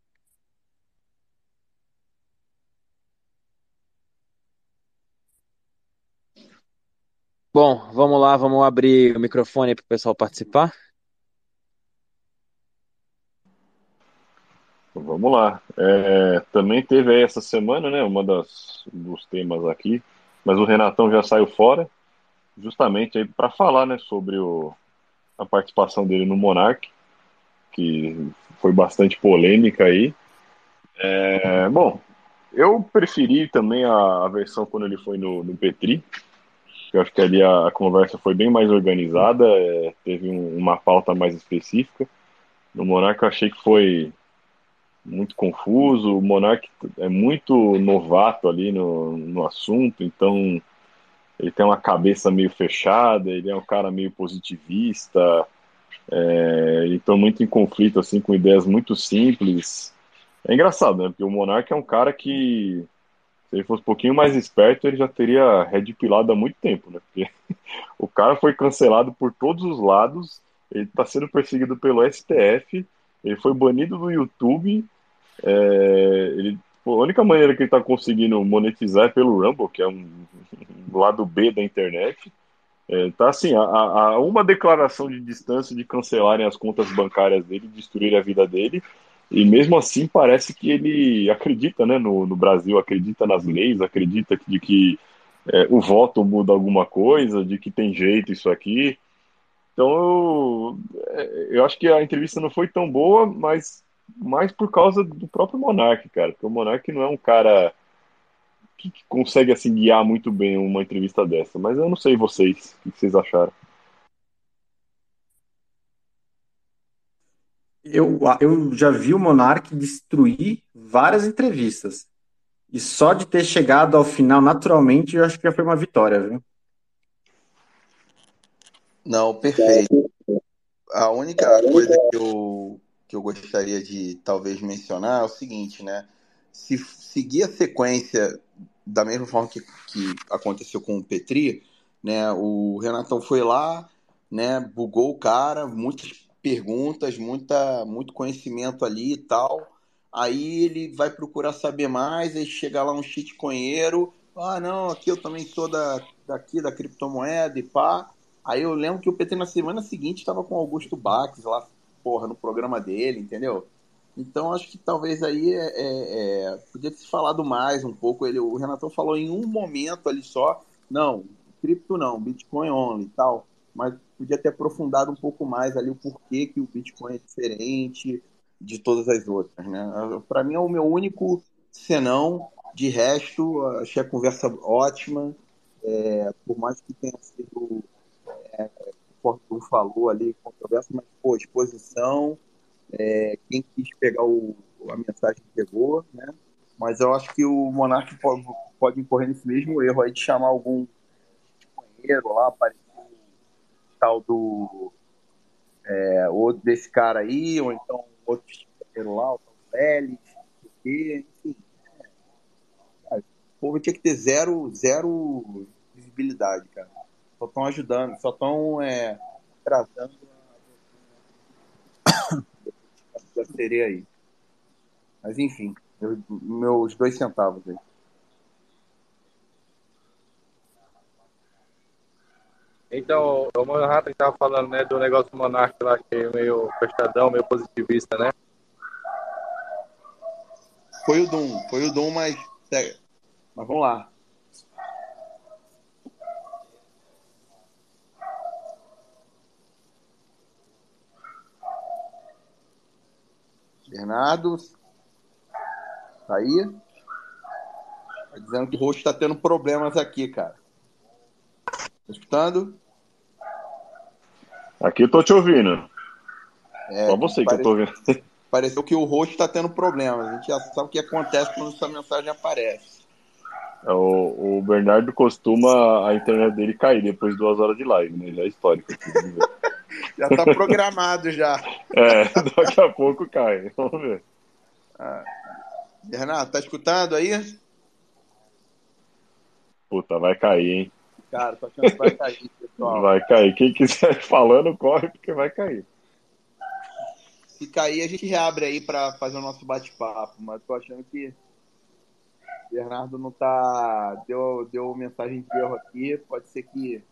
Bom, vamos lá, vamos abrir o microfone para o pessoal participar. Vamos lá. É, também teve aí essa semana, né? Uma das dos temas aqui, mas o Renatão já saiu fora justamente aí para falar, né, sobre o, a participação dele no Monarch, que foi bastante polêmica aí. É, bom, eu preferi também a, a, versão quando ele foi no, no Petri, eu acho que ali a, a conversa foi bem mais organizada, é, teve um, uma pauta mais específica. No Monarch eu achei que foi muito confuso, o Monarch é muito novato ali no, no assunto, então ele tem uma cabeça meio fechada, ele é um cara meio positivista, é, então muito em conflito assim com ideias muito simples. É engraçado, né? Porque o Monark é um cara que, se ele fosse um pouquinho mais esperto, ele já teria redpilado há muito tempo, né? Porque o cara foi cancelado por todos os lados, ele está sendo perseguido pelo STF, ele foi banido do YouTube, é, ele a única maneira que ele está conseguindo monetizar é pelo Rumble, que é um, um lado B da internet. É, tá assim, a, a, uma declaração de distância de cancelarem as contas bancárias dele, destruírem a vida dele, e mesmo assim parece que ele acredita né, no, no Brasil, acredita nas leis, acredita de que é, o voto muda alguma coisa, de que tem jeito isso aqui. Então eu, é, eu acho que a entrevista não foi tão boa, mas mais por causa do próprio Monark, cara. Porque o Monark não é um cara que, que, consegue assim guiar muito bem uma entrevista dessa. Mas eu não sei vocês, o que vocês acharam. Eu, eu já vi o Monark destruir várias entrevistas. E só de ter chegado ao final naturalmente, eu acho que já foi uma vitória, viu? Não, perfeito. A única coisa que eu que eu gostaria de talvez mencionar é o seguinte, né? se seguir a sequência da mesma forma que, que aconteceu com o Petri, né? O Renatão foi lá, né? Bugou o cara, muitas perguntas, muita, muito conhecimento ali e tal. Aí ele vai procurar saber mais, aí chega lá um shitcoinheiro, ah, não, aqui eu também sou da, daqui, da criptomoeda e pá. Aí eu lembro que o PT na semana seguinte estava com Augusto Bax lá, porra, no programa dele, entendeu? Então acho que talvez aí é, é, é, podia ter se falado mais um pouco. Ele, o Renatão falou em um momento ali só, não, cripto não, Bitcoin only e tal, mas podia ter aprofundado um pouco mais ali o porquê que o Bitcoin é diferente de todas as outras, né? Para mim é o meu único senão, de resto achei a conversa ótima, é, por mais que tenha sido, é, o falou ali, controverso, mas pô, exposição, é, quem quis pegar o, a mensagem pegou, né? Mas eu acho que o Monark pode, pode incorrer nesse mesmo erro aí de chamar algum companheiro lá, aparecer tal do é, outro desse cara aí, ou então outro companheiro lá, o tal Félix, enfim. É, o povo tinha que ter zero, zero visibilidade, cara. Só estão ajudando, só estão é, trazendo da sereia aí. Mas enfim, eu, meus dois centavos aí. Então, o Manhattan estava falando né, do negócio do Monark lá, que é meio fechadão, meio positivista, né? Foi o Doom, foi o Doom, mas. Mas vamos lá. Bernardo. Tá aí? Tá dizendo que o rosto tá tendo problemas aqui, cara. Tá escutando? Aqui eu tô te ouvindo. É, Só você que eu tô ouvindo. Pareceu que o rosto tá tendo problemas. A gente já sabe o que acontece quando essa mensagem aparece. É, o, o Bernardo costuma a internet dele cair depois de duas horas de live, né? Já é histórico. Aqui, já tá programado já. É, daqui a pouco cai. Vamos ver. Ah. Renato, tá escutando aí? Puta, vai cair, hein? Cara, vai cair, pessoal. Vai cair. Quem quiser falando, corre, porque vai cair. Se cair, a gente reabre aí para fazer o nosso bate-papo. Mas tô achando que o Bernardo não tá. Deu, deu mensagem de erro aqui. Pode ser que,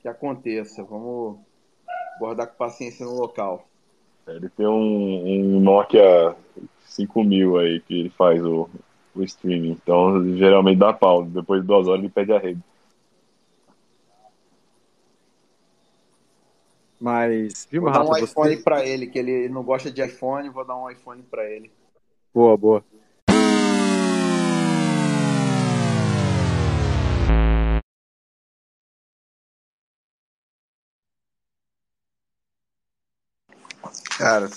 que aconteça. Vamos guardar com paciência no local. Ele tem um, um Nokia 5000 aí que ele faz o, o streaming. Então, geralmente dá pau. Depois de duas horas ele perde a rede. Mas, viu, Vou dar Rafa, um iPhone você... pra ele, que ele não gosta de iPhone, vou dar um iPhone pra ele. Boa, boa. Cara,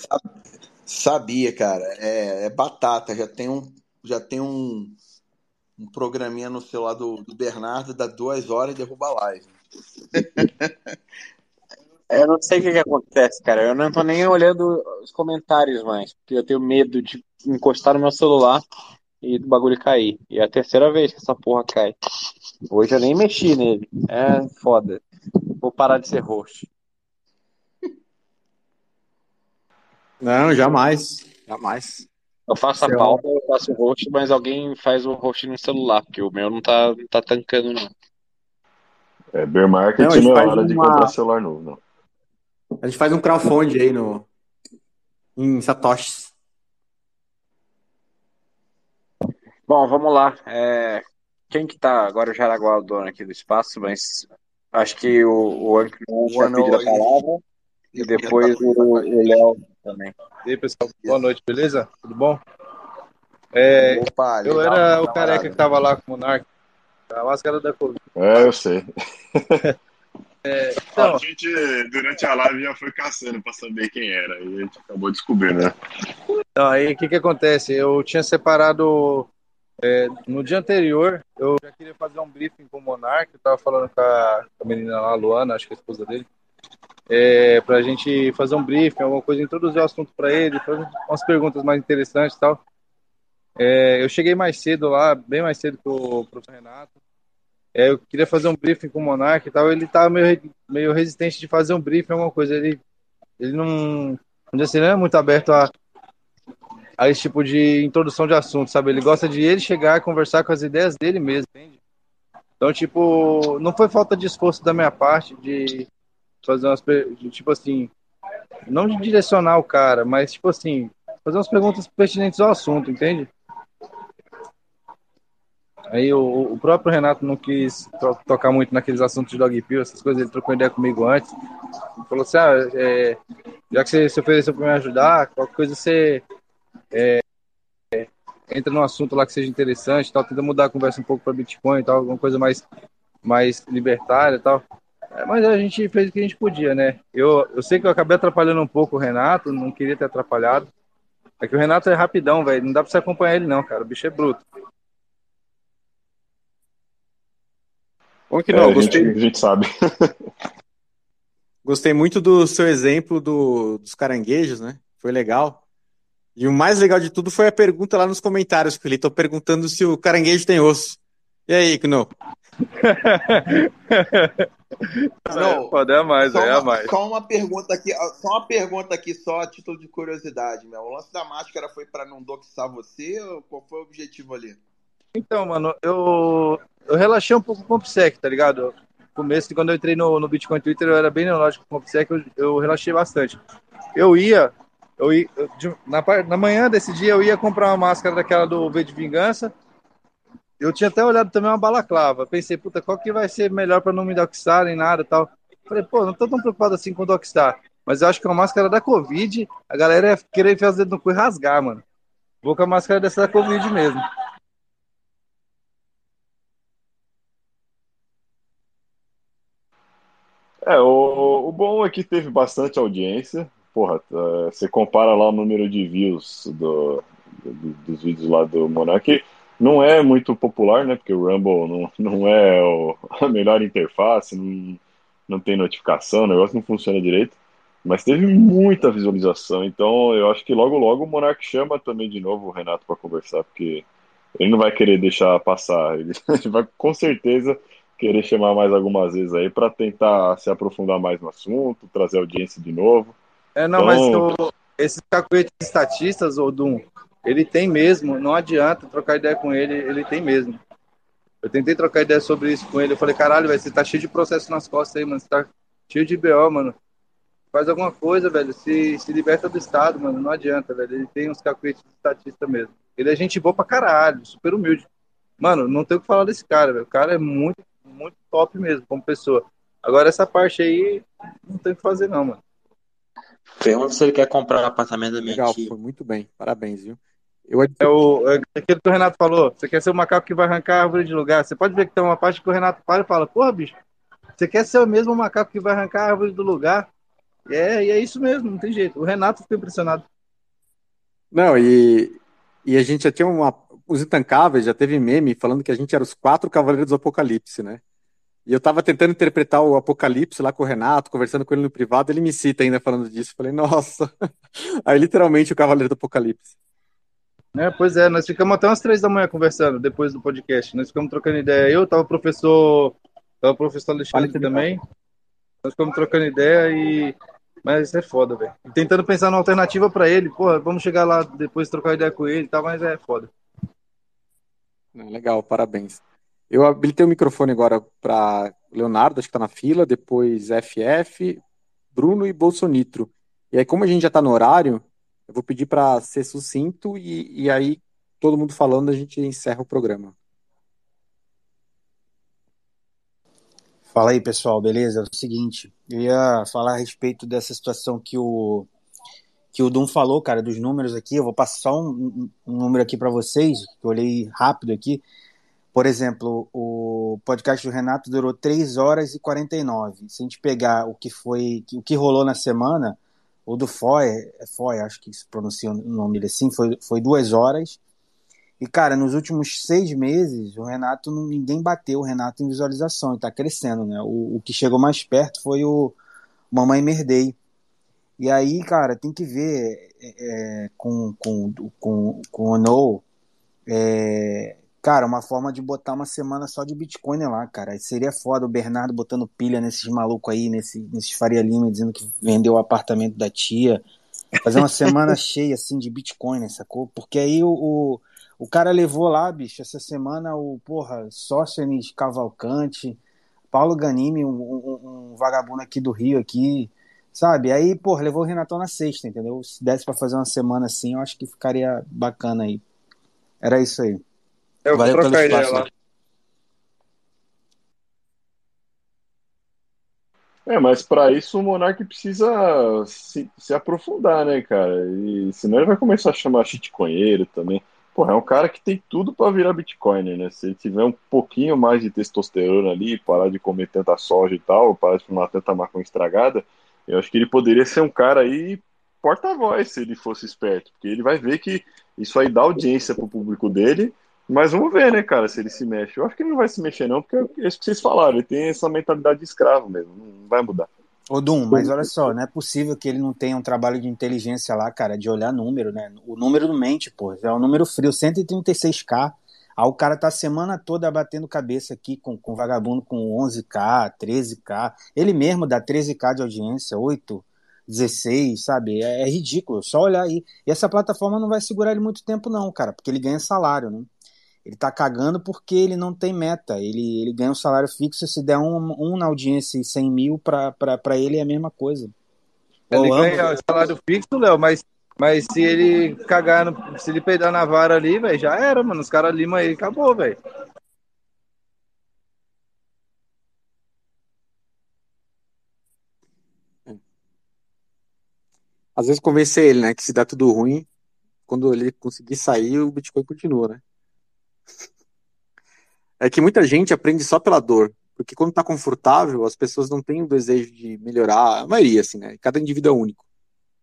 sabia, cara. É, é batata. Já tem um, já tem um, um programinha no celular do, do Bernardo, dá duas horas e derruba a live. Eu não sei o que, que acontece, cara. Eu não tô nem olhando os comentários mais, porque eu tenho medo de encostar no meu celular e do bagulho cair. E é a terceira vez que essa porra cai. Hoje eu nem mexi nele. É foda. Vou parar de ser host. Não, jamais. Jamais. Eu faço a pauta, eu faço o host, mas alguém faz o host no celular, porque o meu não tá, não tá tancando, não. É, bear market Não, não, é hora de uma- comprar celular novo, não. A gente faz um crowdfunding aí no... em Satoshis. Bom, vamos lá. É, Quem que tá? Agora o Jaraguá é o dono aqui do espaço, mas acho que o, o tinha Ano pedido a palavra e depois o o Léo também. E aí, pessoal, boa noite, beleza? Tudo bom? É, Opa, eu era o careca que tava lá com o Monark, a máscara da Covid. É, eu sei. Então, a gente, durante a live, já foi caçando pra saber quem era. E a gente acabou descobrindo, né? Então, aí o que que acontece? Eu tinha separado é, no dia anterior, eu já queria fazer um briefing com o Monark, eu tava falando com a, com a menina lá, a Luana, acho que é a esposa dele, é, pra gente fazer um briefing, alguma coisa, introduzir o assunto pra ele, fazer umas perguntas mais interessantes e tal. É, eu cheguei mais cedo lá, bem mais cedo que o professor Renato. É, eu queria fazer um briefing com o Monark e tal. Ele tava meio, meio resistente de fazer um briefing, alguma coisa. Ele, ele não, não, assim, não é muito aberto a, a esse tipo de introdução de assunto, sabe? Ele gosta de ele chegar e conversar com as ideias dele mesmo, entende? Então, tipo, não foi falta de esforço da minha parte de fazer umas, de, tipo assim, não de direcionar o cara, mas, tipo assim, fazer umas perguntas pertinentes ao assunto, entende? Aí o, o próprio Renato não quis to tocar muito naqueles assuntos de dog pill, essas coisas, ele trocou ideia comigo antes. Falou assim, ah, é, já que você se ofereceu para me ajudar, qualquer coisa você é, entra num assunto lá que seja interessante, tal, tenta mudar a conversa um pouco para Bitcoin tal, alguma coisa mais, mais libertária tal. É, mas a gente fez o que a gente podia, né? Eu, eu sei que eu acabei atrapalhando um pouco o Renato, não queria ter atrapalhado. É que o Renato é rapidão, velho. Não dá pra você acompanhar ele, não, cara. O bicho é bruto. Bom que não, É, a, gostei, gente, a gente sabe. gostei muito do seu exemplo do, dos caranguejos, né? Foi legal. E o mais legal de tudo foi a pergunta lá nos comentários, que ele tô perguntando se o caranguejo tem osso. E aí, Kno? Não, Pode é a mais, Só é a uma, mais. só uma pergunta aqui, só uma pergunta aqui, só a título de curiosidade, meu. O lance da máscara foi para não doxar você ou qual foi o objetivo ali? Então, mano, eu, eu relaxei um pouco com o CompuSec, tá ligado? No começo, quando eu entrei no, no Bitcoin Twitter, eu era bem neológico com o CompuSec, eu, eu relaxei bastante. Eu ia, eu ia na, na manhã desse dia, eu ia comprar uma máscara daquela do V de Vingança. Eu tinha até olhado também uma balaclava. Pensei, puta, qual que vai ser melhor pra não me doxar nem nada tal. Falei, pô, não tô tão preocupado assim com doxar. Mas eu acho que é uma máscara da Covid, a galera ia querer dedos no cu e rasgar, mano. Vou com a máscara dessa da Covid mesmo. É, o, o bom é que teve bastante audiência. Porra, é, você compara lá o número de views do, do- dos vídeos lá do Monark. Não é muito popular, né? Porque o Rumble não, não é o- a melhor interface, não, não tem notificação, o negócio não funciona direito. Mas teve muita visualização, então eu acho que logo logo o Monark chama também de novo o Renato para conversar, porque ele não vai querer deixar passar. Ele vai com certeza querer chamar mais algumas vezes aí para tentar se aprofundar mais no assunto, trazer audiência de novo. É, não, Então- mas o, esses cacuetes estatistas, ô Dum, ele tem mesmo, não adianta trocar ideia com ele, ele tem mesmo. Eu tentei trocar ideia sobre isso com ele, eu falei, caralho, velho, você tá cheio de processo nas costas aí, mano, você tá cheio de BO, mano. Faz alguma coisa, velho, se, se liberta do Estado, mano, não adianta, velho, ele tem uns cacuetes estatistas mesmo. Ele é gente boa pra caralho, super humilde. Mano, não tem o que falar desse cara, velho, o cara é muito, muito top mesmo, como pessoa. Agora essa parte aí, não tem o que fazer não, mano. Pergunta se ele quer comprar o apartamento da minha Legal, tia. foi muito bem. Parabéns, viu? Eu É o é aquilo que o Renato falou. Você quer ser o macaco que vai arrancar a árvore de lugar. Você pode ver que tem uma parte que o Renato para e fala: Porra, bicho, você quer ser o mesmo macaco que vai arrancar a árvore do lugar? E é, e é isso mesmo, não tem jeito. O Renato ficou impressionado. Não, e, e a gente já tinha uma. Os Intancáveis já teve meme falando que a gente era os quatro cavaleiros do Apocalipse, né? E eu tava tentando interpretar o Apocalipse lá com o Renato, conversando com ele no privado, ele me cita ainda falando disso. Falei, nossa. Aí, literalmente, o Cavaleiro do Apocalipse. É, pois é, nós ficamos até umas três da manhã conversando depois do podcast. Nós ficamos trocando ideia. Eu tava o professor, tava o professor Alexandre também. Nós ficamos trocando ideia e. Mas isso é foda, velho. Tentando pensar numa alternativa pra ele. Porra, vamos chegar lá depois trocar ideia com ele e tal, mas é foda. Legal, parabéns. Eu habilitei o microfone agora para Leonardo, acho que tá na fila, depois FF, Bruno e Bolsonitro. E aí, como a gente já tá no horário, eu vou pedir para ser sucinto e, e aí, todo mundo falando, a gente encerra o programa. Fala aí, pessoal, beleza? É o seguinte, eu ia falar a respeito dessa situação que o que o Dum falou, cara, dos números aqui. Eu vou passar um, um número aqui para vocês, que eu olhei rápido aqui. Por exemplo, o podcast do Renato durou 3 horas e 49. Se a gente pegar o que foi, o que rolou na semana, o do Foy, é Foy, acho que se pronuncia o nome dele assim, foi, foi 2 horas. E, cara, nos últimos seis meses, o Renato, ninguém bateu o Renato em visualização, e tá crescendo, né? O, o que chegou mais perto foi o Mamãe Merdei. E aí, cara, tem que ver é, com, com, com, com o No, É, cara, uma forma de botar uma semana só de Bitcoin lá, cara. Seria foda o Bernardo botando pilha nesses malucos aí, nesse, nesses Faria Lima, dizendo que vendeu o apartamento da tia. Fazer uma semana cheia, assim, de Bitcoin, sacou? Porque aí o, o, o cara levou lá, bicho, essa semana o, porra, Sócenes Cavalcante, Paulo Ganimi, um, um, um vagabundo aqui do Rio, aqui, sabe? Aí, porra, levou o Renatão na sexta, entendeu? Se desse pra fazer uma semana assim, eu acho que ficaria bacana aí. Era isso aí. Eu vou Valeu pelo trocar ideia espaço. lá. É, mas para isso o Monark precisa se, se aprofundar, né, cara? E senão ele vai começar a chamar shitcoinheiro também. Porra, é um cara que tem tudo para virar Bitcoiner, né? Se ele tiver um pouquinho mais de testosterona ali, parar de comer tanta soja e tal, parar de fumar tanta maconha estragada, eu acho que ele poderia ser um cara aí porta-voz se ele fosse esperto, porque ele vai ver que isso aí dá audiência pro público dele, mas vamos ver, né, cara, se ele se mexe. Eu acho que ele não vai se mexer, não, porque é isso que vocês falaram, ele tem essa mentalidade de escravo mesmo, não vai mudar. Ô, Dum, mas olha só, não é possível que ele não tenha um trabalho de inteligência lá, cara, de olhar número, né? O número não mente, pô. É um número frio, 136k. Aí o cara tá a semana toda batendo cabeça aqui com, com vagabundo com 11k, 13k. Ele mesmo dá 13k de audiência, 8, 16, sabe? É, é ridículo, só olhar aí. E essa plataforma não vai segurar ele muito tempo, não, cara, porque ele ganha salário, né? Ele tá cagando porque ele não tem meta. Ele, ele ganha um salário fixo. Se der um, um na audiência e 100 mil, pra, pra, pra ele é a mesma coisa. Ele Ou ambos. ganha salário fixo, Léo, mas, mas se ele cagar, no, se ele peidar na vara ali, velho, já era, mano. Os caras limam aí, acabou, velho. Às vezes convencer ele, né, que se dá tudo ruim, quando ele conseguir sair, o Bitcoin continua, né? É que muita gente aprende só pela dor, porque quando tá confortável, as pessoas não têm o desejo de melhorar, a maioria, assim, né? Cada indivíduo é único.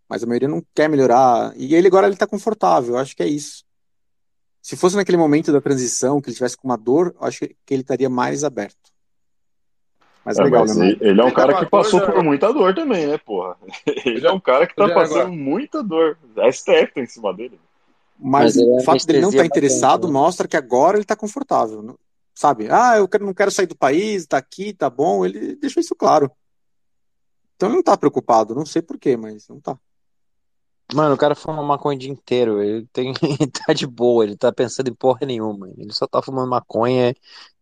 Mas a maioria não quer melhorar, e ele agora ele tá confortável, eu acho que é isso. Se fosse naquele momento da transição, que ele tivesse com uma dor, eu acho que ele estaria mais aberto. Mas É, legal, mas né, ele, é um cara que tá passou dor, por já- muita dor também, né, porra? Ele é um cara que tá Já passando agora. muita dor. A STF tá em cima dele. Mas, Mas ele o fato dele não estar interessado bastante, né? mostra que agora ele está confortável, sabe? Ah, eu quero- não quero sair do país, tá aqui, tá bom. Ele deixou isso claro. Então ele não tá preocupado, não sei por quê, mas não tá. Mano, o cara fuma maconha o dia inteiro. Ele tem, ele tá de boa, ele tá pensando em porra nenhuma. Ele só tá fumando maconha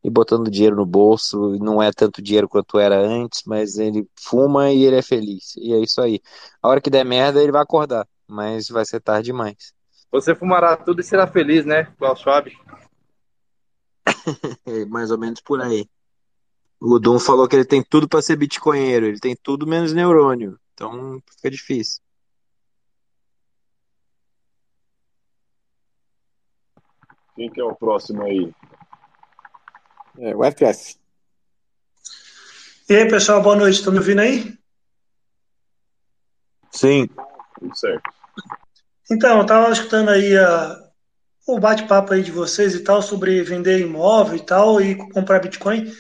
e botando dinheiro no bolso. Não é tanto dinheiro quanto era antes, mas ele fuma e ele é feliz. E é isso aí. A hora que der merda, ele vai acordar, mas vai ser tarde demais. Você fumará tudo e será feliz, né, Klaus Schwab? É mais ou menos por aí. O Dum falou que ele tem tudo pra ser bitcoinheiro. Ele tem tudo menos neurônio. Então fica difícil. Quem que é o próximo aí? É, o FF. E aí, pessoal, boa noite. Estão me ouvindo aí? Sim. Tudo certo. Então, eu tava escutando aí a, o bate-papo aí de vocês e tal sobre vender imóvel e tal e comprar Bitcoin,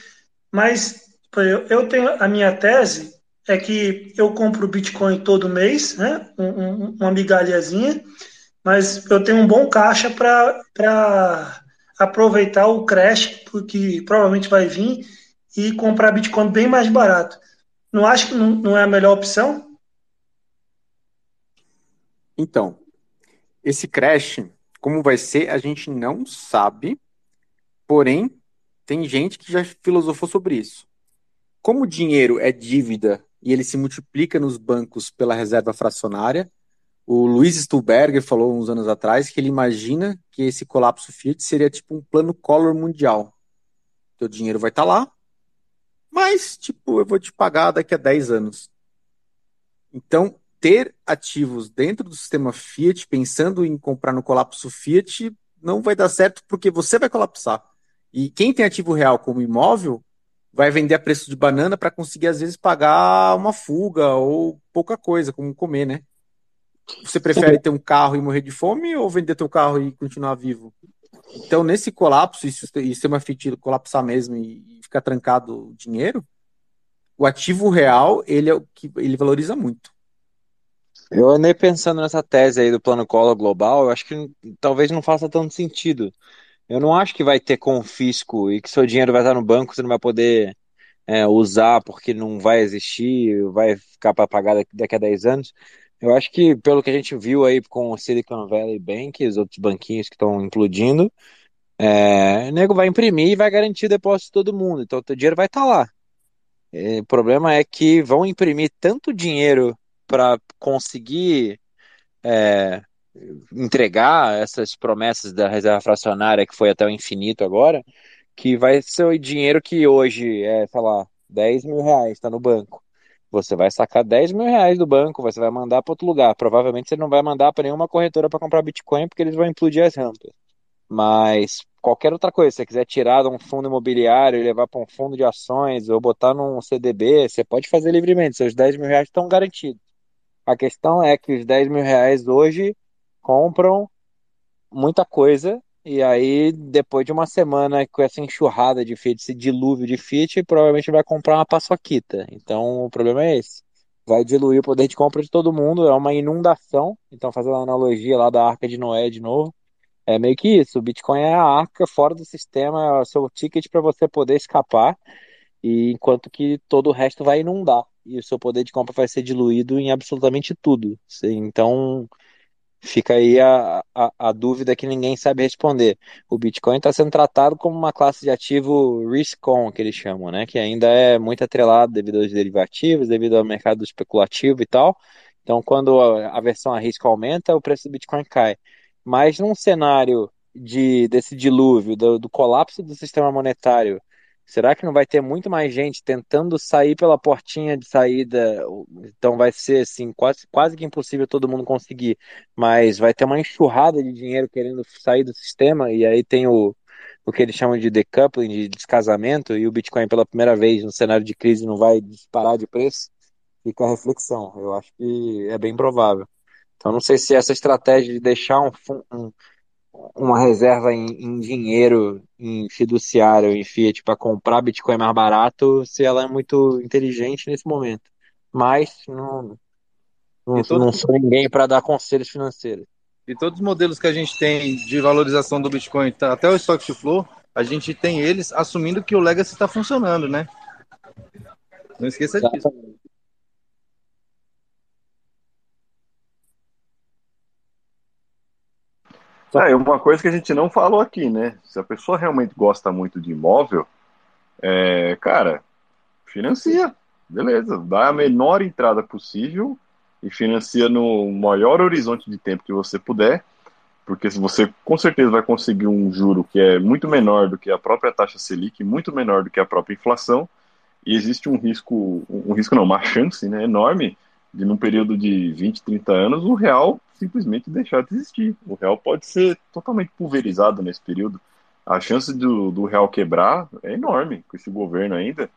mas eu, eu tenho a minha tese é que eu compro Bitcoin todo mês, né? Um- um- uma migalhazinha, mas eu tenho um bom caixa para aproveitar o crash, porque provavelmente vai vir, e comprar Bitcoin bem mais barato. Não acho que não, não é a melhor opção? Então, esse crash, como vai ser, a gente não sabe, porém, tem gente que já filosofou sobre isso. Como o dinheiro é dívida e ele se multiplica nos bancos pela reserva fracionária, o Luiz Stuhlberger falou uns anos atrás que ele imagina que esse colapso Fiat seria tipo um plano Collor mundial. Teu dinheiro vai estar lá, mas, tipo, eu vou te pagar daqui a 10 anos. Então, ter ativos dentro do sistema Fiat, pensando em comprar no colapso Fiat, não vai dar certo porque você vai colapsar. E quem tem ativo real como imóvel vai vender a preço de banana para conseguir, às vezes, pagar uma fuga ou pouca coisa, como comer, né? Você prefere ter um carro e morrer de fome ou vender teu carro e continuar vivo? Então, nesse colapso, e se o sistema Fiat colapsar mesmo e ficar trancado o dinheiro, o ativo real, ele é o que ele valoriza muito. Eu andei pensando nessa tese aí do plano Collor global, eu acho que talvez não faça tanto sentido. Eu não acho que vai ter confisco e que seu dinheiro vai estar no banco, você não vai poder é, usar porque não vai existir, vai ficar para pagar daqui, a 10 anos. Eu acho que, pelo que a gente viu aí com o Silicon Valley Bank e os outros banquinhos que estão implodindo, é, o nego vai imprimir e vai garantir o depósito de todo mundo. Então, o teu dinheiro vai estar lá. É, o problema é que vão imprimir tanto dinheiro para conseguir é, entregar essas promessas da reserva fracionária que foi até o infinito agora, que vai ser o dinheiro que hoje é, sei lá, 10 mil reais, está no banco. Você vai sacar 10 mil reais do banco, você vai mandar para outro lugar. Provavelmente você não vai mandar para nenhuma corretora para comprar Bitcoin, porque eles vão implodir as rampas. Mas qualquer outra coisa, se você quiser tirar de um fundo imobiliário e levar para um fundo de ações ou botar num CDB, você pode fazer livremente, seus 10 mil reais estão garantidos. A questão é que os 10 mil reais hoje compram muita coisa e aí depois de uma semana com essa enxurrada de Fiat, esse dilúvio de Fiat, provavelmente vai comprar uma paçoquita. Então o problema é esse. Vai diluir o poder de compra de todo mundo, é uma inundação. Então, fazendo a analogia lá da Arca de Noé de novo, é meio que isso. O Bitcoin é a arca fora do sistema, é o seu ticket para você poder escapar, e enquanto que todo o resto vai inundar. E o seu poder de compra vai ser diluído em absolutamente tudo. Então, fica aí a, a, a dúvida que ninguém sabe responder. O Bitcoin está sendo tratado como uma classe de ativo risk-on, que eles chamam, né? Que ainda é muito atrelado devido aos derivativos, devido ao mercado especulativo e tal. Então, quando a versão a risco aumenta, o preço do Bitcoin cai. Mas num cenário de, desse dilúvio, do, do colapso do sistema monetário, será que não vai ter muito mais gente tentando sair pela portinha de saída? Então vai ser assim, quase, quase que impossível todo mundo conseguir, mas vai ter uma enxurrada de dinheiro querendo sair do sistema, e aí tem o, o que eles chamam de decoupling, de descasamento, e o Bitcoin pela primeira vez no cenário de crise não vai disparar de preço. Fica a reflexão, eu acho que é bem provável. Então, não sei se essa estratégia de deixar um, um, uma reserva em, em, dinheiro, em fiduciário, em Fiat, para comprar Bitcoin mais barato, se ela é muito inteligente nesse momento. Mas não, não, todos... não sou ninguém para dar conselhos financeiros. E todos os modelos que a gente tem de valorização do Bitcoin, tá, até o Stock to Flow, a gente tem eles assumindo que o Legacy está funcionando, né? Não esqueça disso. É, uma coisa que a gente não falou aqui, né? Se a pessoa realmente gosta muito de imóvel, é, cara, financia, beleza, dá a menor entrada possível e financia no maior horizonte de tempo que você puder, porque você com certeza vai conseguir um juro que é muito menor do que a própria taxa Selic, muito menor do que a própria inflação, e existe um risco, um risco não, uma chance né, enorme de num período de 20, 30 anos o real simplesmente deixar de existir. O real pode ser totalmente pulverizado nesse período. A chance do, do real quebrar é enorme com esse governo ainda.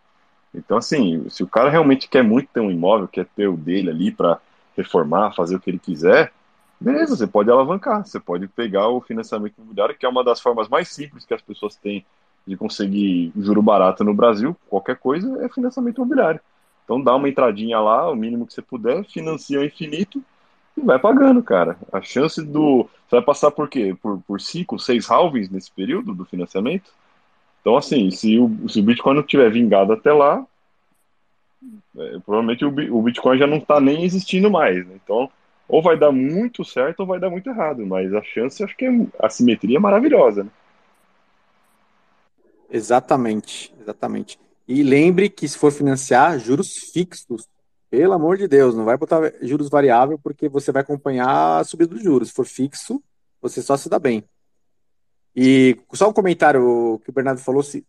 Então, assim, se o cara realmente quer muito ter um imóvel, quer ter o dele ali para reformar, fazer o que ele quiser, beleza, você pode alavancar, você pode pegar o financiamento imobiliário, que é uma das formas mais simples que as pessoas têm de conseguir juro barato no Brasil, qualquer coisa é financiamento imobiliário. Então dá uma entradinha lá, o mínimo que você puder, financia o infinito e vai pagando, cara. A chance do. Você vai passar por quê? Por, por cinco, seis halvings nesse período do financiamento? Então, assim, se o, se o Bitcoin não tiver vingado até lá, é, provavelmente o, o, Bitcoin já não está nem existindo mais. Né? Então, ou vai dar muito certo ou vai dar muito errado. Mas a chance, acho que é, a simetria é maravilhosa. Né? Exatamente, exatamente. E lembre que se for financiar, juros fixos. Pelo amor de Deus, não vai botar juros variável porque você vai acompanhar a subida dos juros. Se for fixo, você só se dá bem. E só um comentário que o Bernardo falou, se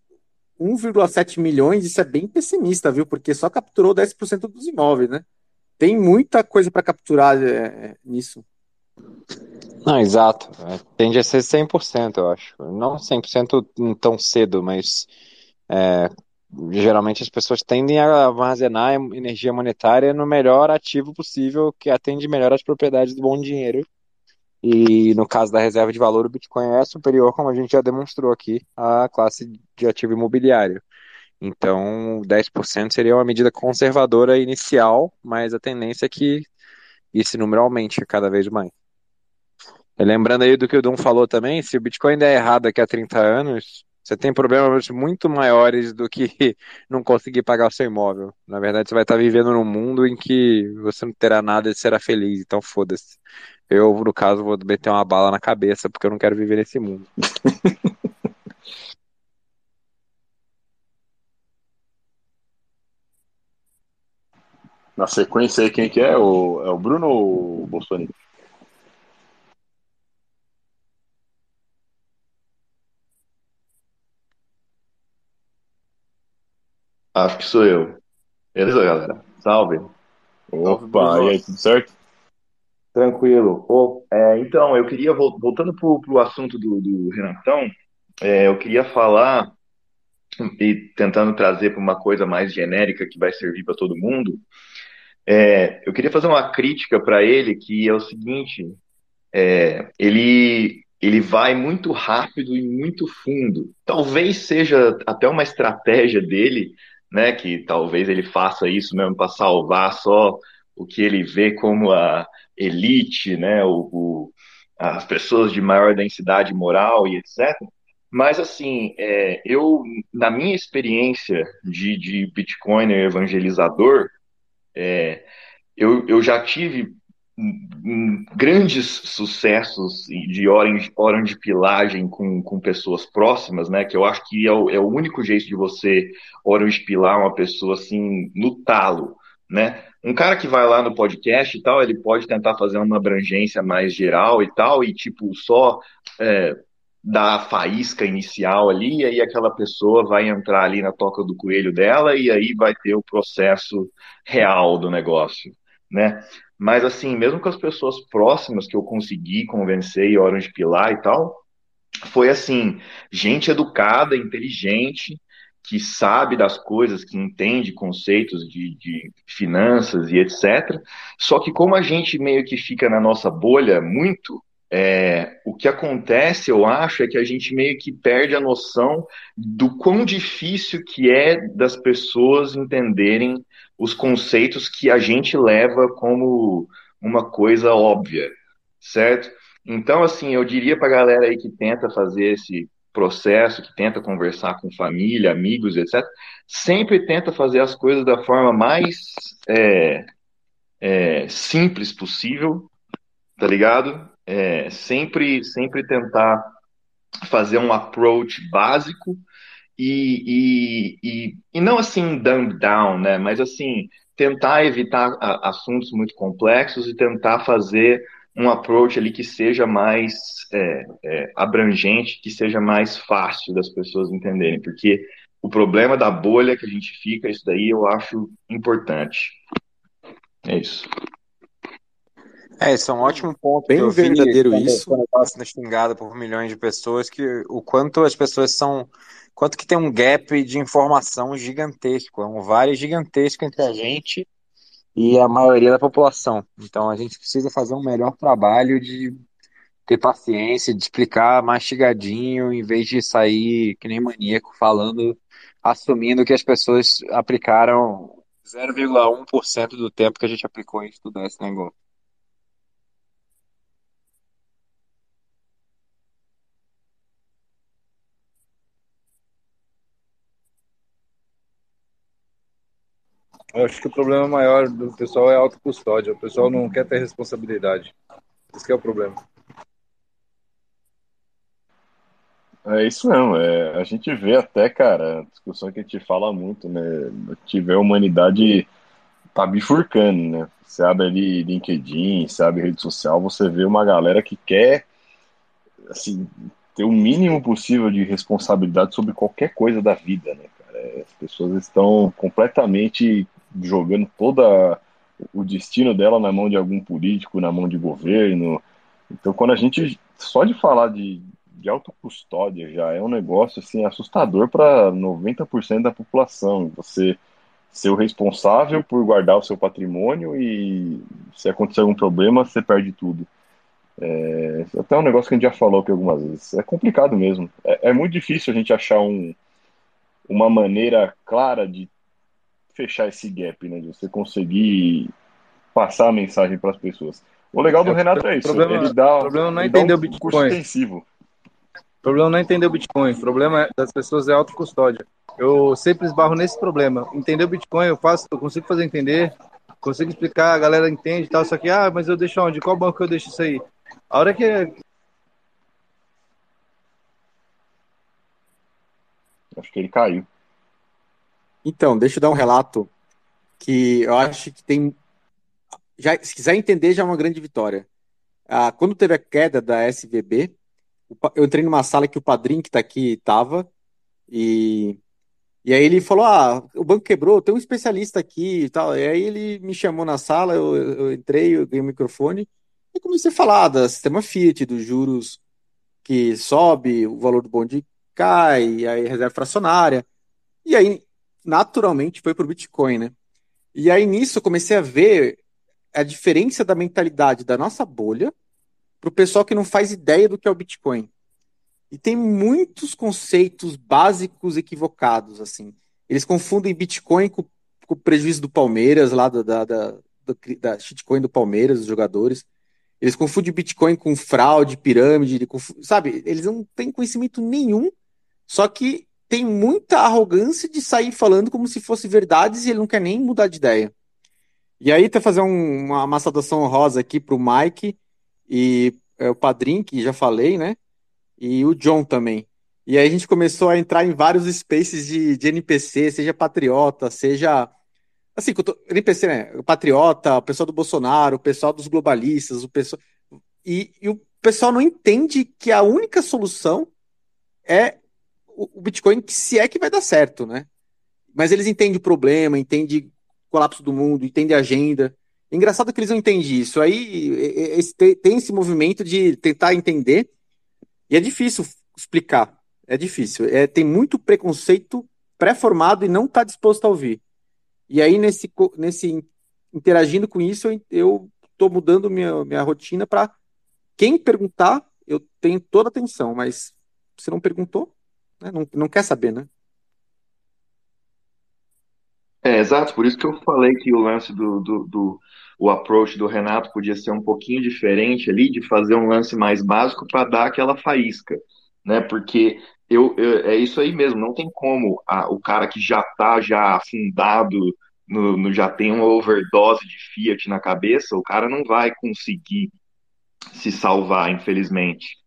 1,7 milhões, isso é bem pessimista, viu? Porque só capturou 10% dos imóveis, né? Tem muita coisa para capturar é, é, nisso. Não, exato. É, tende a ser 100%, eu acho. Não 100% tão cedo, mas é, geralmente as pessoas tendem a armazenar energia monetária no melhor ativo possível que atende melhor as propriedades do bom dinheiro. E no caso da reserva de valor, o Bitcoin é superior, como a gente já demonstrou aqui, à classe de ativo imobiliário. Então, 10% seria uma medida conservadora inicial, mas a tendência é que esse número aumente cada vez mais. E lembrando aí do que o Dum falou também, se o Bitcoin der errado daqui a 30 anos, você tem problemas muito maiores do que não conseguir pagar o seu imóvel. Na verdade, você vai estar vivendo num mundo em que você não terá nada e será feliz, então foda-se. Eu, no caso, vou meter uma bala na cabeça porque eu não quero viver nesse mundo. Na sequência aí, quem que é? O, é o Bruno ou o Bolsonaro? Acho que sou eu. Beleza, galera? Salve. Opa, e aí, tudo certo? Tranquilo. Ô, é, então, eu queria, vol- voltando pro, pro assunto do, do Renatão, é, eu queria falar e tentando trazer para uma coisa mais genérica que vai servir para todo mundo. É, eu queria fazer uma crítica para ele que é o seguinte: é, ele ele vai muito rápido e muito fundo. Talvez seja até uma estratégia dele, né? Que talvez ele faça isso mesmo para salvar só o que ele vê como a elite, né? O, o- as pessoas de maior densidade moral e etc. Mas assim, é, eu na minha experiência de, de Bitcoiner evangelizador é, eu, eu já tive grandes sucessos de orange, orange pilagem com, com pessoas próximas, né? Que eu acho que é o, é o único jeito de você orange pilar uma pessoa assim no talo, né? Um cara que vai lá no podcast e tal, ele pode tentar fazer uma abrangência mais geral e tal, e tipo, só é, dar a faísca inicial ali, e aí aquela pessoa vai entrar ali na toca do coelho dela, e aí vai ter o processo real do negócio, né? Mas assim, mesmo com as pessoas próximas que eu consegui convencer e orange pilar e tal, foi assim, gente educada, inteligente, que sabe das coisas, que entende conceitos de, de finanças e etc. Só que como a gente meio que fica na nossa bolha muito, é, o que acontece, eu acho, é que a gente meio que perde a noção do quão difícil que é das pessoas entenderem os conceitos que a gente leva como uma coisa óbvia, certo? Então, assim, eu diria para a galera aí que tenta fazer esse processo, que tenta conversar com família, amigos, etc., sempre tenta fazer as coisas da forma mais é, é, simples possível, tá ligado? É, sempre, sempre tentar fazer um approach básico e, e, e, e não assim dumb down, né? Mas assim tentar evitar assuntos muito complexos e tentar fazer um approach ali que seja mais é, é, abrangente, que seja mais fácil das pessoas entenderem, porque o problema da bolha que a gente fica, isso daí eu acho importante. É isso. É, isso é um ótimo ponto Bem eu vi verdadeiro quando, isso. estava sendo xingado por milhões de pessoas, que o quanto as pessoas são, quanto que tem um gap de informação gigantesco, é um vale gigantesco entre a gente e a maioria da população. Então a gente precisa fazer um melhor trabalho de ter paciência, de explicar mastigadinho, em vez de sair que nem maníaco falando, assumindo que as pessoas aplicaram 0,1% do tempo que a gente aplicou em estudar esse negócio. Eu acho que o problema maior do pessoal é a autocustódia. O pessoal não quer ter responsabilidade. Esse que é o problema. É isso mesmo, é, a gente vê até, cara, a discussão que a gente fala muito, né? Tiver a humanidade tá bifurcando, né? Você abre ali LinkedIn, você abre rede social, você vê uma galera que quer, assim, ter o mínimo possível de responsabilidade sobre qualquer coisa da vida, né, cara? As pessoas estão completamente jogando toda o destino dela na mão de algum político, na mão de governo. Então, quando a gente só de falar de, de autocustódia já é um negócio assim assustador para 90% da população. Você ser o responsável por guardar o seu patrimônio e se acontecer algum problema, você perde tudo. É, até um negócio que a gente já falou aqui algumas vezes. É complicado mesmo. É, é muito difícil a gente achar um, uma maneira clara de fechar esse gap, né? De você conseguir passar a mensagem para as pessoas. O legal do É, Renato é isso, problema, ele dá, o problema não é entender um o Bitcoin. extensivo. O problema não é entender o Bitcoin, o problema é- das pessoas é autocustódia. Eu sempre esbarro nesse problema. Entender o Bitcoin, eu faço, eu consigo fazer entender, consigo explicar, a galera entende e tal, só que, ah, mas eu deixo onde? Qual banco eu deixo isso aí? A hora que Acho que ele caiu. Então, deixa eu dar um relato que eu acho que tem. Já, se quiser entender, já é uma grande vitória. Ah, quando teve a queda da SVB, eu entrei numa sala que o padrinho que está aqui estava, e, e aí ele falou: Ah, o banco quebrou, tem um especialista aqui e tal. E aí ele me chamou na sala, eu, eu entrei, eu ganhei o microfone e comecei a falar do sistema Fiat, dos juros que sobe, o valor do bonde cai, aí reserva fracionária. E aí, naturalmente, foi pro Bitcoin, né? E aí nisso eu comecei a ver a diferença da mentalidade da nossa bolha pro pessoal que não faz ideia do que é o Bitcoin. E tem muitos conceitos básicos equivocados, assim. Eles confundem Bitcoin com, com o prejuízo do Palmeiras, lá da, da, da, da shitcoin do Palmeiras, dos jogadores. Eles confundem Bitcoin com fraude, pirâmide, ele sabe? Eles não têm conhecimento nenhum, só que tem muita arrogância de sair falando como se fosse verdades e ele não quer nem mudar de ideia. E aí, tá fazer um- uma, uma saudação honrosa aqui pro Mike e é, o Padrim, que já falei, né? E o John também. E aí a gente começou a entrar em vários spaces de, de NPC, seja patriota, seja. Assim, NPC, né? Patriota, o pessoal do Bolsonaro, o pessoal dos globalistas, o pessoal. E, e o pessoal não entende que a única solução é o, Bitcoin, que se é que vai dar certo, né? Mas eles entendem o problema, entendem o colapso do mundo, entendem a agenda. Engraçado que eles não entendem isso. Aí tem esse movimento de tentar entender, e é difícil explicar. É difícil. É, tem muito preconceito pré-formado e não está disposto a ouvir. E aí, nesse, nesse interagindo com isso, eu- estou mudando minha, minha rotina para quem perguntar, eu tenho toda a atenção, mas se não perguntou, né, não, não quer saber, né? É, exato, por isso que eu falei que o lance do, do, do- o approach do Renato podia ser um pouquinho diferente ali, de fazer um lance mais básico para dar aquela faísca, né? Porque eu, eu- é isso aí mesmo, não tem como a- o cara que já tá já afundado, no, no- já tem uma overdose de Fiat na cabeça, o cara não vai conseguir se salvar, infelizmente,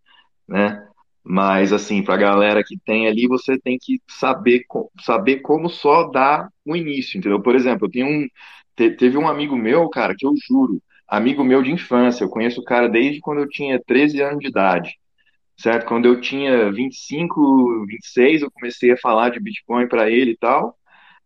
né? Mas assim, para a galera que tem ali, você tem que saber, saber como só dar o início, entendeu? Por exemplo, eu tenho um, te- teve um amigo meu, cara, que eu juro, amigo meu de infância, eu conheço o cara desde quando eu tinha 13 anos de idade, certo? Quando eu tinha 25, 26, eu comecei a falar de Bitcoin para ele e tal,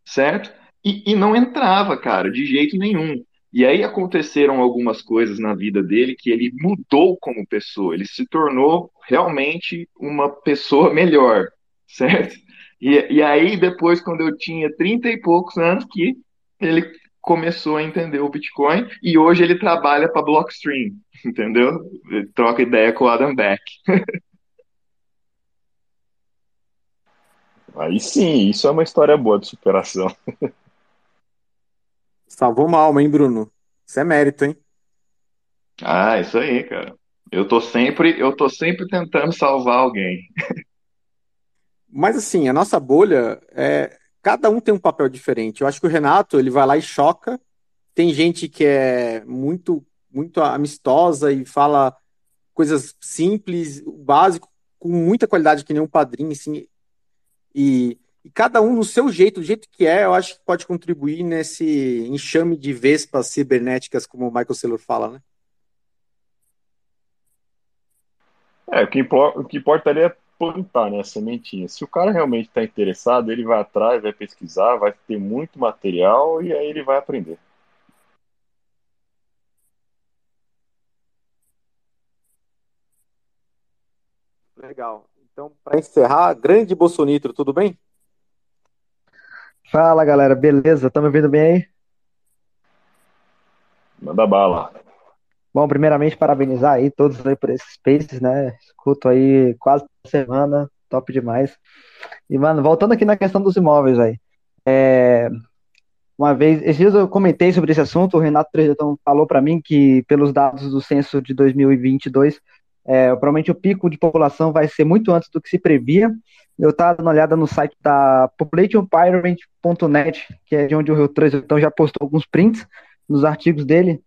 certo? E, e não entrava, cara, de jeito nenhum. E aí aconteceram algumas coisas na vida dele que ele mudou como pessoa, ele se tornou realmente uma pessoa melhor, certo? E, e aí depois, quando eu tinha 30 e poucos anos, que ele começou a entender o Bitcoin e hoje ele trabalha para Blockstream, entendeu? Ele troca ideia com o Adam Beck. Aí sim, isso é uma história boa de superação. Salvou uma alma, hein, Bruno? Isso é mérito, hein? Ah, isso aí, cara. Eu tô sempre, eu tô sempre tentando salvar alguém. Mas assim, a nossa bolha é. Cada um tem um papel diferente. Eu acho que o Renato, ele vai lá e choca. Tem gente que é muito, muito amistosa e fala coisas simples, o básico, com muita qualidade, que nem um padrinho, assim. E, e cada um no seu jeito, do jeito que é, eu acho que pode contribuir nesse enxame de vespas cibernéticas, como o Michael Saylor fala, né? É, o que, o que importa ali é plantar, né, a sementinha. Se o cara realmente está interessado, ele vai atrás, vai pesquisar, vai ter muito material e aí ele vai aprender. Legal. Então, para encerrar, grande Bolsonaro, tudo bem? Fala galera, beleza? Tá me ouvindo bem aí? Manda bala. Bom, primeiramente parabenizar aí todos aí por esses spaces, né? Escuto aí quase semana, top demais. E mano, voltando aqui na questão dos imóveis aí, é... uma vez, esses dias eu comentei sobre esse assunto, o Renato Trejetão falou para mim que, pelos dados do censo de 2022, é, provavelmente o pico de população vai ser muito antes do que se previa. Eu estava dando uma olhada no site da populationpyramid.net, que é de onde o Rio Trejetão já postou alguns prints nos artigos dele,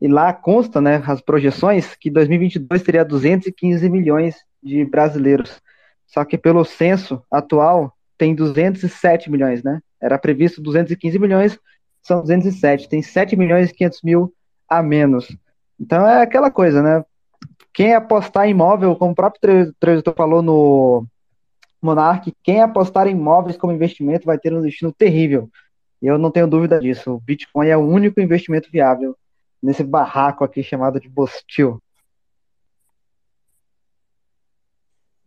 e lá consta, né, as projeções, que 2022 teria 215 milhões de brasileiros. Só que pelo censo atual, tem 207 milhões, né? Era previsto 215 milhões, são 207. Tem 7 milhões e 500 mil a menos. Então é aquela coisa, né? Quem apostar em imóvel, como o próprio tradutor falou no Monarch, quem apostar em imóveis como investimento vai ter um destino terrível. E eu não tenho dúvida disso. O Bitcoin é o único investimento viável nesse barraco aqui chamado de Bostil.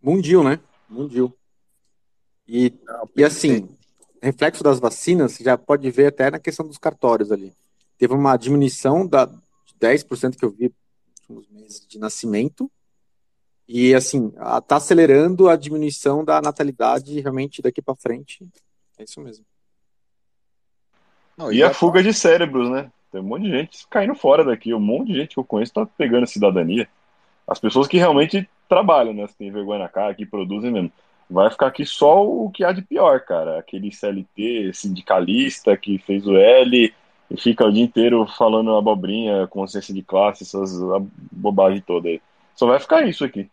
Mundial, né? Mundial. E, e assim, reflexo das vacinas, já pode ver até na questão dos cartórios ali. Teve uma diminuição da, de 10% que eu vi nos meses de nascimento, e assim, está acelerando a diminuição da natalidade realmente daqui para frente. É isso mesmo. Não, e, e a fuga de cérebros, né? Tem um monte de gente caindo fora daqui, um monte de gente que eu conheço está pegando cidadania. As pessoas que realmente trabalham, né? Se tem vergonha na cara, que produzem mesmo vai ficar aqui só o que há de pior, cara. Aquele CLT sindicalista que fez o L e fica o dia inteiro falando abobrinha, consciência de classe, essas bobagem toda aí. Só vai ficar isso aqui.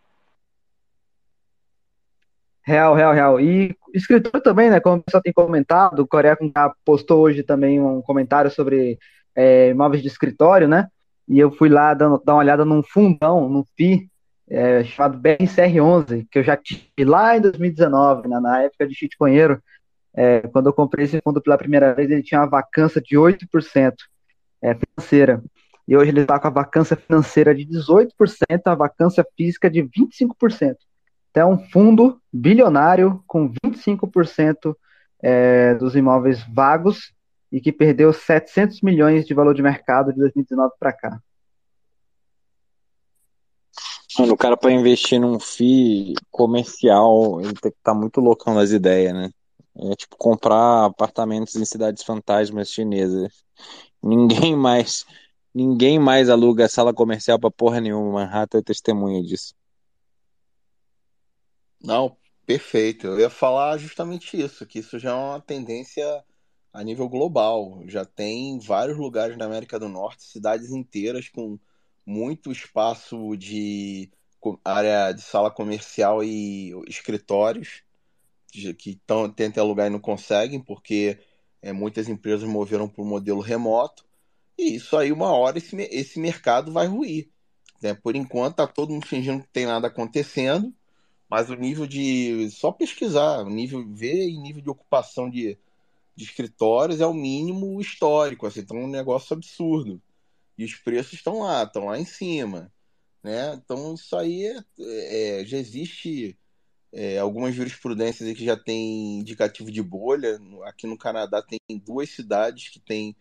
Real, real, real. E escritor também, né? Como o pessoal tem comentado, o Coreia postou hoje também um comentário sobre é, imóveis de escritório, né? E eu fui lá dar uma olhada num fundão, num FI, é, chamado BRCR11, que eu já tive lá em 2019, na, na época de Chitconheiro. É, quando eu comprei esse fundo pela primeira vez, ele tinha uma vacância de 8% é, financeira. E hoje ele está com a vacância financeira de 18%, a vacância física de 25%. Então, é um fundo bilionário com 25% é, dos imóveis vagos e que perdeu 700 milhões de valor de mercado de 2019 para cá. Mano, o cara para investir num FII comercial, ele tem que estar tá muito loucão nas ideias, né? É tipo comprar apartamentos em cidades fantasmas chinesas. Ninguém mais, ninguém mais aluga sala comercial para porra nenhuma. Manhattan é testemunha disso. Não, perfeito. Eu ia falar justamente isso, que isso já é uma tendência a nível global. Já tem vários lugares na América do Norte, cidades inteiras com muito espaço de área de sala comercial e escritórios que tão, tentam alugar e não conseguem, porque é, muitas empresas moveram para o modelo remoto. E isso aí, uma hora, esse, esse mercado vai ruir. Né? Por enquanto, está todo mundo fingindo que tem nada acontecendo, mas o nível de. Só pesquisar, o nível ver e nível de ocupação de, de escritórios é o mínimo histórico. Assim, então é um negócio absurdo. E os preços estão lá, estão lá em cima. Né? Então isso aí é, é, já existe é, algumas jurisprudências que já tem indicativo de bolha. Aqui no Canadá tem duas cidades que tem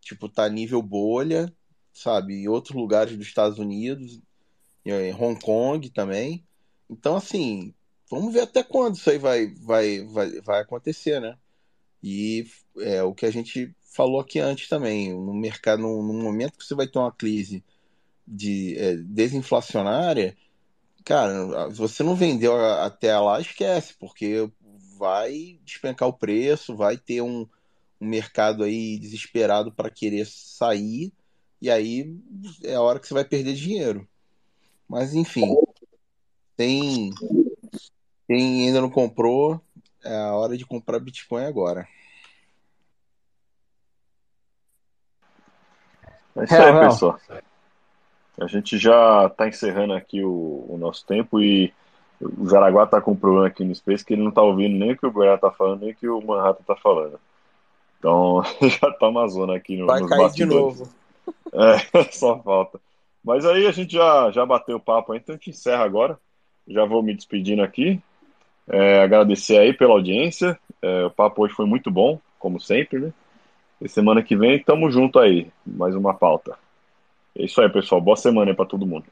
tipo tá nível bolha, sabe? Em outros lugares dos Estados Unidos, em Hong Kong também. Então assim, vamos ver até quando isso aí vai vai vai, vai acontecer, né? E é o que a gente falou aqui antes também, no mercado, no, no momento que você vai ter uma crise de é, desinflacionária, cara, você não vendeu até lá, esquece, porque vai despencar o preço, vai ter um, um mercado aí desesperado para querer sair, e aí é a hora que você vai perder dinheiro. Mas enfim, tem quem ainda não comprou, é a hora de comprar Bitcoin agora. É isso aí, pessoal. A gente já está encerrando aqui o, o, nosso tempo e o Jaraguá está com um problema aqui no Space que ele não está ouvindo nem o que o Goiás está falando, nem o que o Manhattan está falando. Então já está uma zona aqui no, Vai nos cair bastidores. de novo. É, só falta. Mas aí a gente já, já bateu o papo, então a gente encerra agora. Já vou me despedindo aqui. É, agradecer aí pela audiência. É, o papo hoje foi muito bom, como sempre, né? E semana que vem tamo junto aí, mais uma pauta. É isso aí, pessoal. Boa semana aí pra todo mundo.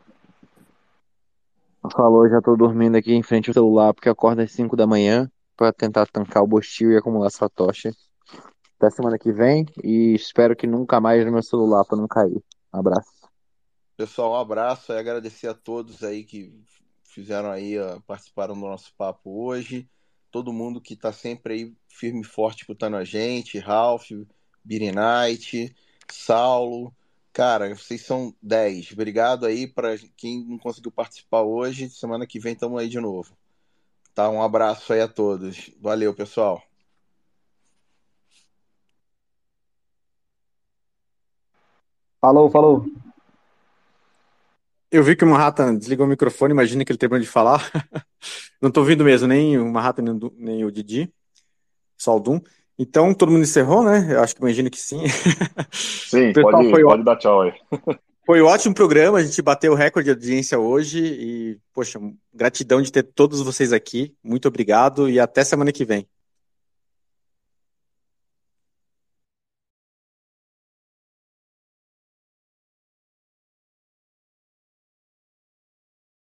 Falou, já tô dormindo aqui em frente ao celular porque acordo às 5 da manhã para tentar tancar o bostil e acumular essa tocha. Até semana que vem e espero que nunca mais no meu celular para não cair. Um abraço. Pessoal, um abraço e agradecer a todos aí que fizeram aí, participaram do nosso papo hoje. Todo mundo que está sempre aí firme e forte escutando a gente, Ralph, Night, Saulo. Cara, vocês são 10. Obrigado aí para quem não conseguiu participar hoje. Semana que vem estamos aí de novo. Tá? Um abraço aí a todos. Valeu, pessoal. Falou, falou. Eu vi que o Manhattan desligou o microfone, imagina que ele terminou de falar. Não tô ouvindo mesmo, nem o Manhattan, nem o, nem o Didi, só o Doom. Então, todo mundo encerrou, né? Eu acho que imagino que sim. Sim, pode, foi, pode dar tchau aí. foi um ótimo programa, a gente bateu o recorde de audiência hoje e, poxa, gratidão de ter todos vocês aqui. Muito obrigado e até semana que vem.